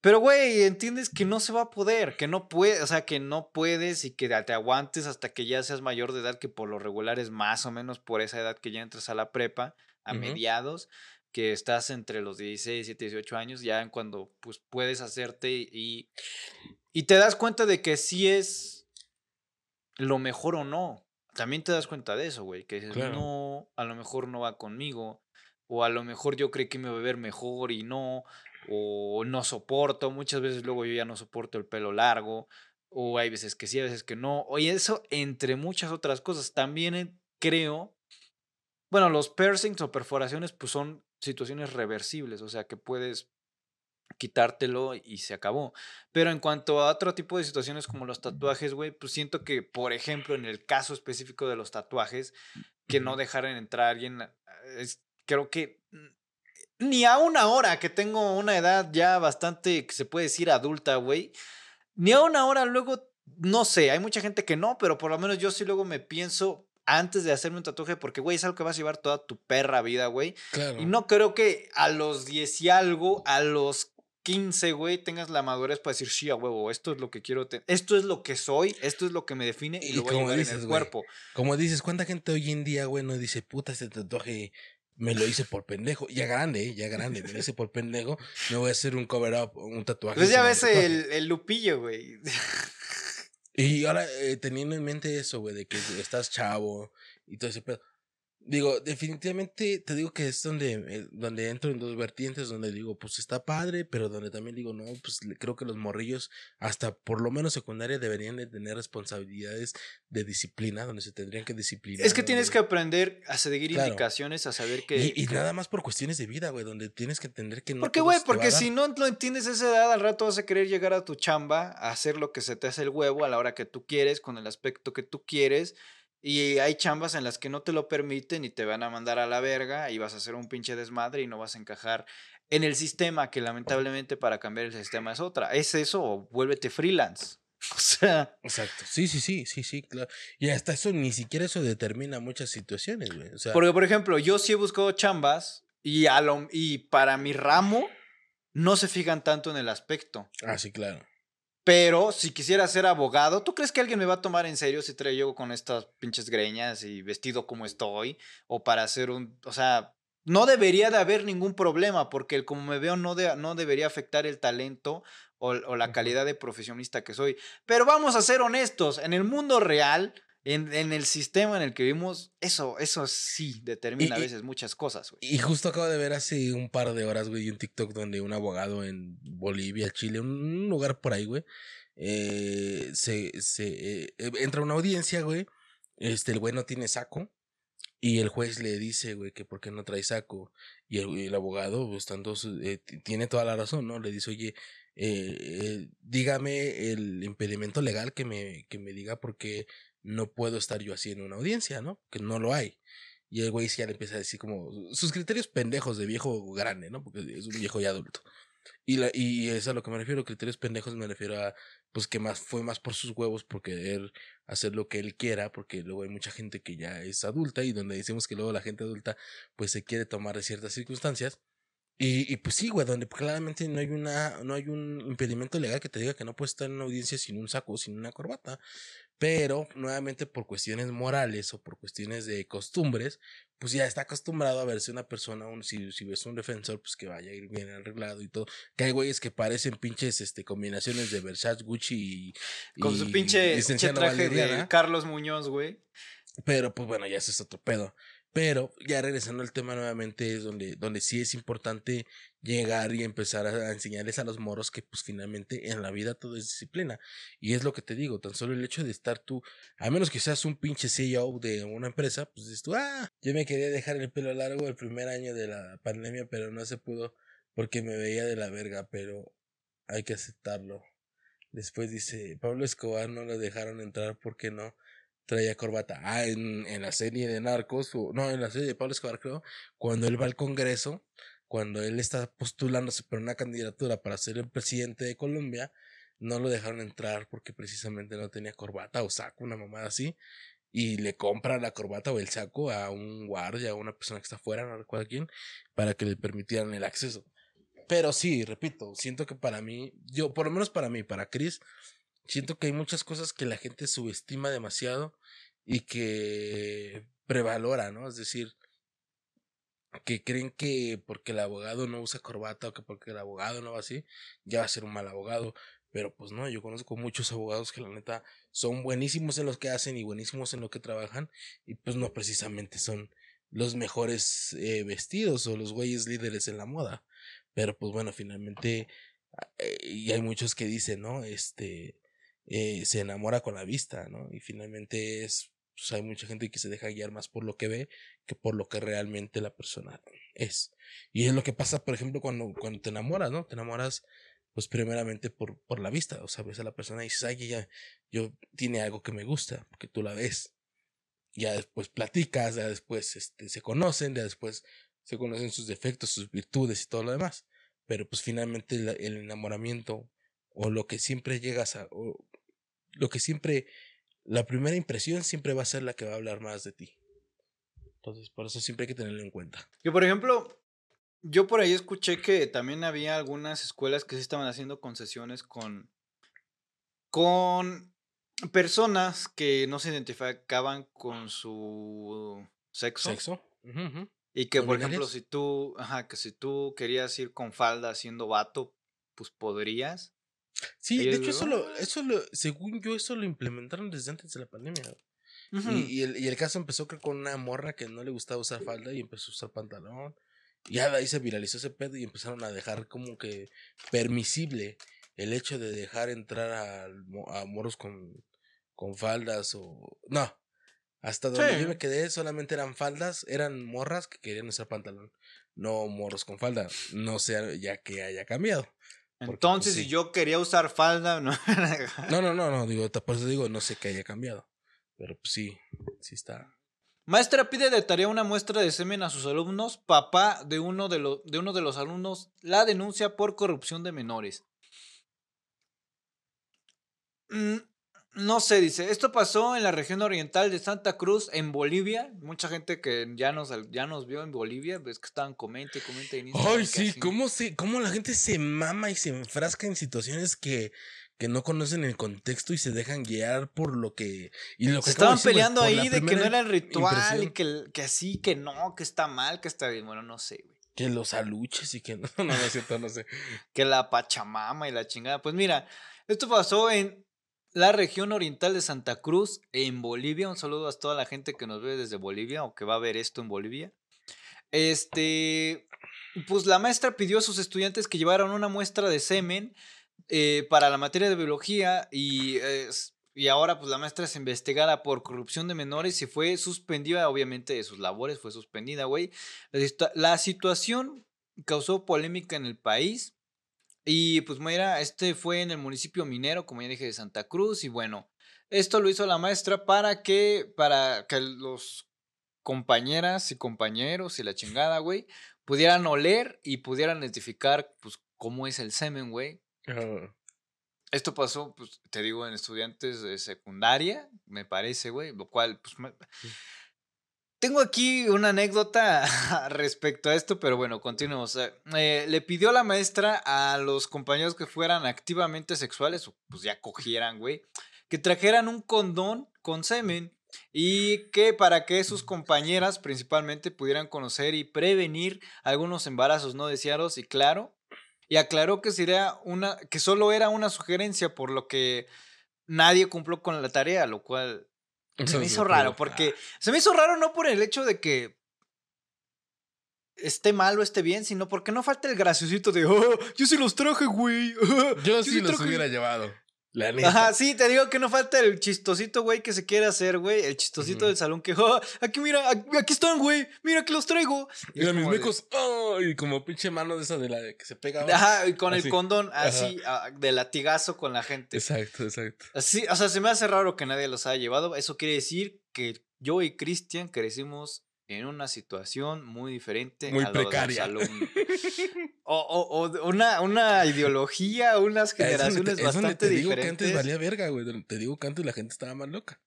Pero, güey, entiendes que no se va a poder, que no puedes, o sea, que no puedes y que te aguantes hasta que ya seas mayor de edad, que por lo regular es más o menos por esa edad que ya entras a la prepa, a mediados, que estás entre los 16, 17, 18 años, ya en cuando pues puedes hacerte y, y te das cuenta de que sí es lo mejor o no. También te das cuenta de eso, güey, que dices, Claro. no, a lo mejor no va conmigo, o a lo mejor yo creí que me iba a ver mejor y no, o no soporto, muchas veces luego yo ya no soporto el pelo largo, o hay veces que sí, hay veces que no, y eso entre muchas otras cosas. También eh, creo, bueno, los piercings o perforaciones pues son situaciones reversibles, o sea que puedes quitártelo y se acabó. Pero en cuanto a otro tipo de situaciones como los tatuajes, güey, pues siento que, por ejemplo, en el caso específico de los tatuajes, que no dejaran entrar a alguien, ah, es- creo que ni a una hora que tengo una edad ya bastante, que se puede decir adulta, güey, ni a una hora luego, no sé, hay mucha gente que no, pero por lo menos yo sí luego me pienso antes de hacerme un tatuaje, porque, güey, es algo que vas a llevar toda tu perra vida, güey. Claro. Y no creo que a los 10 y algo, a los 15, güey, tengas la madurez para decir, sí, a huevo, esto es lo que quiero tener, esto es lo que soy, esto es lo que me define y, Y lo voy a llevar en el cuerpo. Como dices, ¿cuánta gente hoy en día, güey, no dice, puta, este tatuaje me lo hice por pendejo? Ya grande, ¿eh? ya grande, me lo hice por pendejo, me voy a hacer un cover up, un tatuaje. Pues ya ves tatuaje". el, el lupillo, güey. Y ahora, eh, teniendo en mente eso, güey, de que estás chavo y todo ese pedo. Digo, definitivamente te digo que es donde, eh, donde entro en dos vertientes, donde digo, pues está padre, pero donde también digo, no, pues creo que los morrillos, hasta por lo menos secundaria, deberían de tener responsabilidades de disciplina, donde se tendrían que disciplinar. Es que tienes donde- que aprender a seguir Claro. indicaciones, a saber que... Y, y que- nada más por cuestiones de vida, güey, donde tienes que entender que no. Porque, güey, porque si no lo entiendes a esa edad, al rato vas a querer llegar a tu chamba, a hacer lo que se te hace el huevo a la hora que tú quieres, con el aspecto que tú quieres. Y hay chambas en las que no te lo permiten y te van a mandar a la verga y vas a hacer un pinche desmadre y no vas a encajar en el sistema, que lamentablemente para cambiar el sistema es otra. ¿Es eso o vuélvete freelance? <laughs> O sea, Exacto. Sí, sí, sí, sí, sí, claro. Y hasta eso, ni siquiera eso determina muchas situaciones, güey. O sea, porque por ejemplo, yo sí he buscado chambas y, a lo- y para mi ramo no se fijan tanto en el aspecto. ah, sí, claro. Pero si quisiera ser abogado, ¿tú crees que alguien me va a tomar en serio si traigo con estas pinches greñas y vestido como estoy? O para hacer un... O sea, no debería de haber ningún problema porque el como me veo no, de- no debería afectar el talento o, o la calidad de profesionista que soy. Pero vamos a ser honestos, en el mundo real, en, en el sistema en el que vivimos, eso, eso sí determina a Y- y- veces muchas cosas, güey. Y justo acabo de ver hace un par de horas, güey, un TikTok donde un abogado en Bolivia, Chile, un lugar por ahí, güey, eh, se, se eh, eh, entra a una audiencia, güey, este, el güey no tiene saco, y el juez le dice, güey, que por qué no trae saco, y el, el abogado, pues, tanto, eh, tiene toda la razón, ¿no? Le dice, oye, eh, eh, dígame el impedimento legal que me, que me diga por qué no puedo estar yo así en una audiencia, ¿no? Que no lo hay. Y el güey sí ya le empieza a decir como sus criterios pendejos de viejo grande, ¿no? Porque es un viejo ya adulto. Y, la, y es a lo que me refiero, criterios pendejos me refiero a, pues que más fue más por sus huevos, por querer hacer lo que él quiera, porque luego hay mucha gente que ya es adulta y donde decimos que luego la gente adulta pues se quiere tomar de ciertas circunstancias. Y, y pues sí, güey, donde claramente no hay una, no hay un impedimento legal que te diga que no puedes estar en una audiencia sin un saco sin una corbata. Pero nuevamente por cuestiones morales o por cuestiones de costumbres, pues ya está acostumbrado a verse una persona, un, si, si ves un defensor, pues que vaya a ir bien arreglado y todo. Que hay güeyes que parecen pinches este, combinaciones de Versace, Gucci y. Con su pinche, traje de. Carlos Muñoz, güey. Pero pues bueno, ya ese es otro pedo. Pero ya regresando al tema nuevamente es donde, donde sí es importante llegar y empezar a enseñarles a los moros que pues finalmente en la vida todo es disciplina. Y es lo que te digo, tan solo el hecho de estar tú, a menos que seas un pinche CEO de una empresa, pues dices tú, ah, yo me quería dejar el pelo largo el primer año de la pandemia, pero no se pudo porque me veía de la verga, pero hay que aceptarlo. Después dice, Pablo Escobar no lo dejaron entrar porque no traía corbata. Ah, en, en la serie de Narcos, o, no, en la serie de Pablo Escobar, creo, cuando él va al Congreso, cuando él está postulándose por una candidatura para ser el presidente de Colombia, no lo dejaron entrar porque precisamente no tenía corbata o saco, una mamada así, y le compra la corbata o el saco a un guardia, a una persona que está afuera, no recuerdo quién, para que le permitieran el acceso. Pero sí, repito, siento que para mí, yo, por lo menos para mí, para Chris, siento que hay muchas cosas que la gente subestima demasiado y que prevalora, ¿no? Es decir, que creen que porque el abogado no usa corbata o que porque el abogado no va así, ya va a ser un mal abogado. Pero pues no, yo conozco muchos abogados que la neta son buenísimos en lo que hacen y buenísimos en lo que trabajan y pues no precisamente son los mejores eh, vestidos o los güeyes líderes en la moda. Pero pues bueno, finalmente, eh, y hay muchos que dicen, ¿no? Este, eh, se enamora con la vista, ¿no? Y finalmente es, pues hay mucha gente que se deja guiar más por lo que ve que por lo que realmente la persona es. Y es lo que pasa, por ejemplo, cuando, cuando te enamoras, ¿no? Te enamoras, pues primeramente por, por la vista, o sea, ves a la persona y dices, ay, ya, yo tiene algo que me gusta, porque tú la ves. Ya después platicas, ya después este, se conocen, ya después se conocen sus defectos, sus virtudes y todo lo demás. Pero pues finalmente el, enamoramiento o lo que siempre llegas a, o lo que siempre, la primera impresión siempre va a ser la que va a hablar más de ti. Entonces, por eso siempre hay que tenerlo en cuenta. Que por ejemplo, yo por ahí escuché que también había algunas escuelas que sí estaban haciendo concesiones con. con personas que no se identificaban con su sexo. ¿Sexo? Y que, ¿No por ejemplo, si tú, ajá, que si tú querías ir con falda siendo vato, pues podrías. Sí, de hecho, eso lo, "Ah". eso lo, según yo, eso lo implementaron desde antes de la pandemia. Y, y el, y el caso empezó creo, con una morra que no le gustaba usar falda y empezó a usar pantalón. Y ya de ahí se viralizó ese pedo y empezaron a dejar como que permisible el hecho de dejar entrar mo- a, moros con, con faldas o... No, hasta donde Sí. yo me quedé solamente eran faldas, eran morras que querían usar pantalón, no moros con falda. No sé ya que haya cambiado. Pues, Entonces, sí. si yo quería usar falda, <laughs> no. No, no, no, no, digo, por eso digo, no sé que haya cambiado. Pero pues sí, sí está. Maestra pide de tarea una muestra de semen a sus alumnos. Papá de uno de, lo- de uno de los alumnos la denuncia por corrupción de menores. No sé, dice. Esto pasó en la región oriental de Santa Cruz, en Bolivia. Mucha gente que ya nos, ya nos vio en Bolivia, ves que estaban comente, comente en Ay, sí, así- ¿cómo, se, cómo la gente se mama y se enfrasca en situaciones que, que no conocen el contexto y se dejan guiar por lo que... Y lo que Se estaban peleando ahí de que no era el ritual y que, que así, que no, que está mal, que está bien. Bueno, no sé, güey. Que los aluches y que no, <laughs> no, no es cierto, no sé. que la Pachamama y la chingada. Pues mira, esto pasó en la región oriental de Santa Cruz en Bolivia. Un saludo a toda la gente que nos ve desde Bolivia o que va a ver esto en Bolivia. Este, pues la maestra pidió a sus estudiantes que llevaran una muestra de semen eh, para la materia de biología y, y ahora pues la maestra es investigada por corrupción de menores y fue suspendida, obviamente de sus labores, fue suspendida, güey. La situación causó polémica en el país y pues mira, este fue en el municipio minero, como ya dije, de Santa Cruz y bueno, esto lo hizo la maestra para que, para que los compañeras y compañeros y la chingada, güey, pudieran oler y pudieran identificar, pues, cómo es el semen, güey. Esto pasó, pues, te digo, en estudiantes de secundaria, me parece, güey, lo cual, pues, tengo aquí una anécdota <laughs> respecto a esto, pero bueno, continuemos. Eh, le pidió la maestra a los compañeros que fueran activamente sexuales, pues ya cogieran, güey, que trajeran un condón con semen y que para que sus compañeras principalmente pudieran conocer y prevenir algunos embarazos no deseados y claro, y aclaró que sería una que solo era una sugerencia por lo que nadie cumplió con la tarea, lo cual se me hizo raro porque se me hizo raro no por el hecho de que esté mal o esté bien, sino porque no falta el graciosito de, oh, yo sí los traje, güey. <laughs> yo, sí los hubiera llevado. Ajá, sí, te digo que no falta el chistosito, güey, que se quiere hacer, güey. El chistosito del salón que, oh, aquí mira, aquí están, güey. Mira que los traigo. Y mira mis mecos, oh, y como pinche mano de esa de la que se pega. Ajá, y con el condón así, de latigazo con la gente. Exacto, exacto. Así, o sea, se me hace raro que nadie los haya llevado. Eso quiere decir que yo y Cristian crecimos en una situación muy diferente muy a precaria. <laughs> o, o, una, una ideología, unas generaciones te, bastante te digo que antes valía verga, güey. Te digo que antes la gente estaba más loca.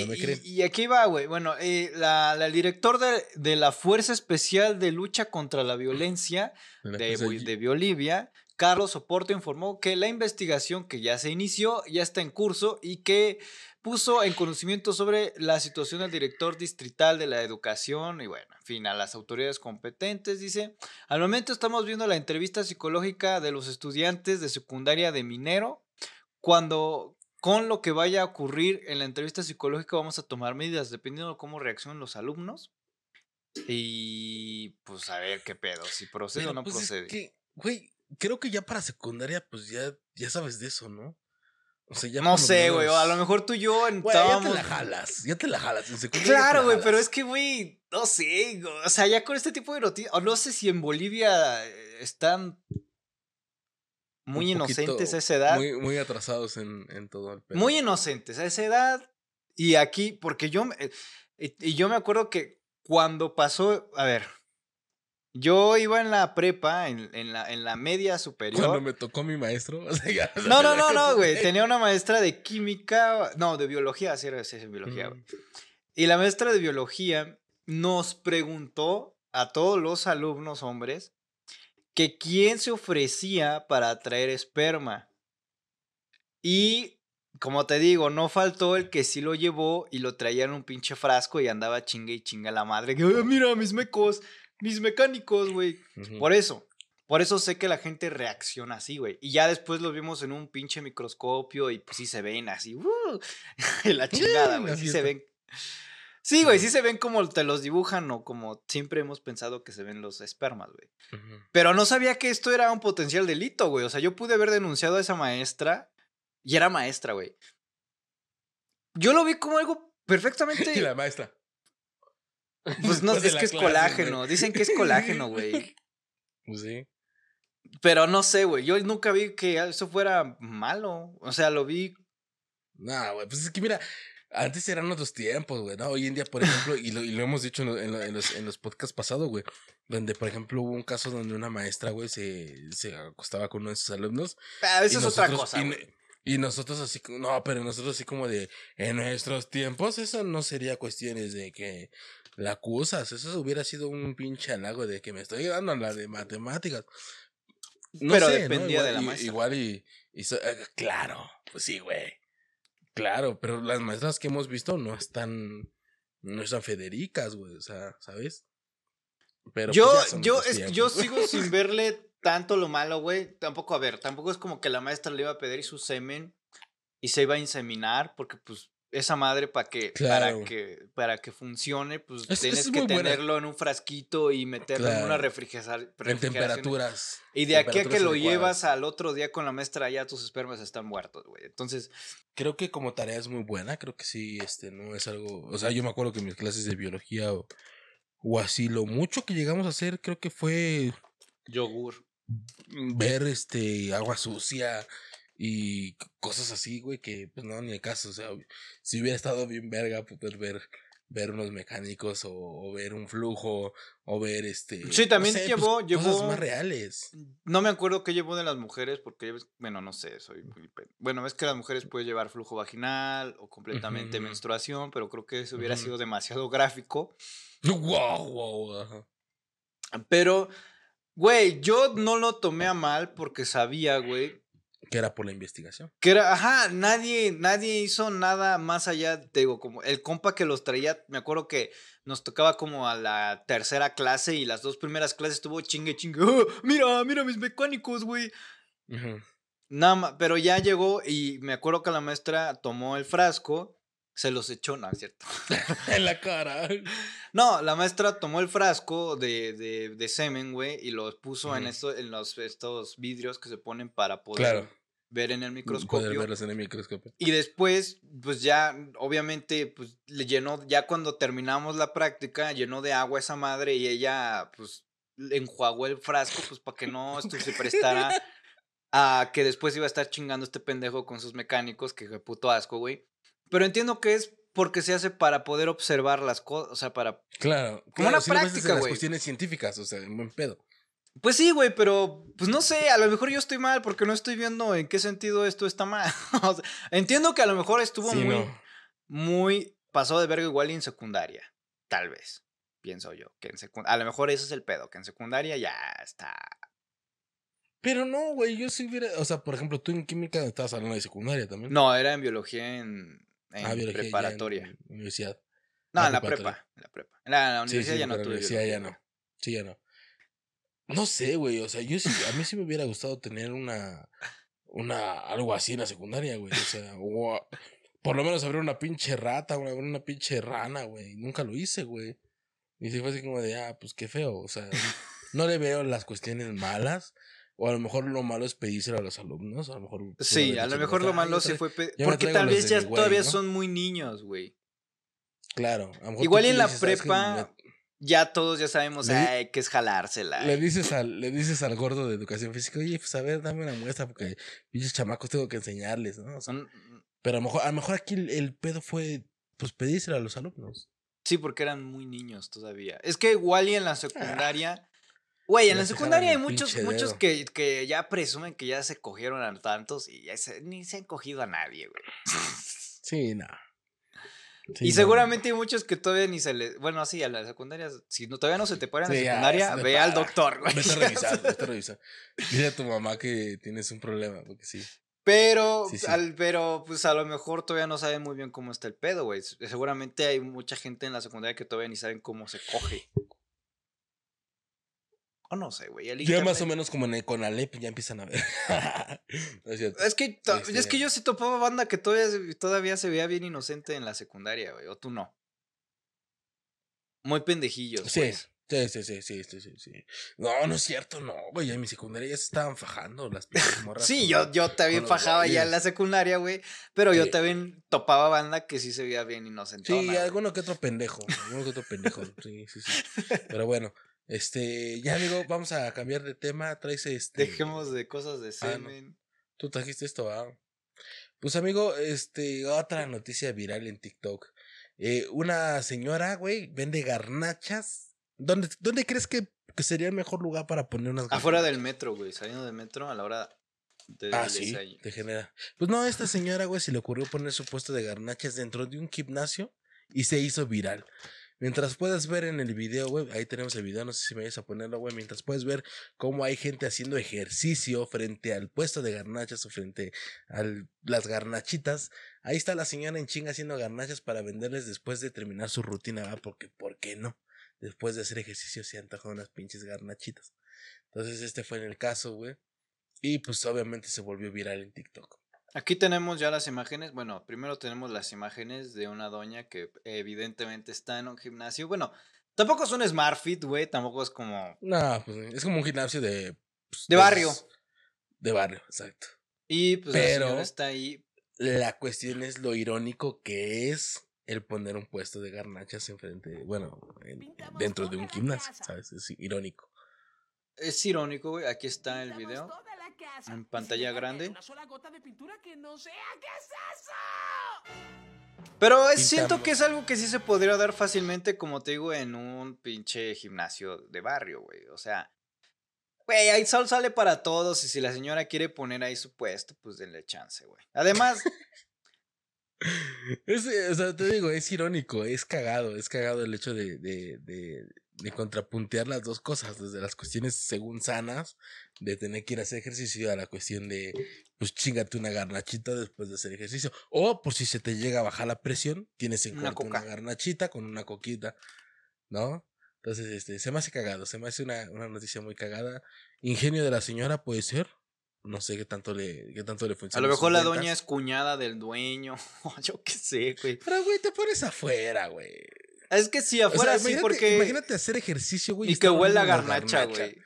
No me y, y, aquí va, güey. Bueno, eh, la, la, director de, de, la Fuerza Especial de Lucha contra la Violencia de, de, Bolivia, Carlos Soporto, informó que la investigación que ya se inició ya está en curso y que puso en conocimiento sobre la situación del director distrital de la educación y bueno, en fin, a las autoridades competentes, dice, al momento estamos viendo la entrevista psicológica de los estudiantes de secundaria de Minero, cuando con lo que vaya a ocurrir en la entrevista psicológica vamos a tomar medidas dependiendo de cómo reaccionen los alumnos. Y pues a ver qué pedo, si procede o no pues procede. güey, creo que ya para secundaria pues ya, ya sabes de eso, ¿no? no sé, güey. A lo mejor tú y yo entrábamos. ya te la jalas. Ya te la jalas. claro, güey. Pero es que, güey, no sé. O sea, ya con este tipo de noticias. O no sé si en Bolivia eh, están muy inocentes a esa edad. Muy, muy atrasados en, en todo el pedo. Muy inocentes a esa edad. Y aquí, porque yo. Eh, y yo me acuerdo que cuando pasó. A ver. Yo iba en la prepa, en, en, la, en la media superior. Cuando me tocó mi maestro. <laughs> no, no, no, no, güey. Tenía una maestra de química, no, de biología, sí, era de biología, mm. Y la maestra de biología nos preguntó a todos los alumnos hombres que quién se ofrecía para traer esperma. Y como te digo, no faltó el que sí lo llevó y lo traía en un pinche frasco y andaba chinga y chinga la madre. Que, mira, mis mecos, mis mecánicos, güey. Por eso. Por eso sé que la gente reacciona así, güey. Y ya después los vimos en un pinche microscopio y pues sí se ven así. Uh, <laughs> la chingada, güey. Sí se ven. Sí, güey, sí se ven como te los dibujan o como siempre hemos pensado que se ven los espermas, güey. Pero no sabía que esto era un potencial delito, güey. O sea, yo pude haber denunciado a esa maestra y era maestra, güey. Yo lo vi como algo <laughs> perfectamente. Y la maestra. <laughs> Pues no, es que es colágeno. Dicen que es colágeno, <laughs> güey. Pues sí. Pero no sé, güey. Yo nunca vi que eso fuera malo. O sea, lo vi. Nah, güey. Pues es que mira, antes eran otros tiempos, güey. ¿no? Hoy en día, por ejemplo, y lo, y lo hemos dicho en, los, en los podcasts pasados, güey. Donde, por ejemplo, hubo un caso donde una maestra, güey, se, se acostaba con uno de sus alumnos. Ah, eso es otra cosa. Y, y nosotros así, no, pero nosotros así como de, en nuestros tiempos, eso no sería cuestiones de que la acusas. Eso hubiera sido un pinche halago de que me estoy dando la de matemáticas. Pero dependía de la maestra. Igual y, eh, claro, pues sí, güey. Claro, pero las maestras que hemos visto no están, no están Federicas, güey, o sea, ¿sabes? Pero yo, pues, yo, yo sigo sin verle tanto lo malo, güey. Tampoco, a ver, tampoco es como que la maestra le iba a pedir su semen y se iba a inseminar porque pues esa madre para que, Claro. para que para que funcione, pues Es- tienes es que buena. tenerlo en un frasquito y meterlo en una refrigeración. En temperaturas. Y de aquí a que lo adecuadas. llevas al otro día con la maestra, ya tus espermas están muertos, güey. Entonces, Creo que como tarea es muy buena, creo que sí, este, no es algo, o sea, yo me acuerdo que en mis clases de biología o, o así, lo mucho que llegamos a hacer creo que fue yogur. ver, este, agua sucia y cosas así, güey, que pues no, ni el caso, o sea, si hubiera estado bien verga poder ver, ver unos mecánicos o, o ver un flujo o ver, este... Sí, no también sé, pues, llevó- cosas llevó- más reales. No me acuerdo qué llevó de las mujeres, porque, bueno, no sé, soy muy... Bueno, ves que las mujeres pueden llevar flujo vaginal o completamente menstruación, pero creo que eso hubiera sido demasiado <laughs> gráfico. <laughs> Wow, wow, ajá. Pero, güey, yo no lo tomé a mal porque sabía, güey, Que era por la investigación. que era, ajá, nadie, nadie hizo nada más allá, te digo, como el compa que los traía, me acuerdo que nos tocaba como a la tercera clase y las dos primeras clases estuvo chingue chingue, "Ah, mira, mira mis mecánicos, güey. Nada más, pero ya llegó y me acuerdo que la maestra tomó el frasco, se los echó, no, es cierto. <laughs> en la cara. <laughs> No, la maestra tomó el frasco de, de, de semen, güey, y los puso en, esto, en los, estos vidrios que se ponen para poder Claro. ver en el Poder microscopio. verlos en el microscopio. Y después, pues ya, obviamente, pues le llenó, ya cuando terminamos la práctica, llenó de agua esa madre y ella, pues, le enjuagó el frasco, pues para que no <laughs> esto se prestara a que después iba a estar chingando este pendejo con sus mecánicos, que puto asco, güey. Pero entiendo que es porque se hace para poder observar las cosas, o sea, para... Claro. Como claro, una si práctica, las güey. cuestiones científicas, o sea, en buen pedo. Pues sí, güey, pero pues no sé, a lo mejor yo estoy mal porque no estoy viendo en qué sentido esto está mal. <laughs> O sea, entiendo que a lo mejor estuvo Sí, muy, no. muy pasado de verga igual y en secundaria. Tal vez, pienso yo. Que en secund- a lo mejor ese es el pedo, que en secundaria ya está. Pero no, güey, yo sí hubiera, o sea, por ejemplo, tú en química estabas hablando de secundaria también. No, era en biología en, en ah, en preparatoria. universidad. No, ah, en la prepa. En la prepa. En la, en la universidad ya no tuve universidad ya no. Sí, ya no. No sé, güey, o sea, yo sí, a mí sí me hubiera gustado tener una, una, algo así en la secundaria, güey, o sea, o por lo menos abrir una pinche rata, abrir una pinche rana, güey, nunca lo hice, güey. Y sí fue así como de, ah, pues qué feo, o sea, no le veo las cuestiones malas, o a lo mejor lo malo es pedírselo a los alumnos, a lo mejor. Sí, a lo mejor lo "Ah, malo tra- fue... pe- Porque tal vez ya todavía ¿no? son muy niños, güey. Claro, a lo mejor Igual en la dices, "¿Sabes qué? prepa ya todos ya sabemos Le que es jalársela. Le dices al, le dices al gordo de educación física, oye, pues a ver, dame una muestra porque pinches chamacos tengo que enseñarles, ¿no? O sea, Son- pero a lo mejor, a lo mejor aquí el, el pedo fue, pues pedírselo a los alumnos. Sí, porque eran muy niños todavía. Es que igual y en la secundaria. Güey, en la se secundaria hay muchos, muchos que, que ya presumen que ya se cogieron a tantos y ya se- ni se han cogido a nadie, güey. <laughs> Sí, no. Sí, y no. seguramente hay muchos que todavía ni se les. Bueno, sí, a la secundaria. Si no, todavía no se te paran en Sí, la ya, secundaria, se ve al doctor, güey. Vete a revisar, <laughs> vete a revisar. Dile a tu mamá que tienes un problema, porque sí. Pero, Sí, sí. Al, pero, pues a lo mejor todavía no saben muy bien cómo está el pedo, güey. Seguramente hay mucha gente en la secundaria que todavía ni saben cómo se coge. O no sé, güey. el Ya más o menos como en el Conalep ya empiezan a ver. <laughs> No es. Es que, to- Este- es que yo sí topaba banda que todavía, se- todavía se veía bien inocente en la secundaria, güey. O tú no. Muy pendejillos, Sí, pues. sí, sí, sí, sí, sí, sí, sí. No, no es cierto, no, güey. En mi secundaria ya se estaban fajando las pinches <laughs> morras. Sí, con- yo, yo también fajaba ya en la secundaria, güey. Pero yo también topaba banda que sí se veía bien inocente. Sí, alguno que otro pendejo. Alguno que otro pendejo. Sí, sí, sí. <laughs> Pero bueno, este, ya amigo, vamos a cambiar de tema. Traes este. Dejemos de cosas de Ah, no. semen. Tú trajiste esto, ah. Pues amigo, este, otra noticia viral en TikTok. Eh, una señora, güey, vende garnachas. ¿Dónde, dónde crees que, que sería el mejor lugar para poner unas Afuera garnachas? del metro, güey. Saliendo del metro a la hora de Ah, sí, desay- te genera. Pues no, esta señora, güey, se le ocurrió poner su puesto de garnachas dentro de un gimnasio y se hizo viral. Mientras puedas ver en el video, güey, ahí tenemos el video, no sé si me vayas a ponerlo, güey, mientras puedes ver cómo hay gente haciendo ejercicio frente al puesto de garnachas o frente a las garnachitas. Ahí está la señora en chinga haciendo garnachas para venderles después de terminar su rutina, ¿va? Porque, ¿por qué no? Después de hacer ejercicio se antojan unas pinches garnachitas. Entonces este fue en el caso, güey. Y pues obviamente se volvió viral en TikTok. Aquí tenemos ya las imágenes. Bueno, primero tenemos las imágenes de una doña que evidentemente está en un gimnasio. Bueno, tampoco es un Smart Fit, güey. Tampoco es como. No, pues es como un gimnasio de. pues, De barrio. De barrio, exacto. Y pues la Pero- señora está ahí. La cuestión es lo irónico que es el poner un puesto de garnachas enfrente, bueno, en- dentro de un gimnasio, ¿sabes? Es irónico. Es irónico, güey. Aquí está el video. En pantalla grande. Pero es- siento Pintamos. que es algo que sí se podría dar fácilmente, como te digo, en un pinche gimnasio de barrio, güey. O sea, güey, ahí sol sale para todos y si la señora quiere poner ahí su puesto, pues denle chance, güey. Además, <laughs> Es, o sea, te digo, es irónico, es cagado, es cagado el hecho de, de, de, de contrapuntear las dos cosas, desde las cuestiones según sanas, de tener que ir a hacer ejercicio, a la cuestión de, pues chingate una garnachita después de hacer ejercicio. O por si se te llega a bajar la presión, tienes en Una una garnachita con una coquita, ¿no? Entonces, este, se me hace cagado, se me hace una, una noticia muy cagada. Ingenio de la señora puede ser. No sé qué tanto le, qué tanto le a funciona. lo en mejor la ventas. doña es cuñada del dueño. <laughs> Yo qué sé, güey. Pero, güey, te pones afuera, güey. Es que sí, O sea, afuera sí, porque. Imagínate hacer ejercicio, güey. y que huela a garnacha, güey.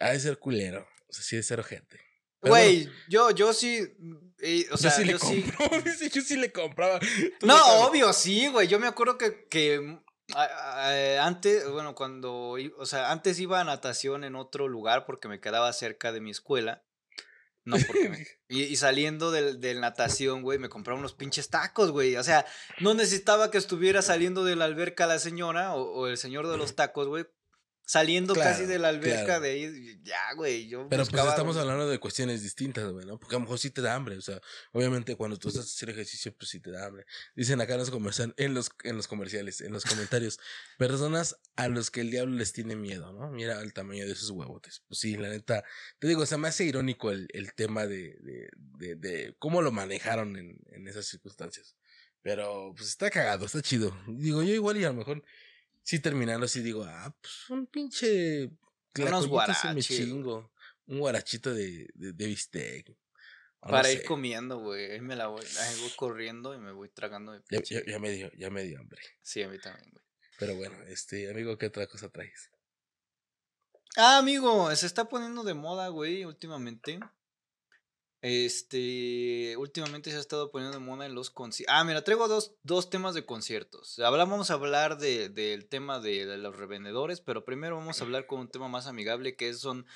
Ha de ser culero. O sea, sí de ser. Pero Güey, yo, yo sí. eh, o sea, yo sí le yo sí. <laughs> yo sí le compraba. No, obvio, sí, güey. Yo me acuerdo que, que antes, bueno, cuando, o sea, antes iba a natación en otro lugar porque me quedaba cerca de mi escuela. No, porque me- <laughs> y, y saliendo del, del natación, güey, me compraba unos pinches tacos, güey. O sea, no necesitaba que estuviera saliendo de la alberca la señora o, o el señor de los tacos, güey. Saliendo casi Claro, de la alberca claro. de ahí, ya, güey. Yo Pero pues buscaba estamos un- hablando de cuestiones distintas, güey, ¿no? Porque a lo mejor sí te da hambre, o sea, obviamente cuando tú estás haciendo ejercicio, pues sí te da hambre. Dicen acá en los, comercial, en los, en los comerciales, en los comentarios, <laughs> personas a los que el diablo les tiene miedo, ¿no? Mira el tamaño de esos huevotes. Pues sí, la neta, te digo, se me hace irónico el, el tema de, de, de, de cómo lo manejaron en, en esas circunstancias. Pero pues está cagado, está chido. Digo, yo igual y a lo mejor sí terminando así digo, ah, pues un pinche... Unos güey. chingo. Un guarachito de, de, de bistec. no Para ir sé. comiendo, güey. Ahí me la voy, ahí voy corriendo y me voy tragando de Ya, pinche- ya- ya me dio, ya me dio hambre. Sí, a mí también, güey. Pero bueno, este, amigo, ¿qué otra cosa traes? Ah, amigo, se está poniendo de moda, güey, últimamente. Este, últimamente se ha estado poniendo de moda en los conciertos. Ah, mira, traigo dos, dos temas de conciertos. Ahora vamos a hablar de- del tema de, de los revendedores, pero primero vamos a hablar con un tema más amigable que son...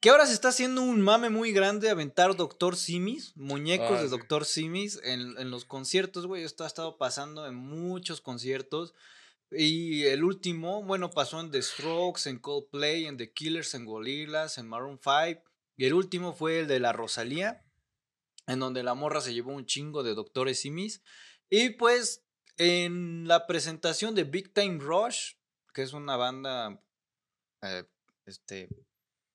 Que ahora se está haciendo un mame muy grande aventar Doctor Simis, muñecos Ah, de sí. Doctor Simis en, en los conciertos, güey. Esto ha estado pasando en muchos conciertos. Y el último, bueno, pasó en The Strokes, en Coldplay, en The Killers, en Gorillaz, en Maroon 5. Y el último fue el de la Rosalía, en donde la morra se llevó un chingo de doctores simis. Y pues en la presentación de Big Time Rush, que es una banda eh, este,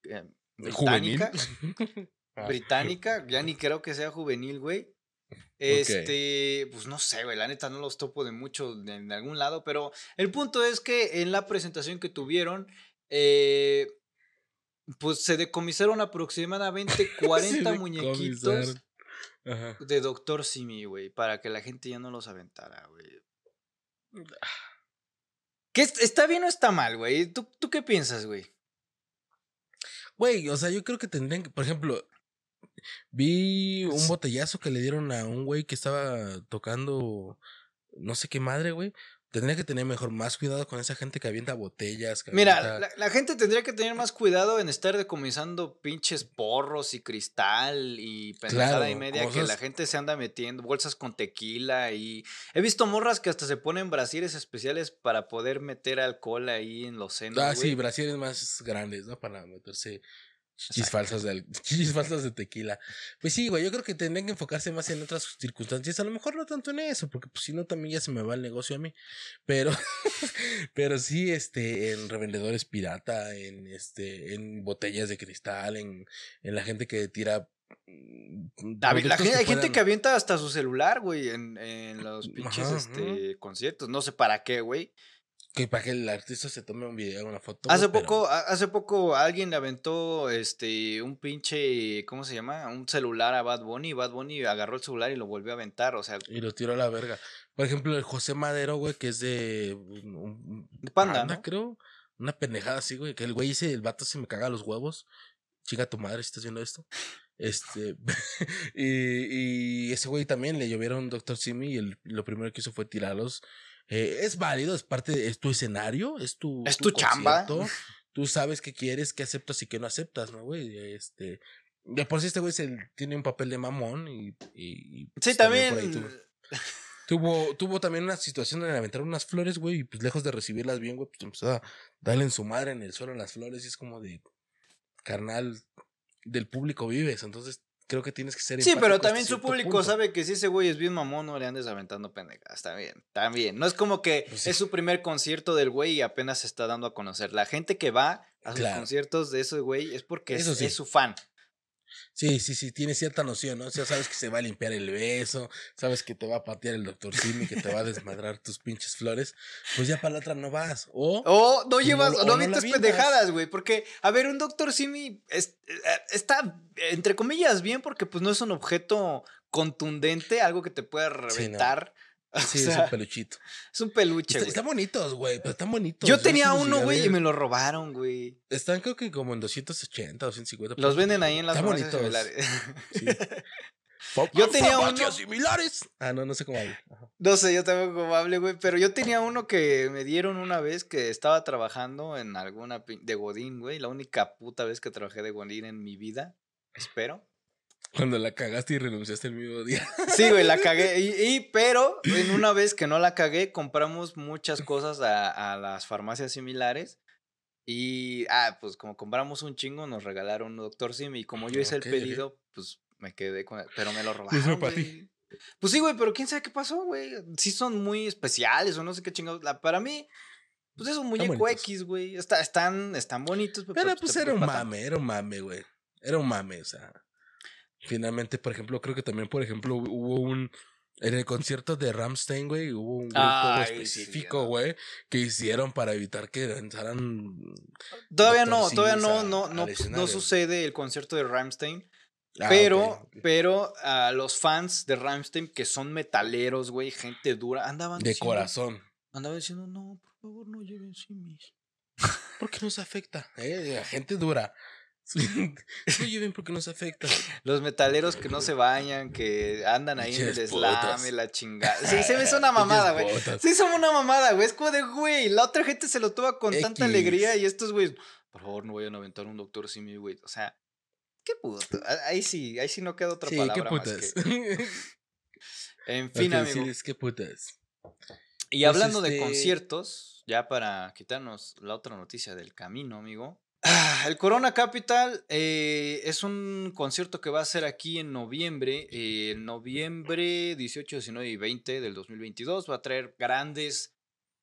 eh, británica, <laughs> Ah. británica, ya ni creo que sea juvenil, güey. Este, pues no sé, güey, la neta no los topo de mucho de, algún lado, pero el punto es que en la presentación que tuvieron, eh, pues se decomisaron aproximadamente <laughs> 40 muñequitos. Ajá. de Doctor Simi, güey, para que la gente ya no los aventara, güey. ¿Qué es- ¿Está bien o está mal, güey? ¿Tú, ¿Tú qué piensas, güey? Güey, o sea, yo creo que tendrían que, por ejemplo, vi un botellazo que le dieron a un güey que estaba tocando no sé qué madre, güey. Tendría que tener mejor más cuidado con esa gente que avienta botellas. Que Mira, avienta- la, la gente tendría que tener más cuidado en estar decomisando pinches porros y cristal y pendejada y Claro, media que la gente se anda metiendo, bolsas con tequila y... He visto morras que hasta se ponen brasieres especiales para poder meter alcohol ahí en los senos, Ah, sí, brasieres más grandes, ¿no? Para meterse Exacto. falsas de, <laughs> falsas de tequila. Pues sí, güey, yo creo que tendrían que enfocarse más en otras circunstancias. A lo mejor no tanto en eso, porque pues si no también ya se me va el negocio a mí. Pero, <laughs> pero sí, este, en revendedores pirata, en este, en botellas de cristal, en, en la gente que tira. mm, La- la gente- hay gente que avienta hasta su celular, güey, en, en los pinches Ajá, este, conciertos. No sé para qué, güey. Que para que el artista se tome un video, una foto. Hace pero- poco, hace poco alguien le aventó este un pinche, ¿cómo se llama? Un celular a Bad Bunny. Bad Bunny agarró el celular y lo volvió a aventar. O sea, Y lo tiró a la verga. Por ejemplo, el José Madero, güey, que es de. un- De Panda, ¿no? creo. Una pendejada así, güey. Que el güey dice: el vato se me caga los huevos. Chica tu madre, si estás viendo esto. Este. <laughs> y, y ese güey también le llovieron Dr. Simi y el- lo primero que hizo fue tirarlos. Eh, es válido, es parte, de- es tu escenario, es tu. Es tu chamba. Tú sabes qué quieres, qué aceptas y qué no aceptas, ¿no, güey? Este. De por sí este güey se- tiene un papel de mamón y. y- y, sí, pues, también. por ahí tuvo- Tuvo, tuvo también una situación donde le aventaron unas flores, güey, y pues lejos de recibirlas bien, güey, pues empezó a darle en su madre en el suelo las flores, y es como de carnal del público vives, entonces creo que tienes que ser Sí, pero también su público punto. sabe que si ese güey es bien mamón, no le andes aventando pendejadas. También, también. No es como que Pues sí. es su primer concierto del güey y apenas se está dando a conocer. La gente que va a sus Claro. conciertos de ese güey es porque es, Eso sí. es su fan. Sí, sí, sí, tiene cierta noción, ¿no? O sea, sabes que se va a limpiar el beso, sabes que te va a patear el doctor Simi, que te va a desmadrar tus pinches flores, pues ya para la otra no vas. O, O no llevas, no- o no avientas pendejadas, güey. Porque, a ver, un doctor Simi es- eh, está, entre comillas, bien porque pues no es un objeto contundente, algo que te pueda reventar. Sí, <laughs> sea, es un peluchito. es un peluche, Está- güey. están bonitos, güey, pero están bonitos. Yo tenía uno, güey, y me lo robaron, güey. Están creo que como en 280, 250. Los venden ahí en las farmacias similares. Sí. <laughs> Yo tenía uno- similares. Ah, no, no sé cómo habla. Ajá. No sé, yo tampoco cómo hable, güey, pero yo tenía uno que me dieron una vez que estaba trabajando en alguna de Godín, güey, la única puta vez que trabajé de Godín en mi vida, espero. Cuando la cagaste y renunciaste el mismo día. Sí, güey, la cagué. <laughs> Y, y- pero en una vez que no la cagué, compramos muchas cosas a, a las farmacias similares. Y, ah, pues como compramos un chingo, nos regalaron un Doctor Sim. Y como yo hice Ok, el pedido, pues me quedé con él. Pero me lo robaron. fue para ti. Pues sí, güey, pero quién sabe qué pasó, güey. Sí son muy especiales o no sé qué chingados. La- Para mí, pues es un muñeco. X, güey. Está, están, están bonitos. Pero pues era un mame, era un mame, güey. Era un mame, o sea. Finalmente, por ejemplo, creo que también, por ejemplo, hubo un. En el concierto de Ramstein, güey, hubo un grupo Ay, específico, güey, que hicieron para evitar que lanzaran. Todavía no, todavía no, a- no, no, no sucede el concierto de Rammstein. Ah, pero, pero a los fans de Rammstein que son metaleros, güey, gente dura, andaban De diciendo, corazón. Andaban diciendo, no, por favor, no lleven simis. <laughs> ¿Por qué nos afecta? Eh, gente dura. No lleven porque nos afecta. Los metaleros que no se bañan, que andan ahí en el y la chingada. Sí, se me hizo <laughs> una mamada, güey. Sí, son una mamada, güey. Es como de, güey, la otra gente se lo toma con tanta alegría y estos, güey, por favor, no vayan a aventar un doctor Simi, güey. O sea, qué puto. Ahí sí, ahí sí no queda otra Sí, palabra qué más putas. que- <laughs> En fin, Ok, amigo. sí, que putas. Y Pues, hablando de este- conciertos, ya para quitarnos la otra noticia del camino, amigo. Ah, El Corona Capital eh, es un concierto que va a ser aquí en noviembre, eh, en noviembre 18, 19 y 20 del 2022. Va a traer grandes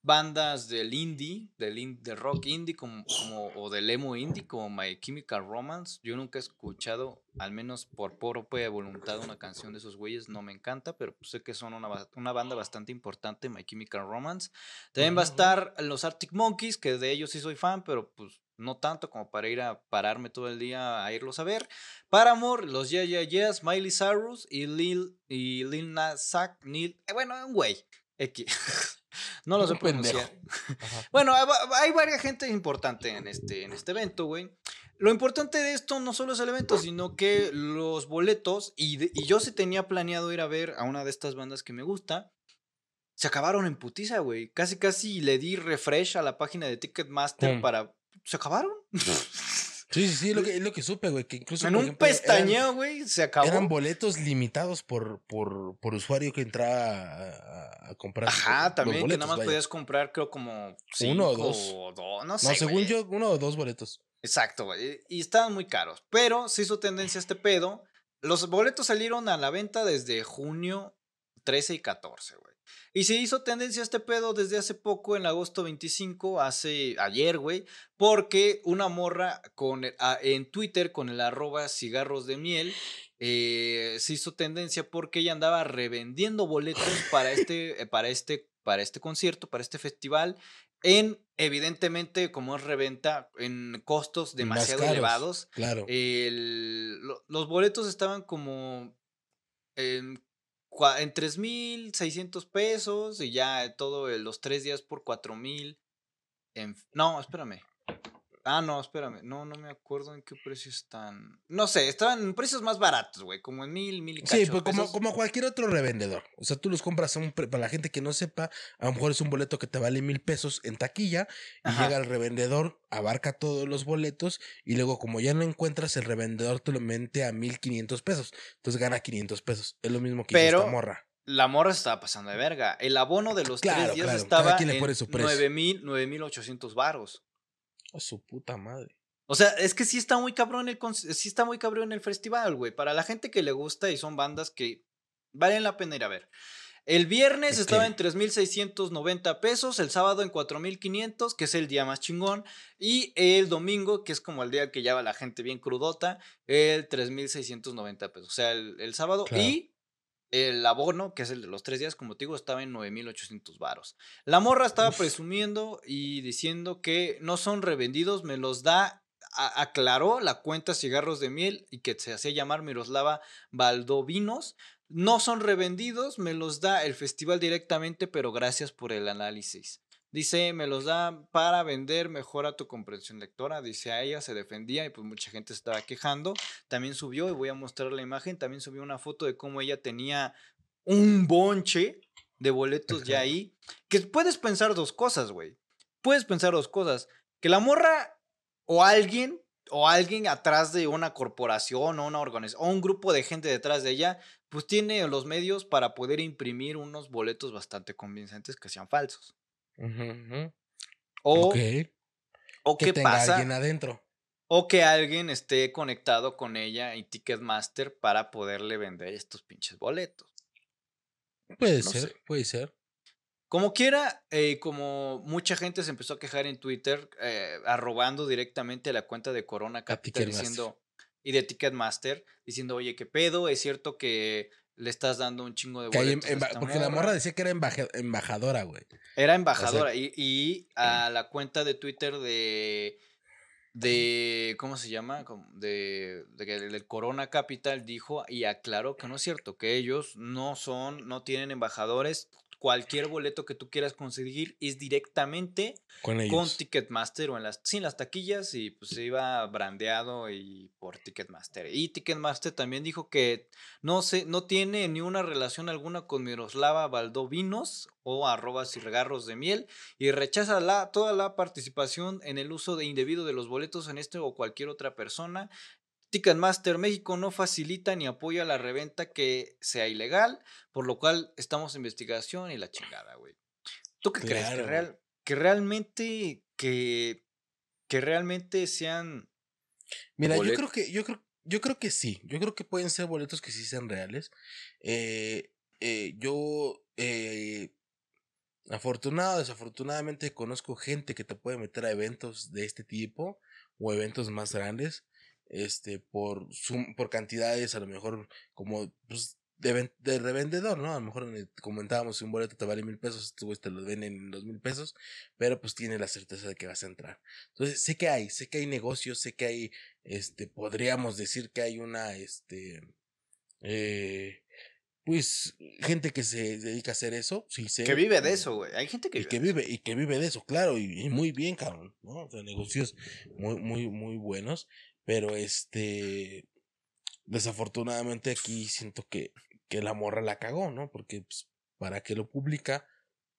bandas del indie, del, in- del rock indie como, como- o del emo indie como My Chemical Romance. Yo nunca he escuchado, al menos por propia voluntad, una canción de esos güeyes. No me encanta, pero pues sé que son una, una banda bastante importante, My Chemical Romance. También va a estar los Arctic Monkeys, que de ellos sí soy fan, pero pues no tanto como para ir a pararme todo el día a irlos a ver. Paramore, los Yeah Yeah Yeahs, Miley Cyrus y Lil, y Lil Nas X, Neil, eh, bueno, un güey. X. <laughs> no lo sé <laughs> pronunciar. <laughs> Bueno, hay, va- hay varias gente importante en este, en este evento, güey. Lo importante de esto no solo es el evento, sino que los boletos, y, de- y yo sí tenía planeado ir a ver a una de estas bandas que me gusta, se acabaron en putiza, güey. Casi, casi le di refresh a la página de Ticketmaster Pum. para... ¿Se acabaron? <laughs> Sí, sí, sí, es lo que, es lo que supe, güey. Que incluso. en un ejemplo, pestañeo, güey, se acabó. Eran boletos limitados por, por, por usuario que entraba a, comprar. Ajá, los también que boletos, nada más vaya. podías comprar, creo, como Uno o dos. o dos, no sé, No, según yo, uno o dos boletos. Exacto, güey. Y estaban muy caros. Pero se hizo tendencia este pedo. Los boletos salieron a la venta desde junio 13 y 14, güey. Y se hizo tendencia este pedo desde hace poco, en agosto 25, hace ayer, güey. Porque una morra con a- en Twitter con el arroba cigarros de miel eh, se hizo tendencia porque ella andaba revendiendo boletos para este, eh, para este, para este concierto, para este festival en, evidentemente, como es reventa, en costos demasiado caros, elevados. Claro. El- lo- los boletos estaban como en, en 3.600 pesos y ya todo el- los tres días por 4.000. en- No, espérame. Ah, no, espérame. No, no me acuerdo en qué precio están. No sé, estaban en precios más baratos, güey. Como en mil, mil y Sí, pues como, como cualquier otro revendedor. O sea, tú los compras a un pre- para la gente que no sepa, a lo mejor es un boleto que te vale mil pesos en taquilla y Ajá. llega el revendedor, abarca todos los boletos y luego como ya no encuentras, el revendedor te lo mente a mil quinientos pesos. Entonces gana 500 pesos. Es lo mismo que hizo Pero- esta morra. La morra se estaba pasando de verga. El abono de los Claro, tres días claro, estaba en pone su precio. 9.000, 9.800 varos. A su puta madre. O sea, es que sí está muy cabrón el sí está muy cabrón el festival, güey. Para la gente que le gusta y son bandas que valen la pena ir a ver. El viernes Es estaba en 3.690 pesos, el sábado en 4.500, que es el día más chingón, y el domingo, que es como el día que ya va la gente bien crudota, el 3.690 pesos. O sea, el, el sábado Claro. y el abono, que es el de los tres días, como te digo, estaba en 9.800 varos. La morra estaba Uf. presumiendo y diciendo que no son revendidos, me los da, a- aclaró la cuenta Cigarros de Miel y que se hacía llamar Miroslava Valdovinos. No son revendidos, me los da el festival directamente, pero gracias por el análisis. Dice, me los da para vender, mejora tu comprensión lectora. Dice, a ella se defendía y pues mucha gente se estaba quejando. También subió, y voy a mostrar la imagen, también subió una foto de cómo ella tenía un bonche de boletos ya ahí. Que puedes pensar dos cosas, güey. Puedes pensar dos cosas. Que la morra o alguien, o alguien atrás de una corporación o una organización, o un grupo de gente detrás de ella, pues tiene los medios para poder imprimir unos boletos bastante convincentes que sean falsos. Ujú. O, o Que qué tenga pasa, alguien adentro. o que alguien esté conectado con ella y Ticketmaster para poderle vender estos pinches boletos. Puede No ser, sé. puede ser. Como quiera, eh, como mucha gente se empezó a quejar en Twitter, eh, arrobando directamente la cuenta de Corona Capital diciendo, y de Ticketmaster, diciendo, oye, ¿qué pedo? Es cierto que le estás dando un chingo de boletos. porque la morra decía que era embaja- embajadora, güey. Era embajadora. y, y a la cuenta de Twitter de. de ¿Cómo se llama? De, de del Corona Capital dijo y aclaró que no es cierto, que ellos no son, no tienen embajadores. Cualquier boleto que tú quieras conseguir es directamente Con ellos. con Ticketmaster o en las, sí, en las taquillas y pues se iba brandeado y por Ticketmaster. Y Ticketmaster también dijo que no se, no tiene ni una relación alguna con Miroslava Valdovinos o arroba cigarros de miel y rechaza la, toda la participación en el uso de indebido de los boletos en este o cualquier otra persona. Ticketmaster México no facilita ni apoya la reventa que sea ilegal, por lo cual estamos en investigación y la chingada, güey. ¿Tú qué crees? ¿Que, real, que realmente, que, que realmente sean... Mira, yo creo que, yo creo, yo creo que sí. Yo creo que pueden ser boletos que sí sean reales. Eh, eh, yo, eh, afortunado, desafortunadamente, conozco gente que te puede meter a eventos de este tipo o eventos más grandes. Este, por sum- por cantidades, a lo mejor, como, pues, de, de revendedor, ¿no? A lo mejor comentábamos, si un boleto te vale mil pesos, estos güeyes te lo venden en dos mil pesos, pero pues tiene la certeza de que vas a entrar. Entonces, sé que hay, sé que hay negocios, sé que hay, este, podríamos decir que hay una, este, eh, pues, gente que se dedica a hacer eso, sí sé. Que vive de eso, güey. Hay gente que y vive que vive, y que vive de eso, claro, y, y muy bien, cabrón, ¿no? O sea, negocios muy, muy, muy buenos, pero este, desafortunadamente aquí siento que, que la morra la cagó, ¿no? Porque, pues, para que lo publica,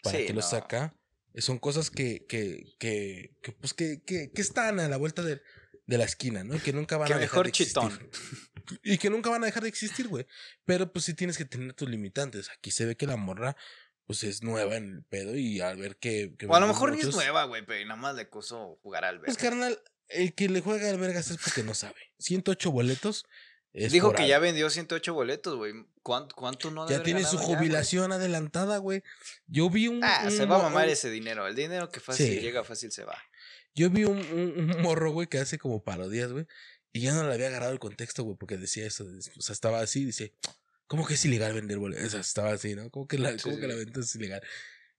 para Sí, que lo saca, son cosas que, que, que, que pues, que, que, que están a la vuelta de, de la esquina, ¿no? Y que nunca van a dejar mejor de existir. chitón. <laughs> Y que nunca van a dejar de existir, güey. Pero pues sí tienes que tener tus limitantes. Aquí se ve que la morra, pues es nueva en el pedo y al ver que... que O a lo mejor ni es nueva, güey, pero nada más le coso jugar al Pues verga. carnal, el que le juega al vergas es porque no sabe. 108 boletos. Es Dijo que algo. ya vendió 108 boletos, güey. ¿Cuánto, cuánto no Ya tiene su ya, jubilación adelantada, güey. Yo vi un... Ah, un se va a mamar un- ese dinero. El dinero que fácil Sí. llega, fácil se va. Yo vi un, morro, güey, que hace como parodias, güey. Y ya no le había agarrado el contexto, güey, porque decía eso. O sea, estaba así, dice, ¿cómo que es ilegal vender boletos? O sea, estaba así, ¿no? ¿Cómo que la, Sí, cómo que la venta es ilegal?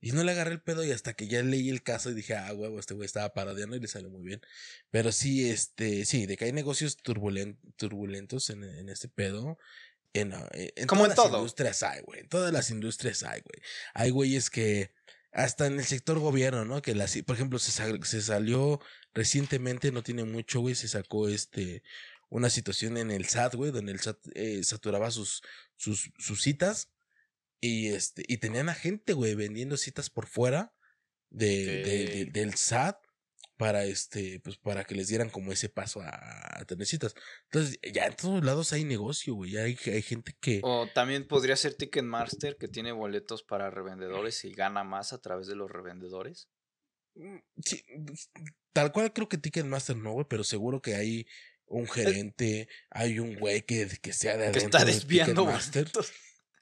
Y no le agarré el pedo y hasta que ya leí el caso y dije, ah, huevo, este güey estaba parodiando y le salió muy bien. Pero sí, este, sí, de que hay negocios turbulen- turbulentos en, en este pedo. En, ah, en Como todas en las todo. industrias hay, güey. En todas las industrias hay, güey. Hay güeyes que hasta en el sector gobierno, ¿no? Que las, por ejemplo, se, sal- se salió recientemente, no tiene mucho, güey, se sacó este una situación en el SAT, güey, donde el SAT eh, saturaba sus, sus, sus citas y este y tenían a gente, güey, vendiendo citas por fuera de, de- de- Ok. del SAT para este pues para que les dieran como ese paso a, a tener citas. Entonces, ya en todos lados hay negocio, güey, hay, hay gente que O también podría ser Ticketmaster que tiene boletos para revendedores y gana más a través de los revendedores. Mm, Sí, pues, tal cual creo que Ticketmaster no, güey, pero seguro que hay un gerente, hay un güey que, que sea de Que adentro está de desviando Ticketmaster, boletos.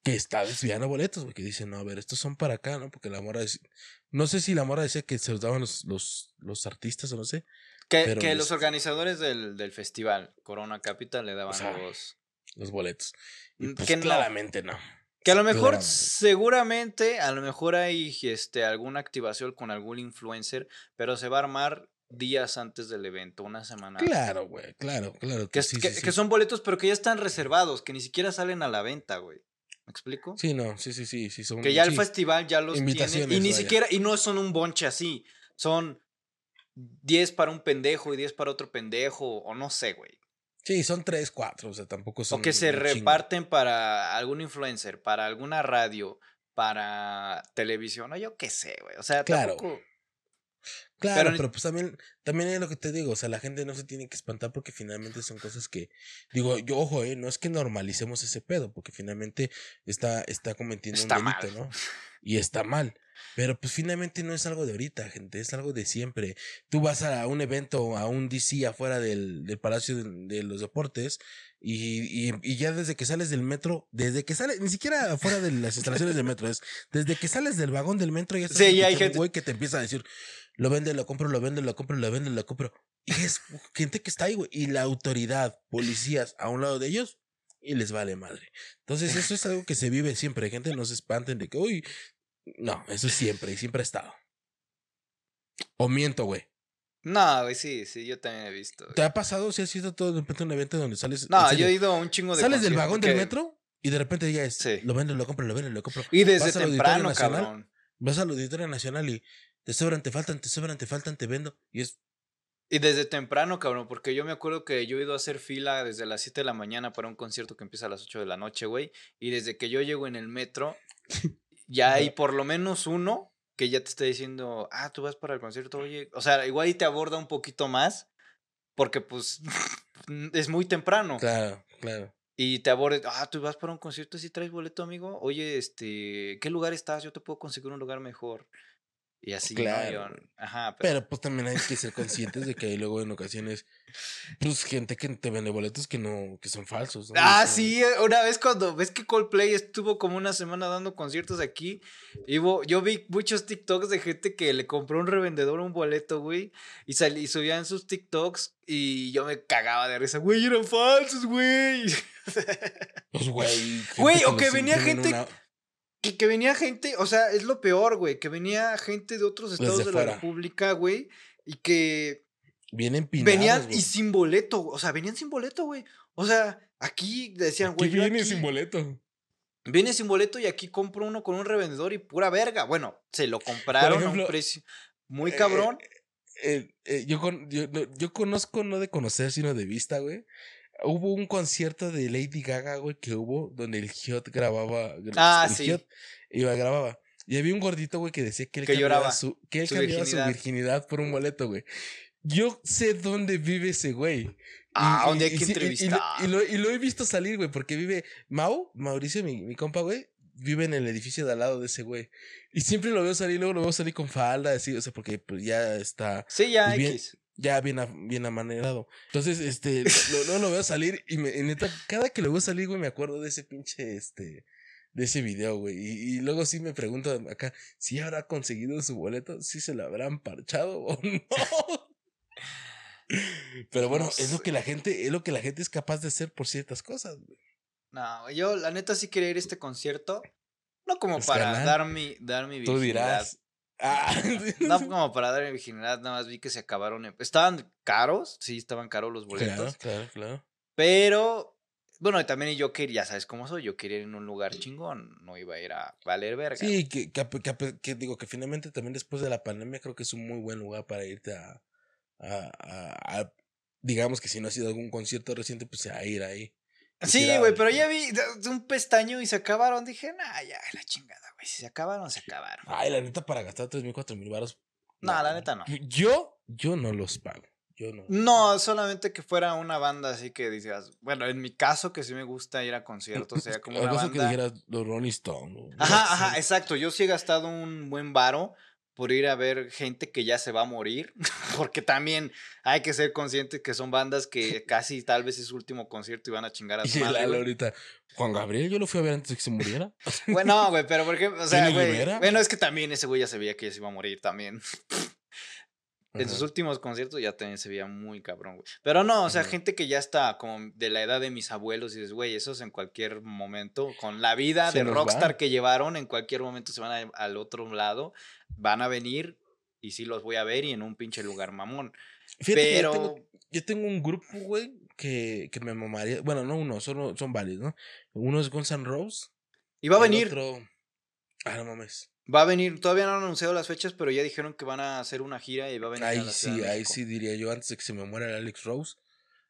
Que está desviando boletos, güey, que dice, no, a ver, estos son para acá, ¿no? Porque la mora no sé si la mora decía que se los daban los, los, los artistas o no sé, Que, que los organizadores del, del festival Corona Capital le daban sea, los... los boletos. Y Mm, pues que no. claramente no. Que a lo mejor, Claramente. seguramente, a lo mejor hay este, alguna activación con algún influencer, pero se va a armar días antes del evento, una semana. antes. Claro, güey, claro, claro. Que, sí, que- sí, que sí. son boletos, pero que ya están reservados, que ni siquiera salen a la venta, güey. ¿Me explico? Sí, no, sí, sí, sí, sí. Son, que ya el festival ya los tiene. Y ni vaya. siquiera, y no son un bonche así. Son 10 para un pendejo y 10 para otro pendejo, o no sé, güey. Sí, son tres, cuatro, o sea, tampoco son O que se chingo. reparten para algún influencer, para alguna radio, para televisión, o yo qué sé, güey. O sea, Claro. tampoco. Claro, Pero pues también, también es lo que te digo, o sea, la gente no se tiene que espantar porque finalmente son cosas que, digo, yo, ojo, eh, no es que normalicemos ese pedo, porque finalmente está, está cometiendo Está un delito, mal. ¿no? Y está mal. Pero pues finalmente no es algo de ahorita, gente, es algo de siempre. Tú vas a un evento, a un DC afuera del, del Palacio de, de los Deportes, y, y, y ya desde que sales del metro, desde que sales, ni siquiera afuera de las instalaciones del metro, es desde que sales del vagón del metro, ya estás Sí, ya hay gente- güey que te empieza a decir, lo vende, lo compro, lo vende, lo compro, lo vende, lo compro. Y es gente que está ahí, güey. Y la autoridad, policías a un lado de ellos, y les vale madre. Entonces, eso es algo que se vive siempre. Gente, no se espanten de que, uy, no, eso es siempre, y siempre ha estado. O miento, güey. No, güey, sí, sí, yo también he visto. güey. ¿Te ha pasado si has ido todo de repente a un evento donde sales? No, yo he ido a un chingo de Sales del vagón del metro y de repente ya es, Sí. lo vendo, lo compro, lo vendo, lo compro. Y desde Vas temprano, Nacional, cabrón. Vas al Auditorio Nacional y te sobran, te faltan, te sobran, te faltan, te vendo. Y es, Y desde temprano, cabrón, porque yo me acuerdo que yo he ido a hacer fila desde las 7 de la mañana para un concierto que empieza a las 8 de la noche, güey. Y desde que yo llego en el metro, ya hay por lo menos uno que ya te está diciendo, ah, tú vas para el concierto, oye. O sea, igual y te aborda un poquito más, porque pues <laughs> es muy temprano. claro, claro. Y te aborda, ah, tú vas para un concierto, si traes boleto, amigo. Oye, este, ¿qué lugar estás? Yo te puedo conseguir un lugar mejor. Y así, ¿no? Claro, Yo- ajá, pero, Pero pues también hay que ser conscientes de que hay luego en ocasiones, pues gente que te vende boletos que no, que son falsos. ¿no? Ah, son- sí, eh, una vez cuando ves que Coldplay estuvo como una semana dando conciertos aquí, y yo vi muchos TikToks de gente que le compró a un revendedor un boleto, güey, y, salí, y subían sus TikToks y yo me cagaba de risa, güey, eran falsos, güey. Pues güey. Güey, o que venía gente una- Que, que venía gente, o sea, es lo peor, güey, que venía gente de otros estados Desde de la. República, güey, y que Vienen pinados, venían güey. y sin boleto, o sea, venían sin boleto, güey. O sea, aquí decían, Aquí güey, viene aquí- sin boleto. Viene sin boleto y aquí compro uno con un revendedor y pura verga. Bueno, se lo compraron a ejemplo, un precio muy eh, cabrón. Eh, eh, yo, con- yo, no- yo conozco no de conocer, sino de vista, güey. Hubo un concierto de Lady Gaga, güey, que hubo donde el Giot grababa. Ah, el sí. Giot iba, grababa. Y había un gordito, güey, que decía que él Que lloraba su, que él su cambiaba virginidad. su virginidad por un boleto, güey. Yo sé dónde vive ese güey. Ah, y- donde hay que y- entrevistar. Y, lo, y lo he visto salir, güey, porque vive Mau, Mauricio, mi, mi compa, güey, vive en el edificio de al lado de ese güey. Y siempre lo veo salir, luego lo veo salir con falda, así, o sea, porque pues, ya está Sí, ya pues bien, X. ya bien, a- bien amanerado. Entonces, este, lo, lo, lo veo salir y, me, y neta, cada que lo veo salir, güey, me acuerdo de ese pinche, este, de ese video, güey. Y, y luego sí me pregunto acá, si habrá conseguido su boleto, si se lo habrán parchado o <laughs> no. <laughs> Pero bueno, No es lo que la gente, es lo que la gente es capaz de hacer por ciertas cosas, güey. No, yo la neta sí quería ir a este concierto, No como para dar mi, dar mi Tú dirás. Ah, <laughs> <laughs> No como para dar mi virginidad, nada más vi que se acabaron. en- Estaban caros, sí, estaban caros los boletos. claro, claro, claro. Pero, bueno, también yo quería, ya sabes cómo soy, yo quería ir en un lugar chingón, no iba a ir a valer verga. Sí, que, que, ape- que ape- que digo que finalmente también después de la pandemia creo que es un muy buen lugar para irte a, a, a- a- digamos que si no has ido a algún concierto reciente, pues a ir ahí. Sí, güey, pero ya vi un pestaño y se acabaron. Dije, nah, ya, la chingada, güey. Si se acabaron, se acabaron. Ay, la neta, para gastar tres mil, cuatro mil baros. No, la neta no. Yo, yo no los pago. Yo no. No, solamente que fuera una banda así que dices, bueno, en mi caso que sí me gusta ir a conciertos, sea como <laughs> una así que banda. dijeras los Rolling Stones. Ajá, ajá, exacto. Yo sí he gastado un buen varo por ir a ver gente que ya se va a morir, <laughs> porque también hay que ser conscientes que son bandas que <laughs> casi tal vez es su último concierto y van a chingar a su Y madre, ahorita, Juan Gabriel, yo lo fui a ver antes de que se muriera. Bueno, no, güey, pero porque, o <laughs> sea, ¿Jenny güey, bueno, es que también ese güey ya se veía que ya se iba a morir también. En sus últimos conciertos ya también se veía muy cabrón, güey. Pero no, o sea, gente que ya está como de la edad de mis abuelos y dices, güey, esos en cualquier momento, con la vida Se de rockstar van. que llevaron, en cualquier momento se van a- al otro lado, van a venir y sí los voy a ver y en un pinche lugar mamón. Fíjate Pero, yo tengo, yo tengo un grupo, güey, que, que me mamaría. Bueno, no uno, son, son varios, ¿no? Uno es Guns N' Roses. y va a venir, otro- Ah, no mames. Va a venir, todavía no han anunciado las fechas, pero ya dijeron que van a hacer una gira y va a venir a Ahí la Ciudad sí, ahí sí diría yo antes de que se me muera el Alex Rose.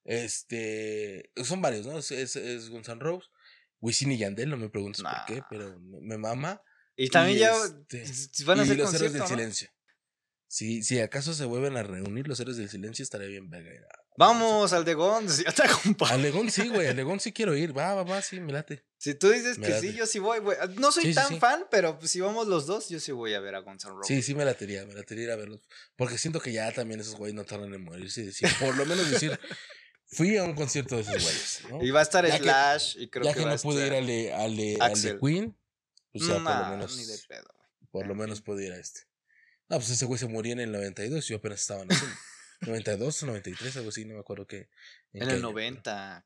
Este. Son varios, ¿no? Es, es, es Guns N' Roses. Wisin y Yandel, no me preguntes por qué, Nah. pero me, me mama. Y también Y, ya este, van a y hacer los héroes del ¿no? silencio. Si, si acaso se vuelven a reunir los héroes del silencio, estaría bien verga. a- Vamos al de Gons, <laughs> ya te acompaño. Al Legón sí, güey. Al Legón sí quiero ir. Va, va, va, sí, me late. Si tú dices Me que sí, late. yo sí voy, güey. No soy Sí, sí, tan sí. fan, pero pues, si vamos los dos, yo sí voy a ver a N' Roses. Sí, sí me latería, me latería ir a verlos. Porque siento que ya también esos güeyes no tardan en morirse. decir, por lo menos decir, fui a un concierto de esos güeyes. ¿no? Y va a estar Ya que- Slash y creo ya que, que, va a no pude ir al de, al de, al de. Queen, pues ya por lo Nah, menos, ni de pedo, güey. por lo en menos puedo ir a este. No, pues ese güey se murió en el 92 y yo apenas estaba naciendo. 92 o 93, algo así, no me acuerdo qué. En qué el año, pero- 90.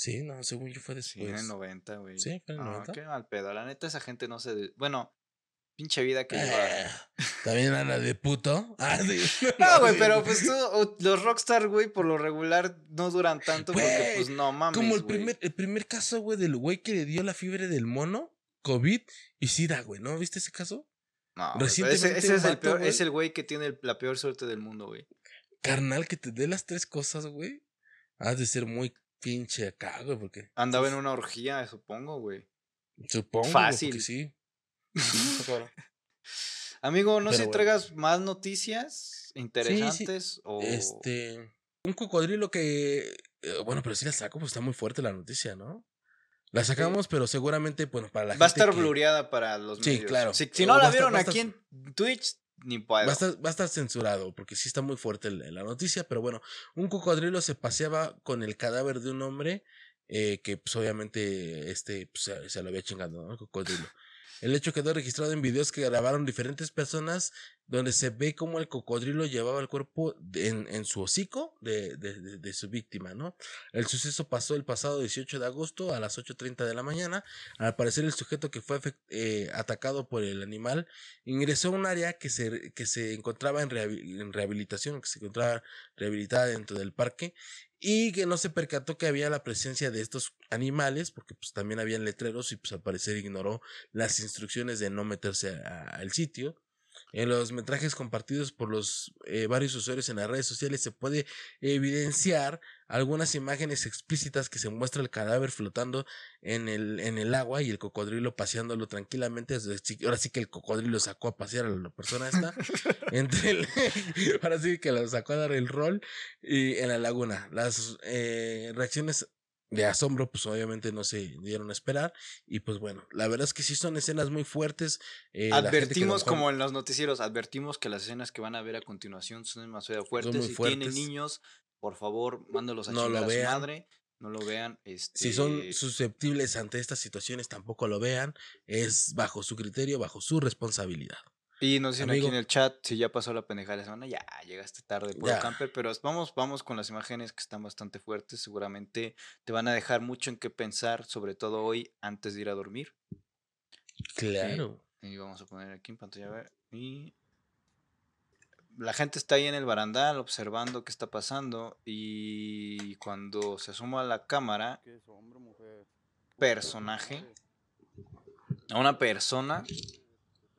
Sí, no, según yo fue Sí, en después. el 90, güey. Sí, fue en el No, 90. qué mal pedo. La neta, esa gente no se. Bueno, pinche vida que Eh. También anda de puto. Ah, sí. <laughs> <laughs> No, güey, pero pues tú, los rockstar, güey, por lo regular no duran tanto porque, pues no mames. Como el primer, el primer caso, güey, del güey que le dio la fiebre del mono, COVID y SIDA, güey, ¿no? ¿Viste ese caso? No, ese, recientemente ese un es el peor, es el güey que tiene el- la peor suerte del mundo, güey. Carnal, que te dé las tres cosas, güey. Has de ser muy pinche acá, güey, porque. Andaba en una orgía, supongo, güey. Supongo. Fácil. porque sí. Sí. <laughs> Amigo, no sé si traigas más noticias interesantes o. Este. Un cocodrilo que. eh, bueno, pero sí la saco, pues está muy fuerte la noticia, ¿no? La sacamos, pero seguramente, bueno, para la Va a gente. estar que- blureada para los Sí, medios. claro. Si, no va la a estar- vieron va a estar- aquí en Twitch, Va a, estar, va a estar censurado porque sí está muy fuerte la noticia, pero bueno, un cocodrilo se paseaba con el cadáver de un hombre eh, que pues obviamente este pues, se, lo había chingado, ¿no? Cocodrilo. El hecho quedó registrado en videos que grabaron diferentes personas donde se ve cómo el cocodrilo llevaba el cuerpo en, en su hocico de, de- de- su víctima, ¿no? El suceso pasó el pasado 18 de agosto a las 8.30 de la mañana. Al parecer el sujeto que fue eh, atacado por el animal ingresó a un área que se, que se encontraba en rehabilitación, que se encontraba rehabilitada dentro del parque y que no se percató que había la presencia de estos animales porque pues también habían letreros y pues al parecer ignoró las instrucciones de no meterse al sitio. En los metrajes compartidos por los eh, varios usuarios en las redes sociales se puede evidenciar algunas imágenes explícitas que se muestra el cadáver flotando en el, en el agua y el cocodrilo paseándolo tranquilamente. Ahora sí que el cocodrilo sacó a pasear a la persona esta. <laughs> entre el- <laughs> ahora sí que lo sacó a dar el rol y en la laguna. Las eh, reacciones de asombro, pues obviamente no se dieron a esperar. Y pues bueno, la verdad es que sí son escenas muy fuertes. eh, Advertimos, como en los noticieros, advertimos que las escenas que van a ver a continuación son demasiado fuertes. muy si tienen niños, por favor, mándalos a No chingar lo a su vean. madre. No lo vean. Este... Si son susceptibles ante estas situaciones, tampoco lo vean. Es bajo su criterio, bajo su responsabilidad. Y nos dicen aquí Amigo. en el chat si ya pasó la pendejada de la semana. Ya, llegaste tarde, puro Ya. camper. Pero vamos, vamos con las imágenes que están bastante fuertes. Seguramente te van a dejar mucho en qué pensar, sobre todo hoy, antes de ir a dormir. Claro. Y vamos a poner aquí en pantalla a ver. Y la gente está ahí en el barandal observando qué está pasando. Y cuando se asoma a la cámara, personaje, a una persona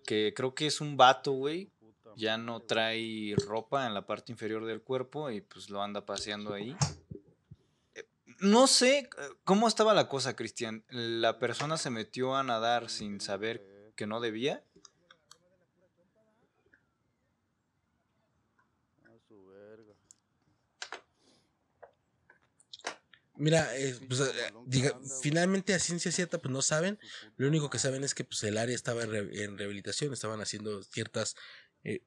que creo que es un vato, güey. Ya no trae ropa en la parte inferior del cuerpo y pues lo anda paseando ahí. Eh, No sé eh, cómo estaba la cosa, Cristian. La persona se metió a nadar sin saber que no debía. Mira, eh, pues, eh, diga- finalmente a ciencia cierta pues no saben. Lo único que saben es que pues el área estaba en, re- en rehabilitación, estaban haciendo ciertas eh,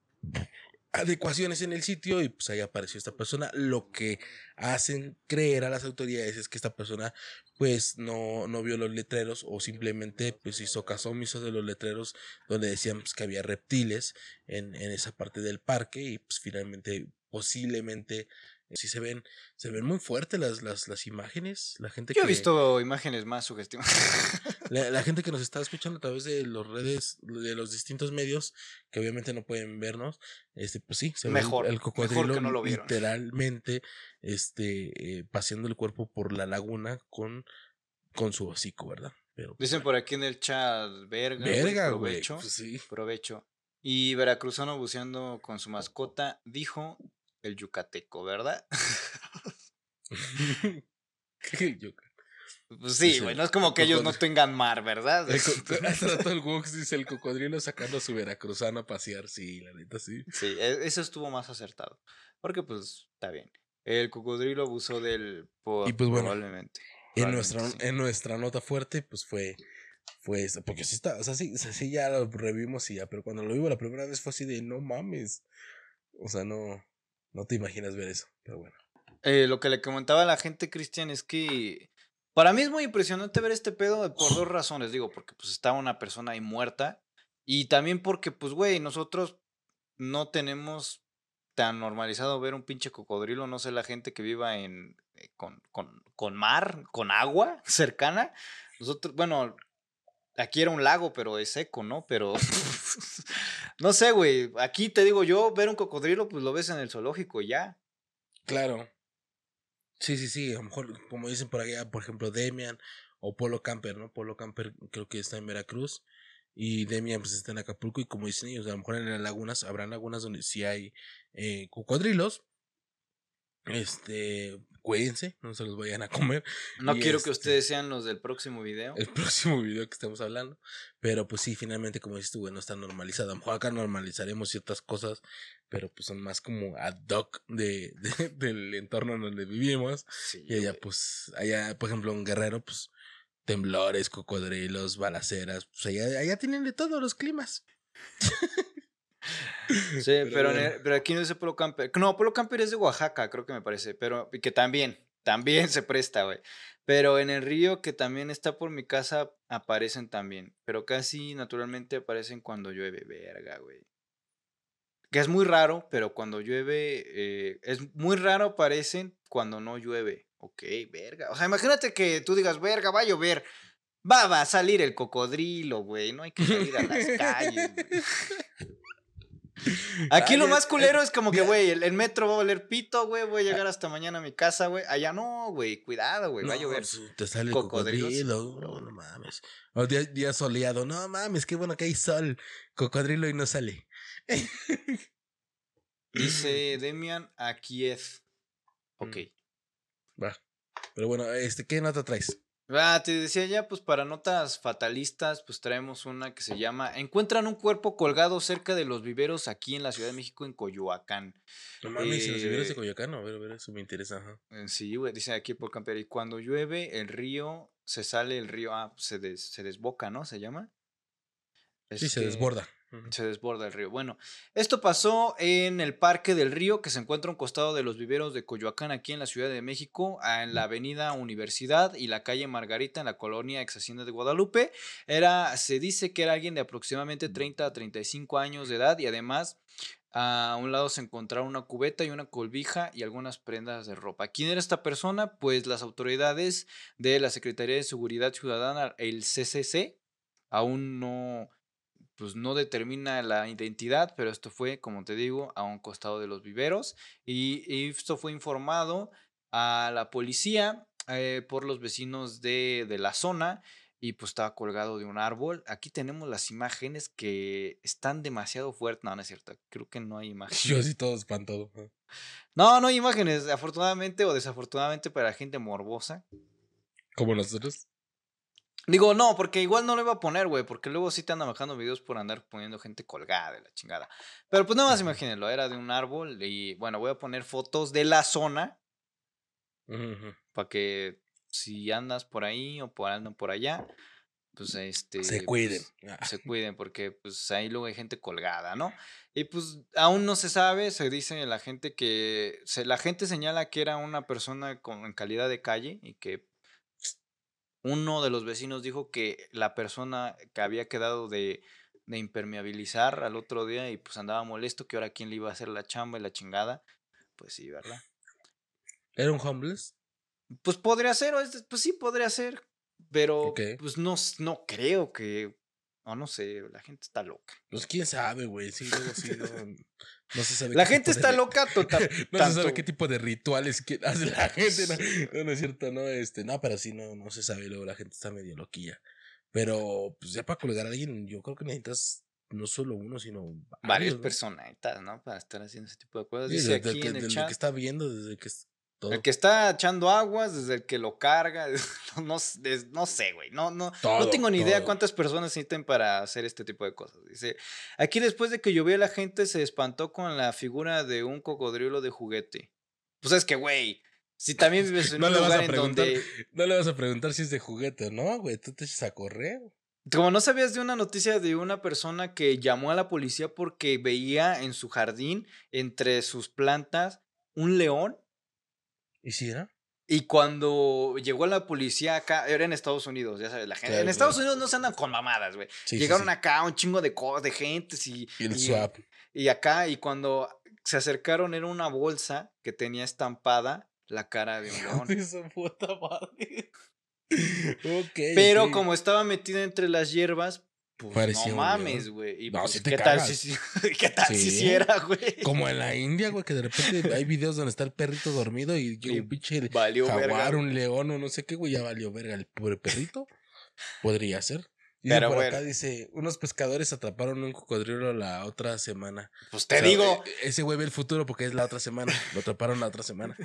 adecuaciones en el sitio y pues ahí apareció esta persona. Lo que hacen creer a las autoridades es que esta persona pues no, no vio los letreros o simplemente pues hizo caso omiso de los letreros donde decían pues, que había reptiles en, en esa parte del parque y pues finalmente posiblemente sí se ven se ven muy fuertes las, las, las imágenes la gente Yo he que visto imágenes más sugestivas. <laughs> la, la gente que nos está escuchando a través de las redes, de los distintos medios, que obviamente no pueden vernos, este, pues sí, se ve el- Mejor, el, mejor cocodrilo que no lo vieron. literalmente, este, eh, paseando el cuerpo por la laguna con, con su hocico, ¿verdad? Pero, pues, Dicen por aquí en el chat, verga, güey, verga, güey. provecho. Pues sí. Provecho. Y Veracruzano buceando con su mascota dijo el yucateco, ¿verdad? <laughs> Yo- Pues sí, güey, el no es como que ellos no tengan mar, ¿verdad? el co- Hace rato el <laughs> Wox dice el cocodrilo sacando a su veracruzano a pasear, sí, la neta sí. Sí, e- eso estuvo más acertado. Porque pues está bien. El cocodrilo abusó del por, Y, pues, bueno, probablemente. En probablemente nuestra, sí. en nuestra nota fuerte, pues fue, fue eso, porque sí está, o sea, sí, o sea, sí ya lo revimos y ya, pero cuando lo vimos la primera vez fue así de no mames. O sea, no, no te imaginas ver eso, pero bueno. Eh, lo que le comentaba a la gente, Cristian, es que para mí es muy impresionante ver este pedo por dos razones. Digo, porque pues estaba una persona ahí muerta y también porque, pues, güey, nosotros no tenemos tan normalizado ver un pinche cocodrilo. No sé, la gente que viva en eh, con, con, con mar, con agua <laughs> cercana. Nosotros, bueno, aquí era un lago, pero es seco, ¿no? Pero <laughs> no sé, güey. Aquí te digo yo, ver un cocodrilo, pues lo ves en el zoológico ya. Claro. Sí, sí, sí, a lo mejor, como dicen por allá, por ejemplo, Demian o Polo Camper, ¿no? Polo Camper creo que está en Veracruz y Demian pues está en Acapulco y como dicen ellos, a lo mejor en las lagunas, habrán lagunas donde sí hay eh, cocodrilos. Este, cuídense, no se los vayan a comer. No Y quiero este- que ustedes sean los del próximo video. el próximo video que estemos hablando. Pero pues sí, finalmente, como dices tú, güey, no está normalizado. A lo mejor acá normalizaremos ciertas cosas, pero pues son más como ad hoc de, de- <laughs> del entorno en donde vivimos. Sí, Y allá, güey. pues, allá, por ejemplo, en Guerrero, pues, temblores, cocodrilos, balaceras, pues allá, allá tienen de todos los climas. <laughs> Sí, <laughs> pero pero, en bueno. el- pero aquí no dice Polo Camper. No, Polo Camper es de Oaxaca, creo que me parece. Pero que también, también se presta, güey. Pero en el río que también está por mi casa aparecen también. Pero casi naturalmente aparecen cuando llueve, verga, güey. Que es muy raro, pero cuando llueve, eh, es muy raro aparecen cuando no llueve. Ok, verga. O sea, imagínate que tú digas, verga, va a llover. Va, va a salir el cocodrilo, güey. No hay que salir a las <laughs> calles. güey. <laughs> Aquí Ay, lo más culero es- es como que, güey, el, el metro va a valer pito, güey. Voy a llegar hasta mañana a mi casa, güey. Allá no, güey. Cuidado, güey. va a llover. te sale el cocodrilo. No, mames. O día, día soleado. No mames, qué bueno que hay sol. Cocodrilo y no sale. <laughs> Dice Demian a Kiev. Ok. Va. Pero bueno, este, ¿qué nota traes? Ah, te decía ya, pues para notas fatalistas, pues traemos una que se llama Encuentran un cuerpo colgado cerca de los viveros aquí en la Ciudad de México, en Coyoacán. No mames, los viveros de Eh, Coyoacán, a ver, a ver, eso me interesa. Ajá. Eh, Sí, güey, dice aquí por camper. Y cuando llueve, el río, se sale el río, ah, se, des- se desboca, ¿no? ¿Se llama? Sí, se que desborda. Se desborda el río. Bueno, esto pasó en el Parque del Río, que se encuentra a un costado de los viveros de Coyoacán, aquí en la Ciudad de México, en la avenida Universidad y la calle Margarita, en la colonia ex Hacienda de Guadalupe. Era, se dice que era alguien de aproximadamente 30 a 35 años de edad y además a un lado se encontraba una cubeta y una colbija y algunas prendas de ropa. ¿Quién era esta persona? Pues las autoridades de la Secretaría de Seguridad Ciudadana, el CCC, aún no, pues no determina la identidad, pero esto fue, como te digo, a un costado de los viveros y, y esto fue informado a la policía eh, por los vecinos de, de la zona y pues estaba colgado de un árbol. Aquí tenemos las imágenes que están demasiado fuertes. No, no es cierto. Creo que no hay <laughs> imágenes. Yo así todo espantado. No, no hay imágenes. Afortunadamente o desafortunadamente para la gente morbosa. Como nosotros. Digo, no, porque igual no lo iba a poner, güey, porque luego sí te andan bajando videos por andar poniendo gente colgada de la chingada. Pero pues nada más imagínenlo, era de un árbol y bueno, voy a poner fotos de la zona para que si andas por ahí o por andan por allá, pues este Se pues, cuiden. Ah. se <laughs> cuiden porque pues ahí luego hay gente colgada, ¿no? Y pues aún no se sabe, se dice la gente que se, la gente señala que era una persona con en calidad de calle y que uno de los vecinos dijo que la persona que había quedado de, de impermeabilizar al otro día y pues andaba molesto que ahora quién le iba a hacer la chamba y la chingada. Pues sí, ¿verdad? ¿Era un homeless? Pues podría ser, o es- pues sí podría ser, pero pues no, no creo que, o no sé, la gente está loca. Pues quién sabe, güey. Sí, luego sí, no, no se sabe. La gente de está loca total. <laughs> No se sabe qué tipo de rituales que hace la gente. No, Sí, no, no es cierto, no, este, no, pero sí, no, no se sabe. Luego la gente está medio loquilla. Pero, pues ya para colgar a alguien, yo creo que necesitas no solo uno, sino varias varios, ¿no? personitas, ¿no? Para estar haciendo ese tipo de cosas. Sí, Dice desde aquí que, en el desde chat. que está viendo, desde que todo. El que está echando aguas, desde el que lo carga, <laughs> no, no sé, güey. No, no, no tengo ni idea cuántas personas necesiten para hacer este tipo de cosas. Dice, aquí después de que llovió la gente se espantó con la figura de un cocodrilo de juguete. Pues es que, güey, si también vives en <laughs> No un lugar en donde... No le vas a preguntar si es de juguete o no, güey. Tú te echas a correr. Como no sabías de una noticia de una persona que llamó a la policía porque veía en su jardín, entre sus plantas, un león. ¿Y si era? Y cuando llegó la policía acá, era en Estados Unidos, ya sabes, la gente. Claro, en Estados. Unidos no se andan con mamadas, güey. Sí, Llegaron sí. acá un chingo de cosas, de gente y, Y el y- swap. y acá, y cuando se acercaron era una bolsa que tenía estampada la cara de un león. De su puta madre. <laughs> ok. Pero como estaba metida entre las hierbas, pues no mames, güey. Y No, pues, sí te ¿qué tal cagas. si <laughs> qué tal si Sí. sí era, güey? Como en la India, güey, que de repente hay videos donde está el perrito dormido y Y un pinche Valió jaguar, verga. un león o no sé qué, güey, ya valió verga el pobre perrito. Podría ser. Dice Pero por bueno. acá, dice, unos pescadores atraparon un cocodrilo la otra semana. Pues O te sea, digo, e- Ese güey ve el futuro porque es la otra semana. Lo atraparon la otra semana.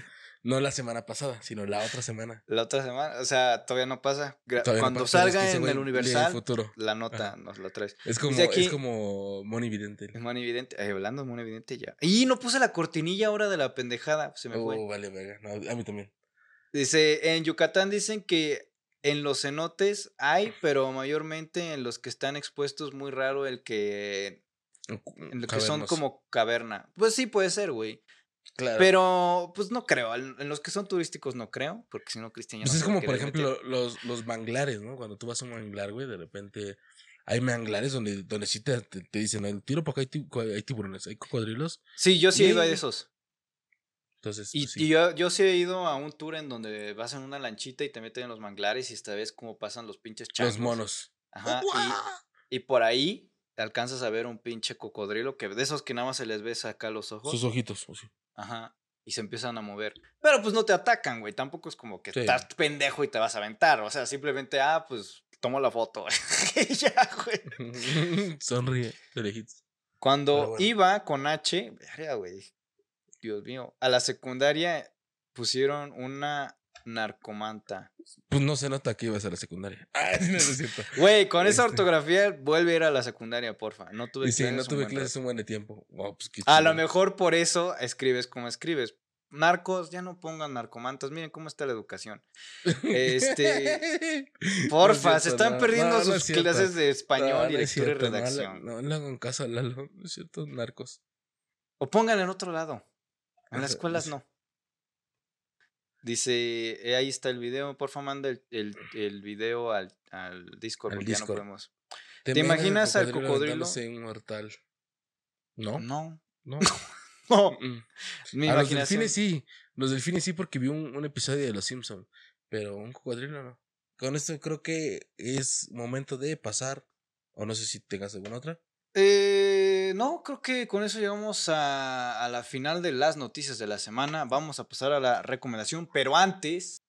No la semana pasada, sino la otra semana. la otra semana, o sea, todavía no pasa. No Cuando pasa, pero es que salga en el Universal, futuro. la nota Ajá. nos la traes. Es como, aquí- es como Moni Vidente. Es muy evidente. eh, hablando de muy evidente ya. Y no puse la cortinilla ahora de la pendejada. Se me fue. Oh, vale, verga. No, a mí también. Dice, en Yucatán dicen que en los cenotes hay, pero mayormente en los que están expuestos muy raro el que... En lo que son como caverna. Pues sí, puede ser, güey. Claro. Pero, pues no creo. En los que son turísticos no creo, porque si no, Cristian ya Pues no es como, por meter. ejemplo, los, los manglares, ¿no? Cuando tú vas a un manglar, güey, de repente hay manglares donde, donde sí te, te, te dicen, el tiro porque hay, hay tiburones, hay cocodrilos. Sí, yo sí he ido a esos. Entonces, Y, pues, sí. y yo, yo sí he ido a un tour en donde vas en una lanchita y te meten en los manglares y esta vez cómo pasan los pinches changos. los monos. Ajá. Y, y por ahí alcanzas a ver un pinche cocodrilo que de esos que nada más se les ves acá los ojos. Sus ojitos. oh, sí. Ajá. Y se empiezan a mover. Pero pues no te atacan, güey. Tampoco es como que Sí. estás pendejo y te vas a aventar. O sea, simplemente, ah, pues tomo la foto. <laughs> y ya, güey. <laughs> Sonríe de lejitos. Cuando bueno. iba con H, güey. Dios mío. A la secundaria pusieron una narcomanta. Pues no se nota que ibas a la secundaria. <laughs> Ah, no, no es cierto. Güey, con esa Este. ortografía vuelve a ir a la secundaria, porfa. No tuve Y sí, no clases un tuve clases un buen de tiempo. Wow, pues qué A lo mejor por eso escribes como escribes. Narcos, ya no pongan narcomantas. Miren cómo está la educación. Este, Porfa, <laughs> No es se están no, perdiendo sus es clases de español y lectura y redacción. No, le hagan caso a Lalo. No es cierto, narcos. O pongan en otro lado. En las escuelas no. Dice, eh, ahí está el video. Porfa, manda el, el, el video al, al Discord Al porque ya no podemos. ¿Te, imaginas al cocodrilo? inmortal? ¿No? No. No. <laughs> No. Mi a los delfines sí. Los delfines sí porque vi un, un episodio de Los Simpson. Pero un cocodrilo no. Con esto creo que es momento de pasar O no sé si tengas alguna otra. Eh, no, creo que con eso llegamos a, a la final de las noticias de la semana. Vamos a pasar a la recomendación, pero antes.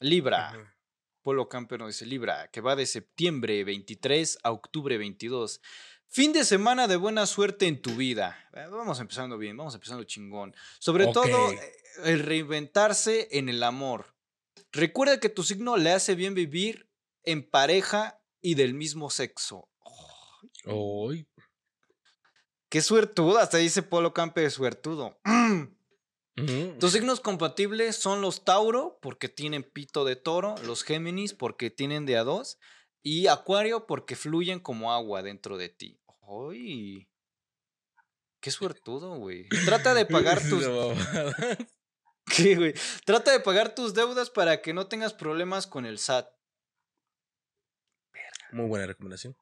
Libra. Polo Camper nos dice Libra, que va de septiembre 23 a octubre 22. Fin de semana de buena suerte en tu vida. Eh, Vamos empezando bien, vamos empezando chingón. Sobre todo, eh, el reinventarse en el amor. Recuerda que tu signo le hace bien vivir en pareja y del mismo sexo. Uy. Qué suertudo, hasta dice Polo Camper suertudo. <clears throat> Ujú. Tus signos compatibles son los Tauro, porque tienen pito de toro, los Géminis, porque tienen de a dos, y Acuario, porque fluyen como agua dentro de ti. ¡Ay! Qué suertudo, güey. Trata de <laughs> pagar tus. ¿Qué, <laughs> güey? Trata de pagar tus deudas para que no tengas problemas con el SAT. Muy buena recomendación.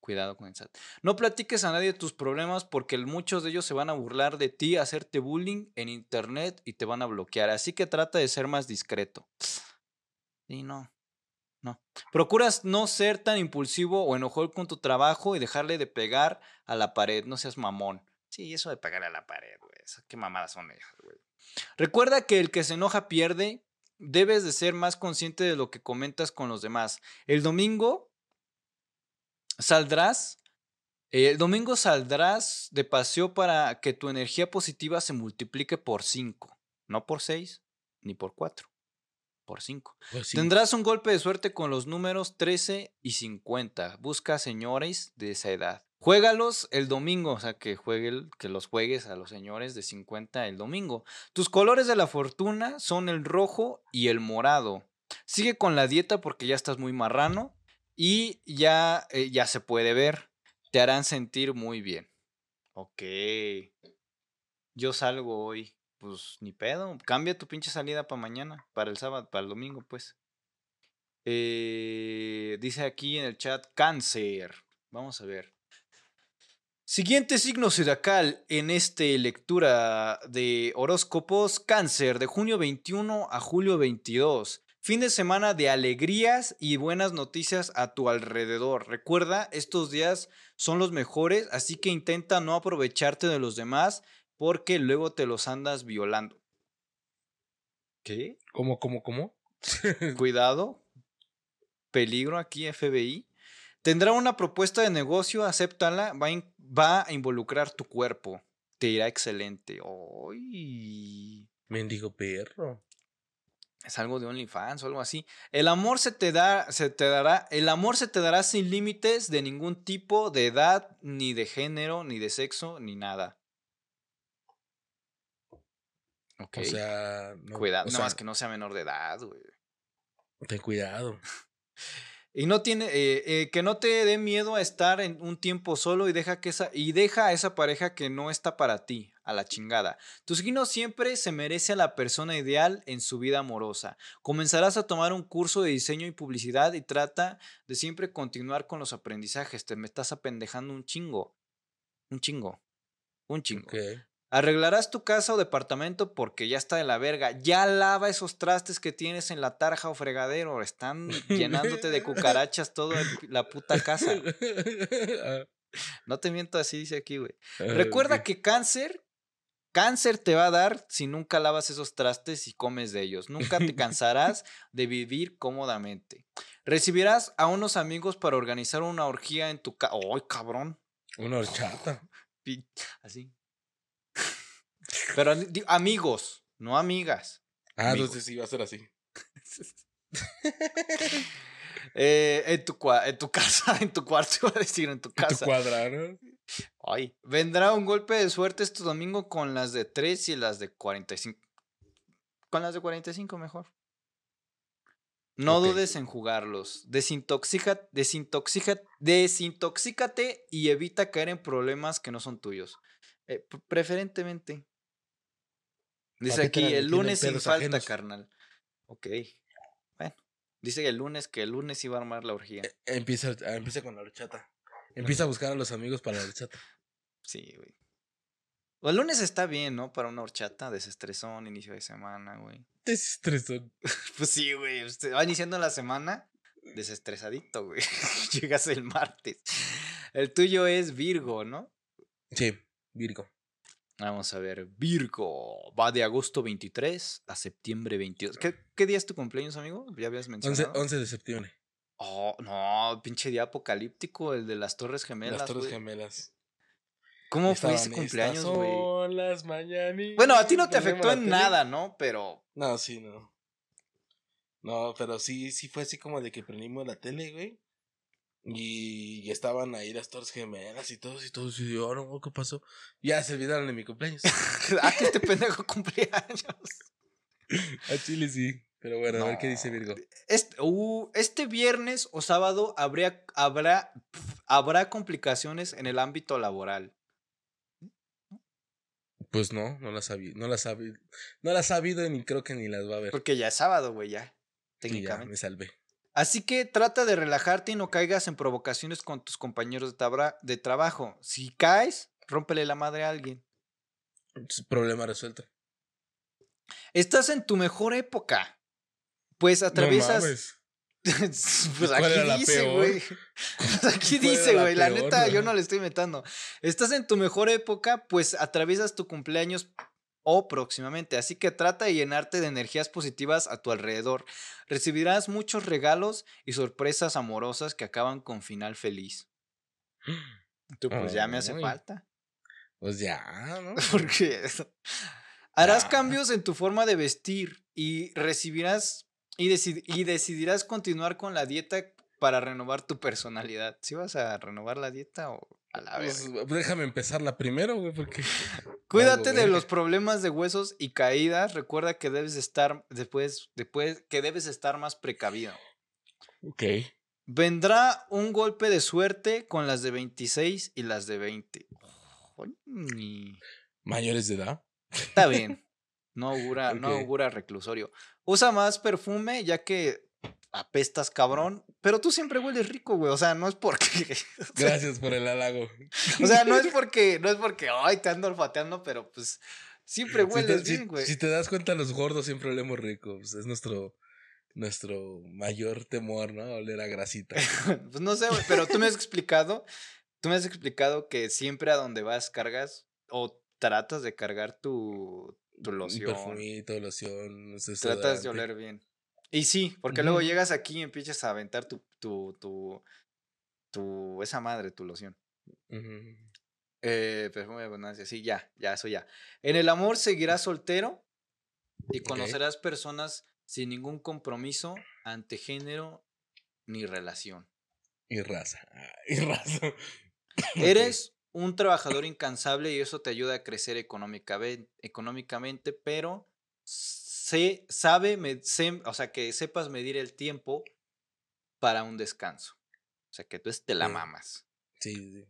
Cuidado con el SAT. No platiques a nadie tus problemas porque muchos de ellos se van a burlar de ti, hacerte bullying en internet y te van a bloquear. Así que trata de ser más discreto. Y no. No. Procuras no ser tan impulsivo o enojón con tu trabajo y dejarle de pegar a la pared. No seas mamón. Sí, eso de pegar a la pared, güey. Qué mamadas son ellas, güey. Recuerda que el que se enoja pierde. Debes de ser más consciente de lo que comentas con los demás. El domingo saldrás. eh, el domingo saldrás de paseo para que tu energía positiva se multiplique por 5. No por 6 ni por 4. Por 5. Pues sí. Tendrás un golpe de suerte con los números 13 y 50. Busca señores de esa edad. Juégalos el domingo, o sea, que, juegue que los juegues a los señores de 50 el domingo. Tus colores de la fortuna son el rojo y el morado. Sigue con la dieta porque ya estás muy marrano y ya, eh, ya se puede ver. Te harán sentir muy bien. Ok. Yo salgo hoy. Pues ni pedo. Cambia tu pinche salida para mañana. Para el sábado, para el domingo, pues. Eh, dice aquí en el chat cáncer. Vamos a ver. Siguiente signo zodiacal en este lectura de horóscopos. Cáncer de junio 21 a julio 22. Fin de semana de alegrías y buenas noticias a tu alrededor. Recuerda, estos días son los mejores, así que intenta no aprovecharte de los demás porque luego te los andas violando. ¿Qué? ¿Cómo, cómo, cómo? <laughs> Cuidado. Peligro aquí, FBI. Tendrá una propuesta de negocio, acéptala, va a, va a involucrar tu cuerpo. Te irá excelente. ¡Ay! Mendigo perro. Es algo de OnlyFans o algo así. El amor se te da, se te dará, el amor se te dará sin límites de ningún tipo, de edad, ni de género, ni de sexo, ni nada. Ok. O sea, no, cuidado, o nada sea, más que no sea menor de edad, güey. ten cuidado. <laughs> Y no tiene, eh, eh, que no te dé miedo a estar en un tiempo solo y deja que esa, y deja a esa pareja que no está para ti, a la chingada. Tu signo siempre se merece a la persona ideal en su vida amorosa. Comenzarás a tomar un curso de diseño y publicidad y trata de siempre continuar con los aprendizajes. Te me estás apendejando un chingo. Un chingo. Un chingo. Arreglarás tu casa o departamento porque ya está de la verga. Ya lava esos trastes que tienes en la tarja o fregadero. Están llenándote de cucarachas toda la puta casa. No te miento así, dice aquí, güey. ah, Recuerda que cáncer, cáncer te va a dar si nunca lavas esos trastes y comes de ellos. Nunca te <laughs> cansarás de vivir cómodamente. Recibirás a unos amigos para organizar una orgía en tu casa. ¡Ay, cabrón! Una horchata. Así. Pero di- amigos, no amigas. Ah, entonces sí va a ser así. <laughs> Eh, en, tu, cua- en tu casa, <laughs> en tu cuarto, iba a decir, en tu Tu casa. cuadrado. Ay, vendrá un golpe de suerte este domingo con las de 3 y las de 45. Con las de 45 mejor. No Ok. dudes en jugarlos. Desintoxica, desintoxica, desintoxícate y evita caer en problemas que no son tuyos. Eh, p- preferentemente. Dice aquí, el lunes sin falta, ajenos. carnal. Ok. Bueno. Dice que el lunes, que el lunes iba a armar la orgía. Empieza, ah, empieza con la horchata. Empieza a buscar a los amigos para la horchata. Sí, güey. O el lunes está bien, ¿no? Para una horchata, desestresón, inicio de semana, güey. <laughs> Desestresón. <laughs> Pues sí, güey. Usted va iniciando la semana desestresadito, güey. <laughs> Llegas el martes. El tuyo es Virgo, ¿no? Sí, Virgo. Vamos a ver. Virgo va de agosto 23 a septiembre 22. ¿Qué, qué día es tu cumpleaños, amigo? Ya habías 11, mencionado. 11 de septiembre. Oh, no, pinche día apocalíptico, el de las Torres Gemelas. Las Torres. Gemelas. ¿Cómo fue ese cumpleaños, "Estas güey? Las mañanitas". Bueno, a ti no te afectó en nada, ¿no? Pero No, sí, no. No, pero sí, sí fue así como de que prendimos la tele, güey. Y, y estaban ahí las torres gemelas y todos y todos. Y yo, no, ¿qué pasó? Ya se olvidaron de mi cumpleaños. <laughs> ah, que este pendejo cumpleaños. A Chile sí. Pero bueno, a ver qué dice Virgo. Este, uh, este viernes o sábado habría, habrá, habrá complicaciones en el ámbito laboral. Pues no, no las ha habido. No las ha habido. No las ha habido ni creo que ni las va a ver. Porque ya es sábado, güey, ya. Y ya, Técnicamente. me salvé. Así que trata de relajarte y no caigas en provocaciones con tus compañeros de, trabajo. Si caes, rómpele la madre a alguien. Problema resuelto. Estás en tu mejor época. Pues atraviesas. No mames. <laughs> pues ¿Cuál aquí dice, güey. <laughs> <laughs> Pues aquí ¿Cuál era dice, güey. La neta, yo no le estoy inventando. Estás en tu mejor época, pues atraviesas tu cumpleaños o próximamente. Así que trata de llenarte de energías positivas a tu alrededor. Recibirás muchos regalos y sorpresas amorosas que acaban con final feliz. Tú, pues ya me hace falta. Pues ya, <laughs> ¿no? Porque harás Ya. cambios en tu forma de vestir y recibirás y, deci- y decidirás continuar con la dieta para renovar tu personalidad. ¿Si vas a renovar la dieta o a la Pues, verga? déjame empezarla primero, güey, porque. <laughs> Cuídate de los problemas de huesos y caídas. Recuerda que debes estar después, después que debes estar más precavido. Ok. Vendrá un golpe de suerte con las de 26 y las de 20. Oy. Mayores de edad. Está bien. <laughs> No augura, no augura reclusorio. Usa más perfume ya que apestas cabrón, pero tú siempre hueles rico, güey. O sea, no es porque. <laughs> Gracias por el halago. o sea, no es <laughs> porque, no es porque, ay, te ando olfateando, pero pues siempre Si te, hueles bien, güey. si te das cuenta, los gordos siempre olemos rico. pues, es nuestro, nuestro mayor temor, ¿no? Oler a grasita. <laughs> pues no sé, güey, pero tú me has explicado, tú me has explicado que siempre a donde vas cargas o tratas de cargar tu, tu Un loción. perfumito, loción. no sé, Tratas de oler bien. Y sí, porque luego llegas aquí y empiezas a aventar tu, tu, tu, tu, esa madre, tu loción. Ujú. Eh, perfume de abundancia, sí, ya, ya, eso ya. En el amor seguirás soltero y conocerás personas sin ningún compromiso ante género ni relación. Y raza. <laughs> Y raza. <laughs> Eres un trabajador incansable y eso te ayuda a crecer económicamente pero se sabe, me- se- o sea, que sepas medir el tiempo para un descanso. O sea, que tú te la mamas. Sí, sí.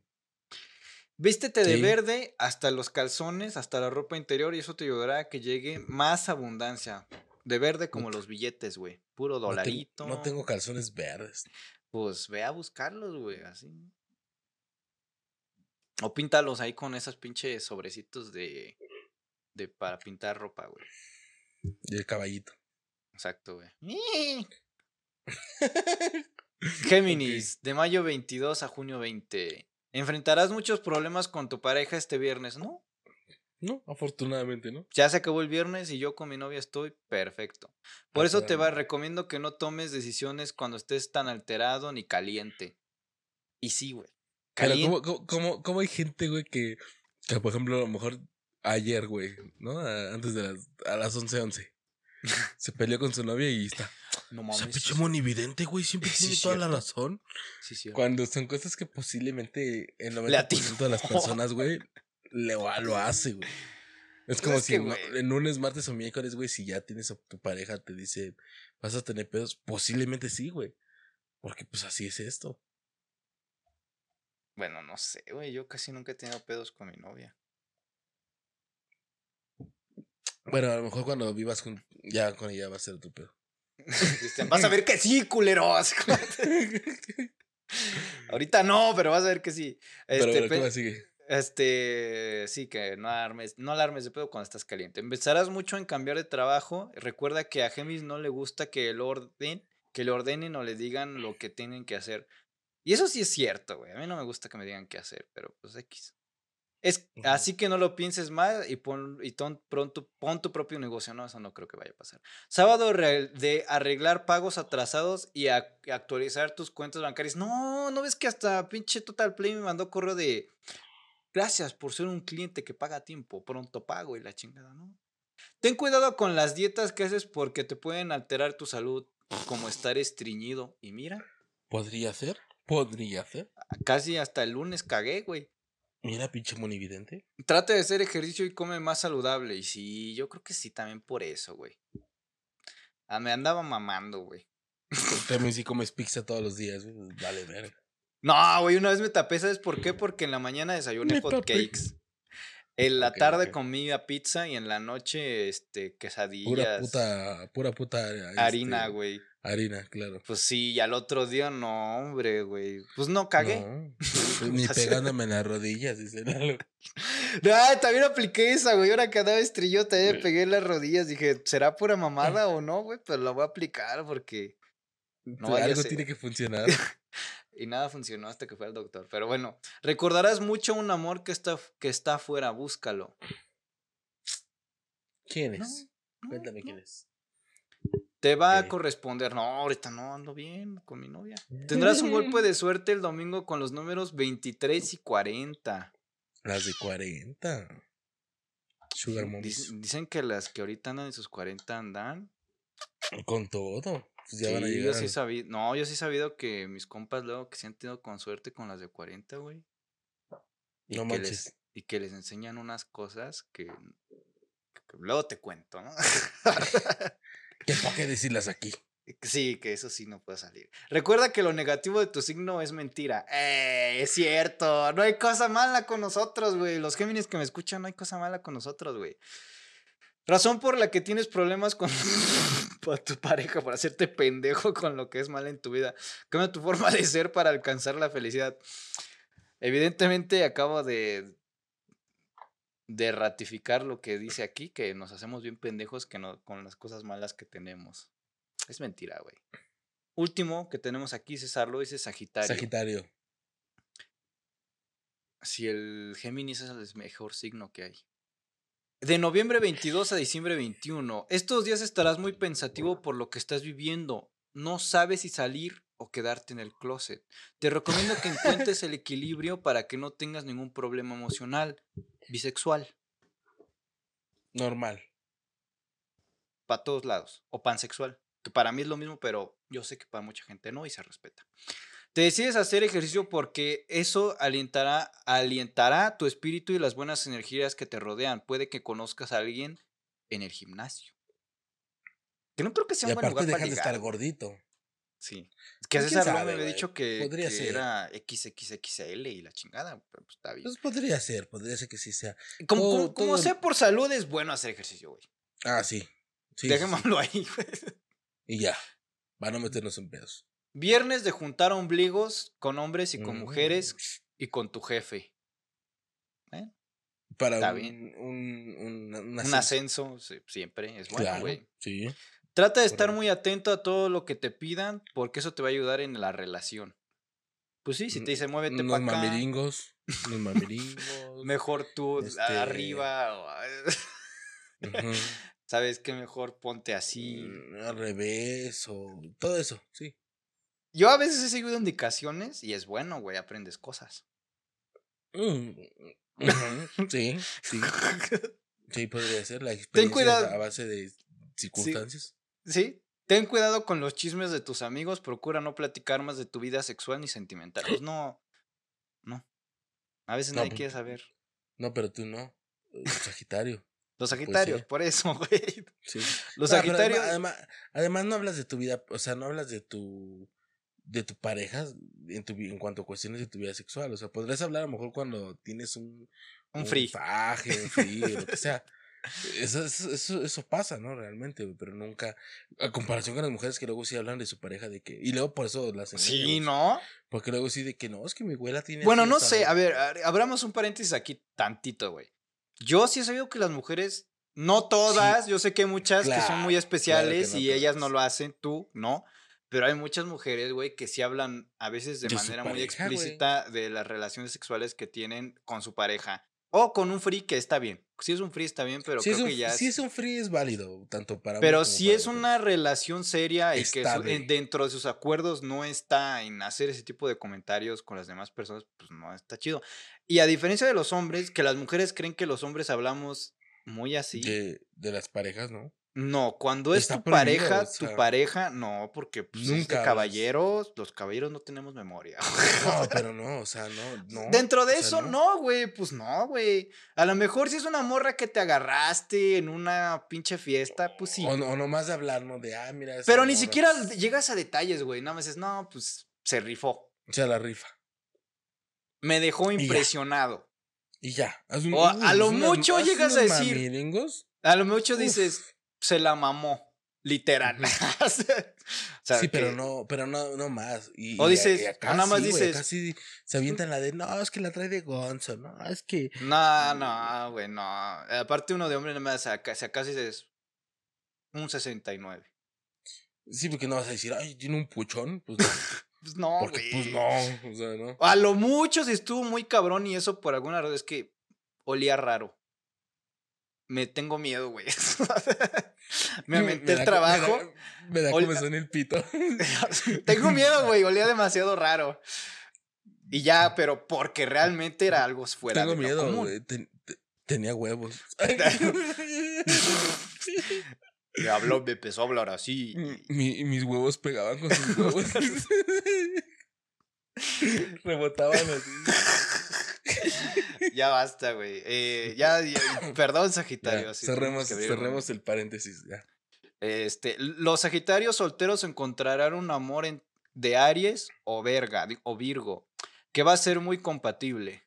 Vístete de Sí. verde hasta los calzones, hasta la ropa interior y eso te ayudará a que llegue más abundancia. De verde como los billetes, güey. Puro No dolarito. No tengo calzones verdes. Pues ve a buscarlos, güey, así. O píntalos ahí con esos pinches sobrecitos de, de para pintar ropa, güey. Y el caballito. Exacto, güey. <laughs> Géminis, de mayo 22 a junio 20. Enfrentarás muchos problemas con tu pareja este viernes, ¿no? No, afortunadamente, ¿no? Ya se acabó el viernes y yo con mi novia estoy perfecto. Por eso te va, recomiendo que no tomes decisiones cuando estés tan alterado ni caliente. Y sí, güey. Pero Caliente. ¿cómo, cómo, cómo, cómo hay gente, güey, que, que, por ejemplo, a lo mejor ayer, güey, ¿no? A- Antes de las, a las 11, 11. <laughs> Se peleó con su novia y está. No O mames. sea, sí, pinche monividente, güey, siempre Sí, tiene toda la razón. sí, sí. Cuando son cosas que posiblemente el Le atinó. 90% de las personas, güey, va- lo hace, güey. Es como si que, no- en lunes, martes o miércoles, güey, si ya tienes a tu pareja, te dice, vas a tener pedos, posiblemente sí, güey. Porque pues así es esto. Bueno, no sé, güey. Yo casi nunca he tenido pedos con mi novia. Bueno, a lo mejor cuando vivas con, ya con ella va a ser otro pedo. Cristian, vas a ver que sí, culero. así como- <laughs> Ahorita no, pero vas a ver que sí. Pero Este, bueno, ¿qué pe- más sigue? Este, sí, que no armes, no alarmes de pedo cuando estás caliente. Empezarás mucho en cambiar de trabajo. Recuerda que a Gemis no le gusta que el orden, que le ordenen o le digan lo que tienen que hacer. Y eso sí es cierto, güey. A mí no me gusta que me digan qué hacer, pero pues X. Es. Así que no lo pienses más y pon, y ton- pronto pon tu propio negocio. No, eso no creo que vaya a pasar. Sábado de arreglar pagos atrasados y a- actualizar tus cuentas bancarias. No, no ves que hasta pinche Total Play me mandó correo de gracias por ser un cliente que paga a tiempo, pronto pago y la chingada, ¿no? Ten cuidado con las dietas que haces porque te pueden alterar tu salud, como estar estreñido. Y mira, ¿Podría ser? ¿Podría ser? casi hasta el lunes cagué, güey. Mira, pinche monividente. Trata de hacer ejercicio y come más saludable. Y sí, yo creo que sí, también por eso, güey. Ah, me andaba mamando, güey. También si <laughs> comes pizza todos los días, güey, pues, vale verga. No, güey, una vez me tapé, ¿sabes por qué? Porque en la mañana desayuné hot cakes. En la tarde ok. comí a pizza y en la noche, este, Pura quesadillas. puta, pura puta este, harina, güey. Harina, claro. Pues sí, y al otro día, no, hombre, güey. Pues no cagué. No, <laughs> pues ni pegándome en las rodillas, dice Lalo. <laughs> Ah, también apliqué esa, güey. Ahora que andaba estrelló, también me pegué en las rodillas. Dije, ¿será pura <laughs> mamada o no, güey? Pero la voy a aplicar porque. No Algo tiene que funcionar. Y nada funcionó hasta que fue al doctor. Pero bueno, recordarás mucho un amor que está, que está afuera, búscalo. ¿Quién No, es? no, Cuéntame no. quién es. Te va a corresponder. No, ahorita no ando bien con mi novia. Tendrás un golpe <laughs> de suerte el domingo con los números 23 y 40. Las de 40. Sugar Dic-. Dicen que las que ahorita andan en sus 40 andan. Con todo. Pues ya sí, van a yo llegar. sí he al- sabido. No, yo sí he sabido que mis compas luego que se han tenido con suerte con las de 40, güey. Y No que les- y que les enseñan unas cosas que, que luego te cuento, ¿no? <laughs> ¿Qué para qué decirlas aquí? sí, que eso sí no puede salir. Recuerda que lo negativo de tu signo es mentira. ¡Eh! Es cierto. No hay cosa mala con nosotros, güey. Los Géminis que me escuchan, no hay cosa mala con nosotros, güey. Razón por la que tienes problemas con <laughs> tu pareja por hacerte pendejo con lo que es mal en tu vida. Cambia tu forma de ser para alcanzar la felicidad. Evidentemente acabo de de ratificar lo que dice aquí, que nos hacemos bien pendejos que no, con las cosas malas que tenemos. Es mentira, güey. Último que tenemos aquí, César lo dice Sagitario. Sagitario. Si el Géminis es el mejor signo que hay. De noviembre 22 a diciembre 21. Estos días estarás muy pensativo por lo que estás viviendo. No sabes si salir o quedarte en el closet. Te recomiendo que encuentres el equilibrio para que no tengas ningún problema emocional. Bisexual, Normal. para todos lados. O pansexual, que para mí es lo mismo, pero yo sé que para mucha gente no y se respeta. Te decides hacer ejercicio porque eso alientará, alientará tu espíritu y las buenas energías que te rodean. Puede que conozcas a alguien en el gimnasio. Que no creo que sea Y un buen lugar para dejas de estar gordito. Sí. Es que César sabe, me había dicho que, Podría que ser. era XXXL y la chingada. Pero pues está bien. Pues podría ser, podría ser que sí sea. como todo- como- como todo- sea por salud, es bueno hacer ejercicio, güey. Ah, sí. Sí. Dejémoslo <laughs> ahí, güey. Y ya. Van a meternos en pedos. Viernes de juntar ombligos con hombres y con Mm. mujeres y con tu jefe. Para Está un, bien. un, un, un Un ascenso. siempre es bueno, Claro, güey. sí. Trata de estar muy atento a todo lo que te pidan porque eso te va a ayudar en la relación. Pues sí, si te dice muévete para acá, mamiringos. Unos mamiringos. mejor tú Este- arriba. <laughs> ¿Sabes qué? Mejor ponte así. mm, Al revés o todo eso, sí. Yo a veces he seguido indicaciones y es bueno, güey, aprendes cosas. Mm, <laughs> Sí, sí. Sí, podría ser la experiencia cuidado. a base de circunstancias. Sí. Ten cuidado con los chismes de tus amigos, procura no platicar más de tu vida sexual ni sentimental. Pues no, no. A veces No, nadie pues, quiere saber. No, pero tú no. Eh, Sagitario. Los Sagitarios, sí. por eso, <laughs> güey. Sí. Los No, Sagitarios. Además, además, además no hablas de tu vida, o sea, no hablas de tu de tu pareja en tu en cuanto a cuestiones de tu vida sexual, o sea, podrías hablar a lo mejor cuando tienes un Un free. faje, un free, lo que sea, Eso, eso, pasa, ¿no? Realmente, pero nunca. A comparación con las mujeres que luego sí hablan de su pareja, de que. Y luego por eso las Sí, ¿no? Porque luego sí de que no, es que mi abuela tiene. Bueno, no sé, a ver, abramos un paréntesis aquí tantito, güey. Yo sí he sabido que las mujeres, no todas, yo sé que hay muchas que son muy especiales claro no y ellas no lo hacen, tú, ¿no? Pero hay muchas mujeres, güey, que sí hablan a veces de, manera muy pareja, explícita de las relaciones sexuales que tienen con su pareja. O con un free que está bien. Si es un free está bien, pero si, creo es un, que ya si es- es un free es válido, tanto para Pero si para es una relación seria y que dentro de sus acuerdos no está en hacer ese tipo de comentarios con las demás personas, pues no está chido. Y a diferencia de los hombres, que las mujeres creen que los hombres hablamos muy así. De, de las parejas, ¿no? No, cuando es tu pareja, o sea, tu pareja, no, porque pues, nunca caballeros, los caballeros no tenemos memoria. <laughs> No, pero no, o sea, no. no Dentro de sea, eso, no, güey, pues no, güey. A lo mejor si es una morra que te agarraste en una pinche fiesta, pues sí. O, no- o nomás de hablar, ¿no? De, ah, mira. Pero ni morra, siquiera llegas a detalles, güey. Nada más es, no, pues se rifó. O sea, la rifa. Me dejó ya. impresionado. Y ya. haz un- O a- lo mucho llegas a decir-. A lo mucho Uf. Se la mamó. Literal. <laughs> O sea, sí, pero que- no, pero no, no más. Y, O dices, y nada más sí, dices- acá sí se avientan la de, no, es que la trae de Gonzo, no, es que. No, no, güey, no. Aparte uno de hombre, nada más acá, si acaso dices un 69. Sí, porque no vas a decir, ay, tiene un puchón. Pues no. <laughs> Pues no, porque, pues no, o sea, no. A lo mucho si estuvo muy cabrón y eso por alguna razón es que olía raro. Me tengo miedo, güey. <laughs> me aventé el trabajo. Me da, me da el pito. <laughs> <laughs> Tengo miedo, güey. Olía demasiado raro. Y ya, pero porque realmente era algo fuera Tengo de lo miedo, común. güey. ten- te- tenía huevos. Me habló, me empezó a hablar así. Mi- mis huevos pegaban con sus huevos. Rebotaban así. <laughs> Ya basta, güey. Eh, ya, ya, <laughs> perdón, Sagitario. Ya, cerremos, cerremos el paréntesis. Ya. Este, los Sagitarios solteros encontrarán un amor en- de Aries o Verga o Virgo que va a ser muy compatible.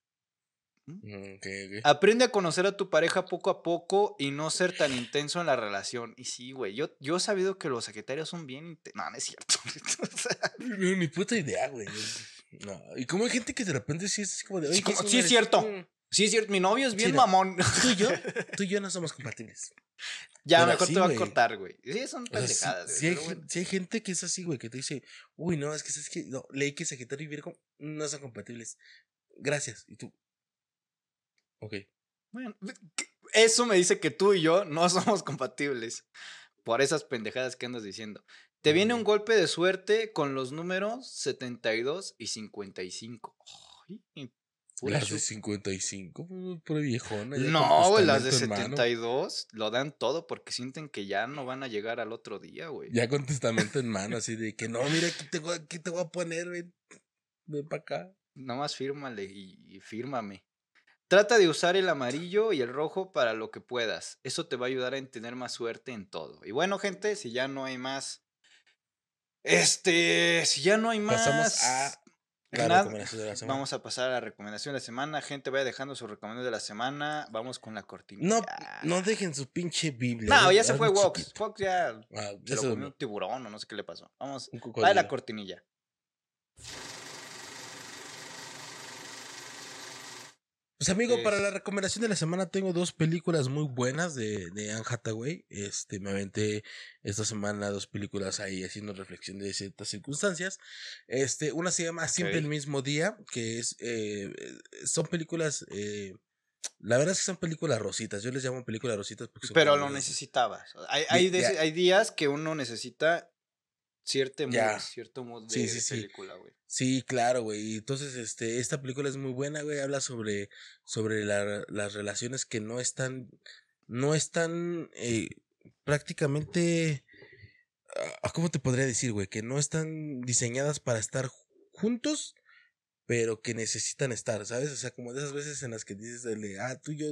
Mm, ok. Aprende a conocer a tu pareja poco a poco y no ser tan intenso en la relación. Y sí, güey, yo, yo he sabido que los Sagitarios son bien... No, no es cierto. <laughs> No, ni puta idea, güey. No. Y como hay gente que de repente sí es así como de. Sí, "Oye, como- ¿qué sí es eres?". cierto. Mm. sí, es cierto, mi novio es bien no. mamón. <laughs> Tú y yo, tú y yo no somos compatibles. ya, Pero mejor sí, te va a cortar, güey. Sí, son O sea, sí, pendejadas, güey, sí gen- bueno. sí hay gente que es así, güey, que te dice, uy, no, es que es que no, leí que Sagitario y Virgo no son compatibles. Gracias. Y tú. Ok. Bueno, eso me dice que tú y yo no <laughs> somos compatibles por esas pendejadas que andas diciendo. Te viene un golpe de suerte con los números 72 y 55. Ay, Las de chu- 55, pues, pura viejona. No, güey, las de testamento en mano. 72 lo dan todo porque sienten que ya no van a llegar al otro día, güey. Ya con testamento en mano, así de que no, mira, aquí te, voy- aquí te voy a poner, ven, ven para acá. Nada más fírmale y, y fírmame. Trata de usar el amarillo y el rojo para lo que puedas. Eso te va a ayudar a tener más suerte en todo. Y bueno, gente, si ya no hay más. Este. Si ya no hay más. Pasamos a la nada, recomendación de la semana. Vamos a pasar a la recomendación de la semana. Gente, vaya dejando su recomendación de la semana. Vamos con la cortina. No, no dejen su pinche Biblia. No, ya se fue Wox. Wox ya Ah, se ya lo se comió durmió. un tiburón o no sé qué le pasó. Vamos. Va la cortinilla. Pues amigo, para la recomendación de la semana tengo dos películas muy buenas de, de Anne Hathaway. Este, me aventé esta semana dos películas ahí haciendo reflexión de ciertas circunstancias. Este, una se llama Siempre el mismo día, que es, eh, son películas, eh, la verdad es que son películas rositas. Yo les llamo películas rositas porque son Pero lo necesitabas. Hay, hay, días que uno necesita cierto mood, cierto mood de, Sí, sí, de sí. película, güey. Sí, claro, güey. Entonces, este, esta película es muy buena, güey. Habla sobre, sobre la- las relaciones que no están, no están eh, prácticamente, ah, ¿cómo te podría decir, güey? Que no están diseñadas para estar ju- juntos, pero que necesitan estar, ¿sabes? O sea, como de esas veces en las que dices, de, ah, tú y yo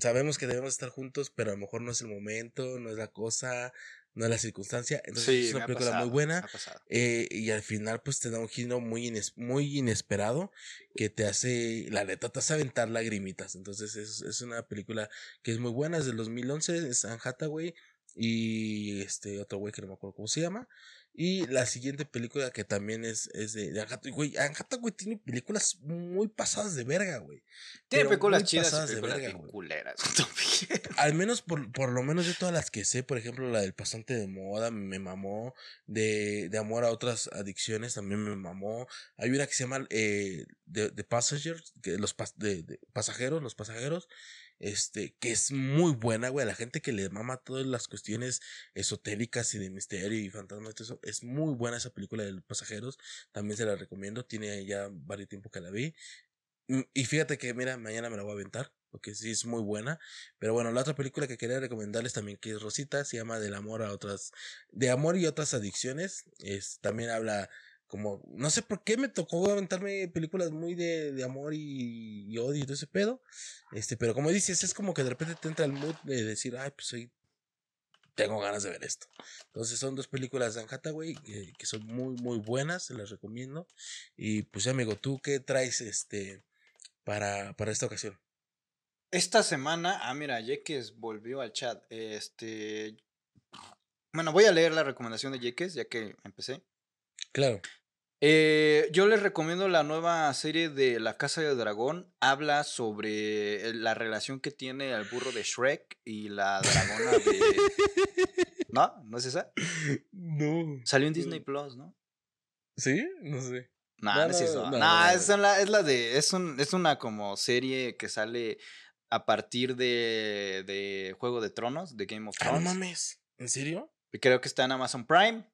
sabemos que debemos estar juntos, pero a lo mejor no es el momento, no es la cosa, no es la circunstancia. Entonces Sí, es una película pasado, muy buena. eh, y al final, pues te da un giro muy, ines- muy inesperado que te hace, la neta, te hace aventar lagrimitas. Entonces es, es una película que es muy buena, es del 2011, es Anne Hathaway y este otro güey que no me acuerdo cómo se llama. Y la siguiente película que también es, es de, de Hathaway. Güey, Anne Hathaway tiene películas muy pasadas de verga, güey. Tiene películas chidas pasadas y de verga, güey. culeras. <laughs> Al menos por, por lo menos de todas las que sé, por ejemplo, la del pasante de moda me mamó, de, de amor a otras adicciones también me mamó. Hay una que se llama eh, The, The Passengers, que los pas- de, de pasajeros, los pasajeros, este, que es muy buena, güey. La gente que le mama todas las cuestiones esotéricas y de misterio y fantasmas, todo eso, es muy buena esa película de los pasajeros. También se la recomiendo, tiene ya varios tiempo que la vi. Mm, Y fíjate que, mira, mañana me la voy a aventar, porque sí es muy buena. Pero bueno, la otra película que quería recomendarles también, que es Rosita, se llama Del amor a otras, de amor y otras adicciones. Es, también habla como, no sé por qué me tocó aventarme películas muy de, de amor y, y odio y todo ese pedo. Este, pero como dices, es como que de repente te entra el mood de decir, ay, pues soy, tengo ganas de ver esto. Entonces son dos películas de Anne Hathaway que, que son muy, muy buenas, se las recomiendo. Y pues amigo, ¿tú qué traes este para, para esta ocasión? Esta semana, ah, mira, Yekes volvió al chat. Este. Bueno, voy a leer la recomendación de Yekes, ya que empecé. Claro. Eh, yo les recomiendo la nueva serie de La Casa del Dragón. Habla sobre eh, la relación que tiene el burro de Shrek y la dragona de. <laughs> ¿No? ¿No es esa? No. Salió en Disney Plus, ¿no? ¿Sí? No sé. No, No, no, es no, eso. no, No, no, no, es, no. la, es la de. Es, un, es una como serie que sale a partir de, de Juego de Tronos, de Game of Ah, no Thrones. mames. ¿En serio? Creo que está en Amazon Prime.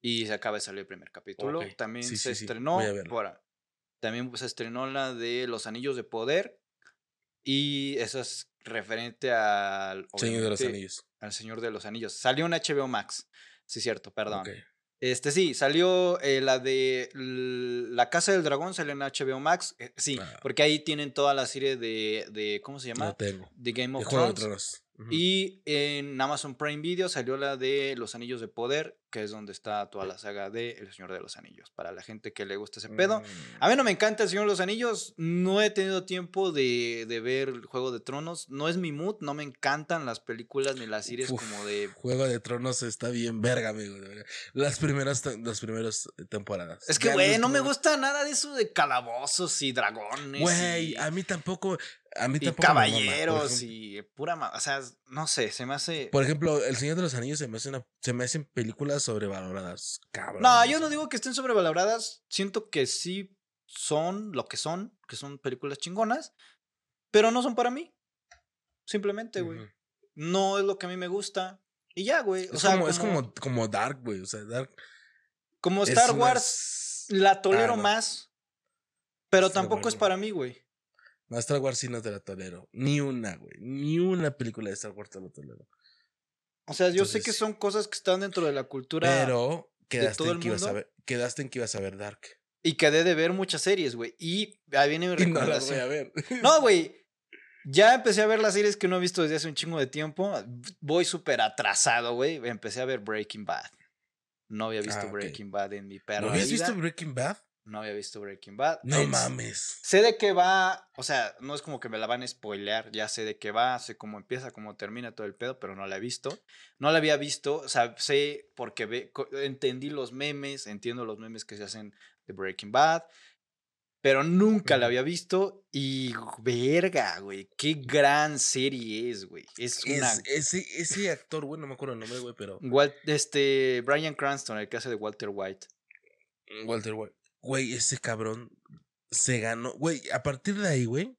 Y se acaba de salir el primer capítulo. Ok, También sí, se sí, estrenó. Ahora, también se estrenó la de Los Anillos de Poder. Y eso es referente al. Señor de los Anillos. Al Señor de los Anillos. Salió en HBO Max. Sí, cierto, perdón. Ok. Este sí, salió eh, la de La Casa del Dragón, salió en HBO Max. eh, sí, Ah. porque ahí tienen toda la serie de, de ¿cómo se llama? De Game of Thrones. Y en Amazon Prime Video salió la de Los Anillos de Poder, que es donde está toda la saga de El Señor de los Anillos. Para la gente que le gusta ese pedo. Mm. A mí no me encanta El Señor de los Anillos. No he tenido tiempo de, de ver el Juego de Tronos. No es mi mood. No me encantan las películas ni las series Uf, como de. Juego de Tronos está bien verga, amigo. Las primeras, las primeras temporadas. Es que, güey, no me gusta nada de eso de calabozos y dragones. Güey, y, a mí tampoco. A mí y tampoco. me mama. Por caballeros y pura. O sea, no sé, se me hace. Por ejemplo, El Señor de los Anillos se me, hace una, se me hacen películas sobrevaloradas, cabrón. No, yo no digo que estén sobrevaloradas. Siento que sí son lo que son, que son películas chingonas, pero no son para mí. Simplemente, güey. No es lo que a mí me gusta. Y ya, güey. O Es, sea, como, es como, como Dark, güey. O sea, Dark. como es Star Wars, la tolero Ah, no. más, pero tampoco es bueno. para mí, güey. No, Star Wars sí no te la tolero. Ni una, güey. Ni una película de Star Wars te la tolero. O sea, yo sé que son cosas que están dentro de la cultura Pero quedaste todo en, que ibas a ver, quedaste en que ibas a ver Dark. y quedé de ver muchas series, güey. Y ahí viene mi Y no las recomendación. voy a ver. <laughs> No, güey. Ya empecé a ver las series que no he visto desde hace un chingo de tiempo. Voy súper atrasado, güey. Empecé a ver Breaking Bad. No había visto Ah. Breaking Bad en mi perra ¿No habías vida. visto Breaking Bad? No había visto Breaking Bad. No Es- mames. Sé de qué va, o sea, no es como que me la van a spoilear, ya sé de qué va, sé cómo empieza, cómo termina todo el pedo, pero no la he visto. No la había visto, o sea, sé porque ve, entendí los memes, entiendo los memes que se hacen de Breaking Bad, pero nunca la había visto y verga, güey, qué gran serie es, güey. Es una Es- ese, ese actor, güey, no me acuerdo el nombre, güey, pero. Walt- este Brian Cranston, el que hace de Walter White. Walter White. Güey, ese cabrón se ganó. Güey, a partir de ahí, güey,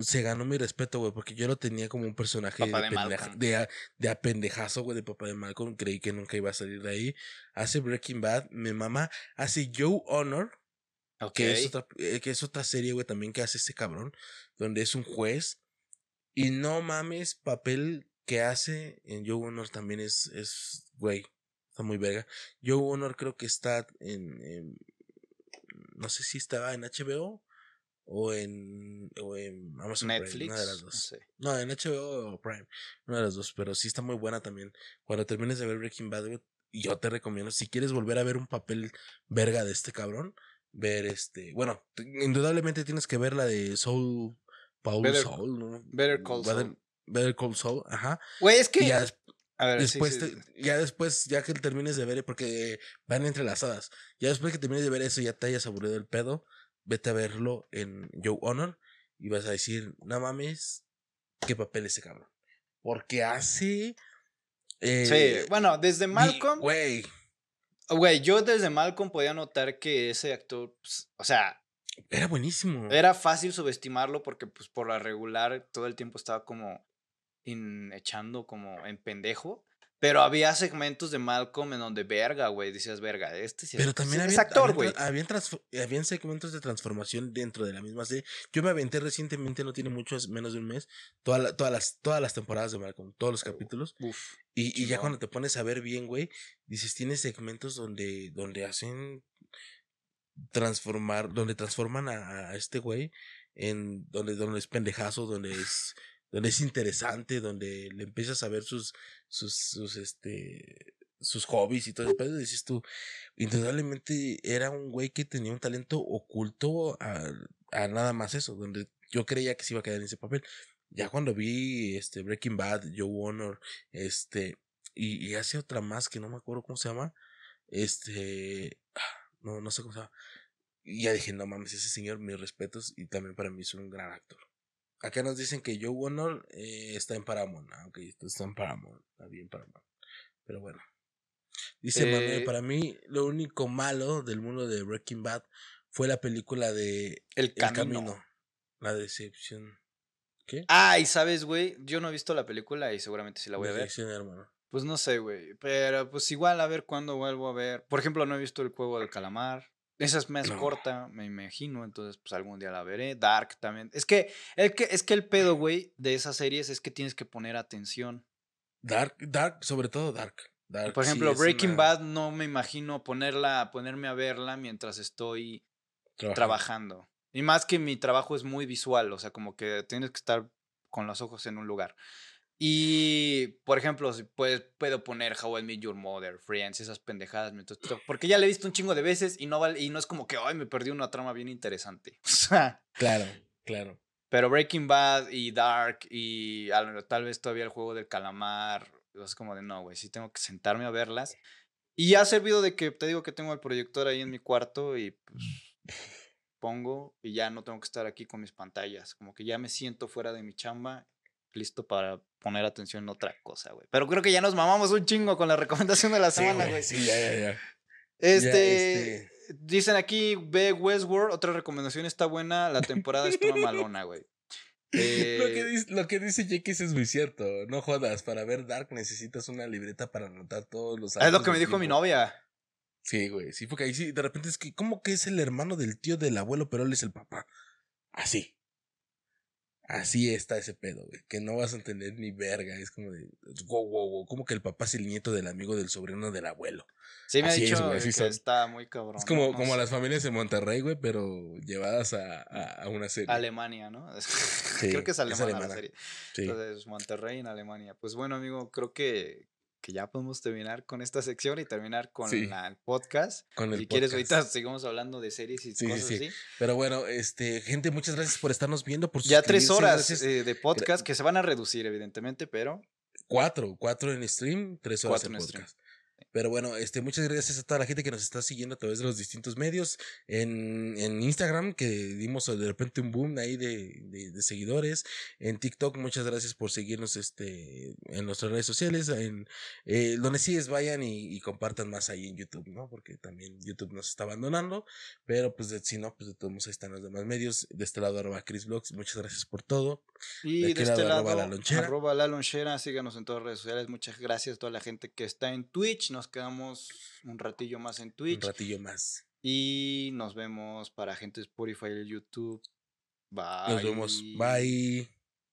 se ganó mi respeto, güey, porque yo lo tenía como un personaje de, de de, a- de apendejazo, güey, de papá de Malcolm. Creí que nunca iba a salir de ahí. Hace Breaking Bad, mi mamá hace Joe Honor, Ok. que es otra, eh, que es otra serie, güey, también que hace ese cabrón, donde es un juez. Y no mames, papel que hace en Joe Honor también es, es, güey, está muy verga. Joe Honor creo que está en, en- no sé si estaba en HBO o en, o en Amazon Prime, Netflix. una de las no dos. sé. No, en HBO o Prime, una de las dos, pero sí está muy buena también. Cuando termines de ver Breaking Bad, yo te recomiendo, si quieres volver a ver un papel verga de este cabrón, ver este, bueno, indudablemente tienes que ver la de Soul, Paul Better- Soul, ¿no? Better Call Better- Saul. Better Call Saul, ajá. Güey, es que. Ya a ver, sí, después, sí, te- sí. ya después, ya que termines de ver, porque van entrelazadas, ya después que termines de ver eso, ya te hayas aburrido el pedo, vete a verlo en Joe Honor y vas a decir, no mames, qué papel ese cabrón. Porque hace... eh, Sí, bueno, desde Malcolm. Güey, Güey, yo desde Malcolm podía notar que ese actor, pues, o sea, era buenísimo. era fácil subestimarlo porque, pues, por la regular todo el tiempo estaba como in- echando como en pendejo. Pero había segmentos de Malcolm en donde, verga, güey, decías, verga, este sí es- Pero también es había, actor, habían güey. habían, segmentos de transformación dentro de la misma serie. Yo me aventé recientemente, no tiene mucho, es menos de un mes, toda la- todas, las, todas las temporadas de Malcolm, todos los capítulos. Uf. Y, y ya cuando te pones a ver bien, güey, dices, tiene segmentos donde, donde hacen transformar, donde transforman a, a este güey en donde, donde es pendejazo, donde es, donde es interesante, donde le empiezas a ver sus, sus, sus, este, sus hobbies y todo eso. Pero dices tú, indudablemente era un güey que tenía un talento oculto a, a nada más eso, donde yo creía que se iba a quedar en ese papel. Ya cuando vi este Breaking Bad, Joe Honor, este, y, y hace otra más que no me acuerdo cómo se llama, este, no, no sé cómo se llama. Y ya dije, no mames, ese señor, mis respetos, y también para mí es un gran actor. Acá nos dicen que Joe Honor eh, está en Paramount. Ah, ok, esto está en Paramount. Está bien Paramount. Pero bueno. Dice Manuel, Eh, para mí lo único malo del mundo de Breaking Bad fue la película de El El camino. Camino. La decepción. ¿Qué? Ah, y sabes, güey, yo no he visto la película y seguramente sí la voy a ver. Decepción, hermano. Pues no sé, güey. Pero pues igual a ver cuándo vuelvo a ver. Por ejemplo, no he visto el juego del calamar. Esa es más No. corta, me imagino. Entonces, pues algún día la veré. Dark también. Es que, el que, es que el pedo, güey, de esas series es que tienes que poner atención. Dark, Dark, sobre todo Dark. Dark Por ejemplo, Breaking una- Bad no me imagino ponerla, ponerme a verla mientras estoy trabajando. trabajando. Y más que mi trabajo es muy visual, o sea, como que tienes que estar con los ojos en un lugar. Y, por ejemplo, si puedes, puedo poner How I Met Your Mother, Friends, esas pendejadas. porque ya la he visto un chingo de veces y no, vale, y no es como que, ay, me perdí una trama bien interesante. <laughs> O sea, Claro, claro. pero Breaking Bad y Dark y al- tal vez todavía el juego del calamar, es como de, no, güey, sí tengo que sentarme a verlas. Y ha servido de que te digo que tengo el proyector ahí en mi cuarto y pues pongo y ya no tengo que estar aquí con mis pantallas. Como que ya me siento fuera de mi chamba, listo para poner atención en otra cosa, güey. Pero creo que ya nos mamamos un chingo con la recomendación de la semana, güey, sí, ya, ya, ya. Este, este- Dicen aquí, ve Westworld, otra recomendación está buena, la temporada está malona, güey. <laughs> lo, Eh, que dice, lo que dice es muy cierto. No jodas, para ver Dark necesitas una libreta para anotar todos los es lo que me dijo mi novia. Sí, güey, sí, porque ahí sí, de repente es que, ¿cómo que es el hermano del tío del abuelo, pero él es el papá? Así. Así está ese pedo, güey, que no vas a entender ni verga. Es como de, wow, wow, wow, como que el papá es el nieto del amigo del sobrino del abuelo. Sí, me ha Así es, dicho güey, que son. está muy cabrón. es como, como sé. las familias de Monterrey, güey, pero llevadas a, a, a una serie. Alemania, ¿no? <laughs> creo que es es alemana la serie. Sí. Entonces, Monterrey en Alemania. Pues bueno, amigo, creo que, que ya podemos terminar con esta sección y terminar con Sí. la- el podcast. Con el si quieres, ahorita seguimos hablando de series y Sí, cosas sí. así. Pero bueno, este, gente, muchas gracias por estarnos viendo, por Ya tres horas eh, de podcast que se van a reducir, evidentemente, pero Cuatro, cuatro en stream, tres horas Cuatro en podcast. Pero bueno, este, muchas gracias a toda la gente que nos está siguiendo a través de los distintos medios. En, en Instagram, que dimos de repente un boom ahí de, de, de seguidores. En TikTok, muchas gracias por seguirnos este, en nuestras redes sociales. En, eh, donde sigues, vayan y, y compartan más ahí en YouTube, ¿no? Porque también YouTube nos está abandonando. Pero pues de- si no, pues de todos modos ahí están los demás medios. De este lado, arroba Chris Vlogs. Muchas gracias por todo. Y De este lado, lado, arroba la lonchera. arroba la lonchera, síganos en todas las redes sociales. Muchas gracias a toda la gente que está en Twitch. Nos quedamos un ratillo más en Un Twitch. ratillo más. Y nos vemos para gente de Spotify y YouTube. Bye. Nos vemos. Bye.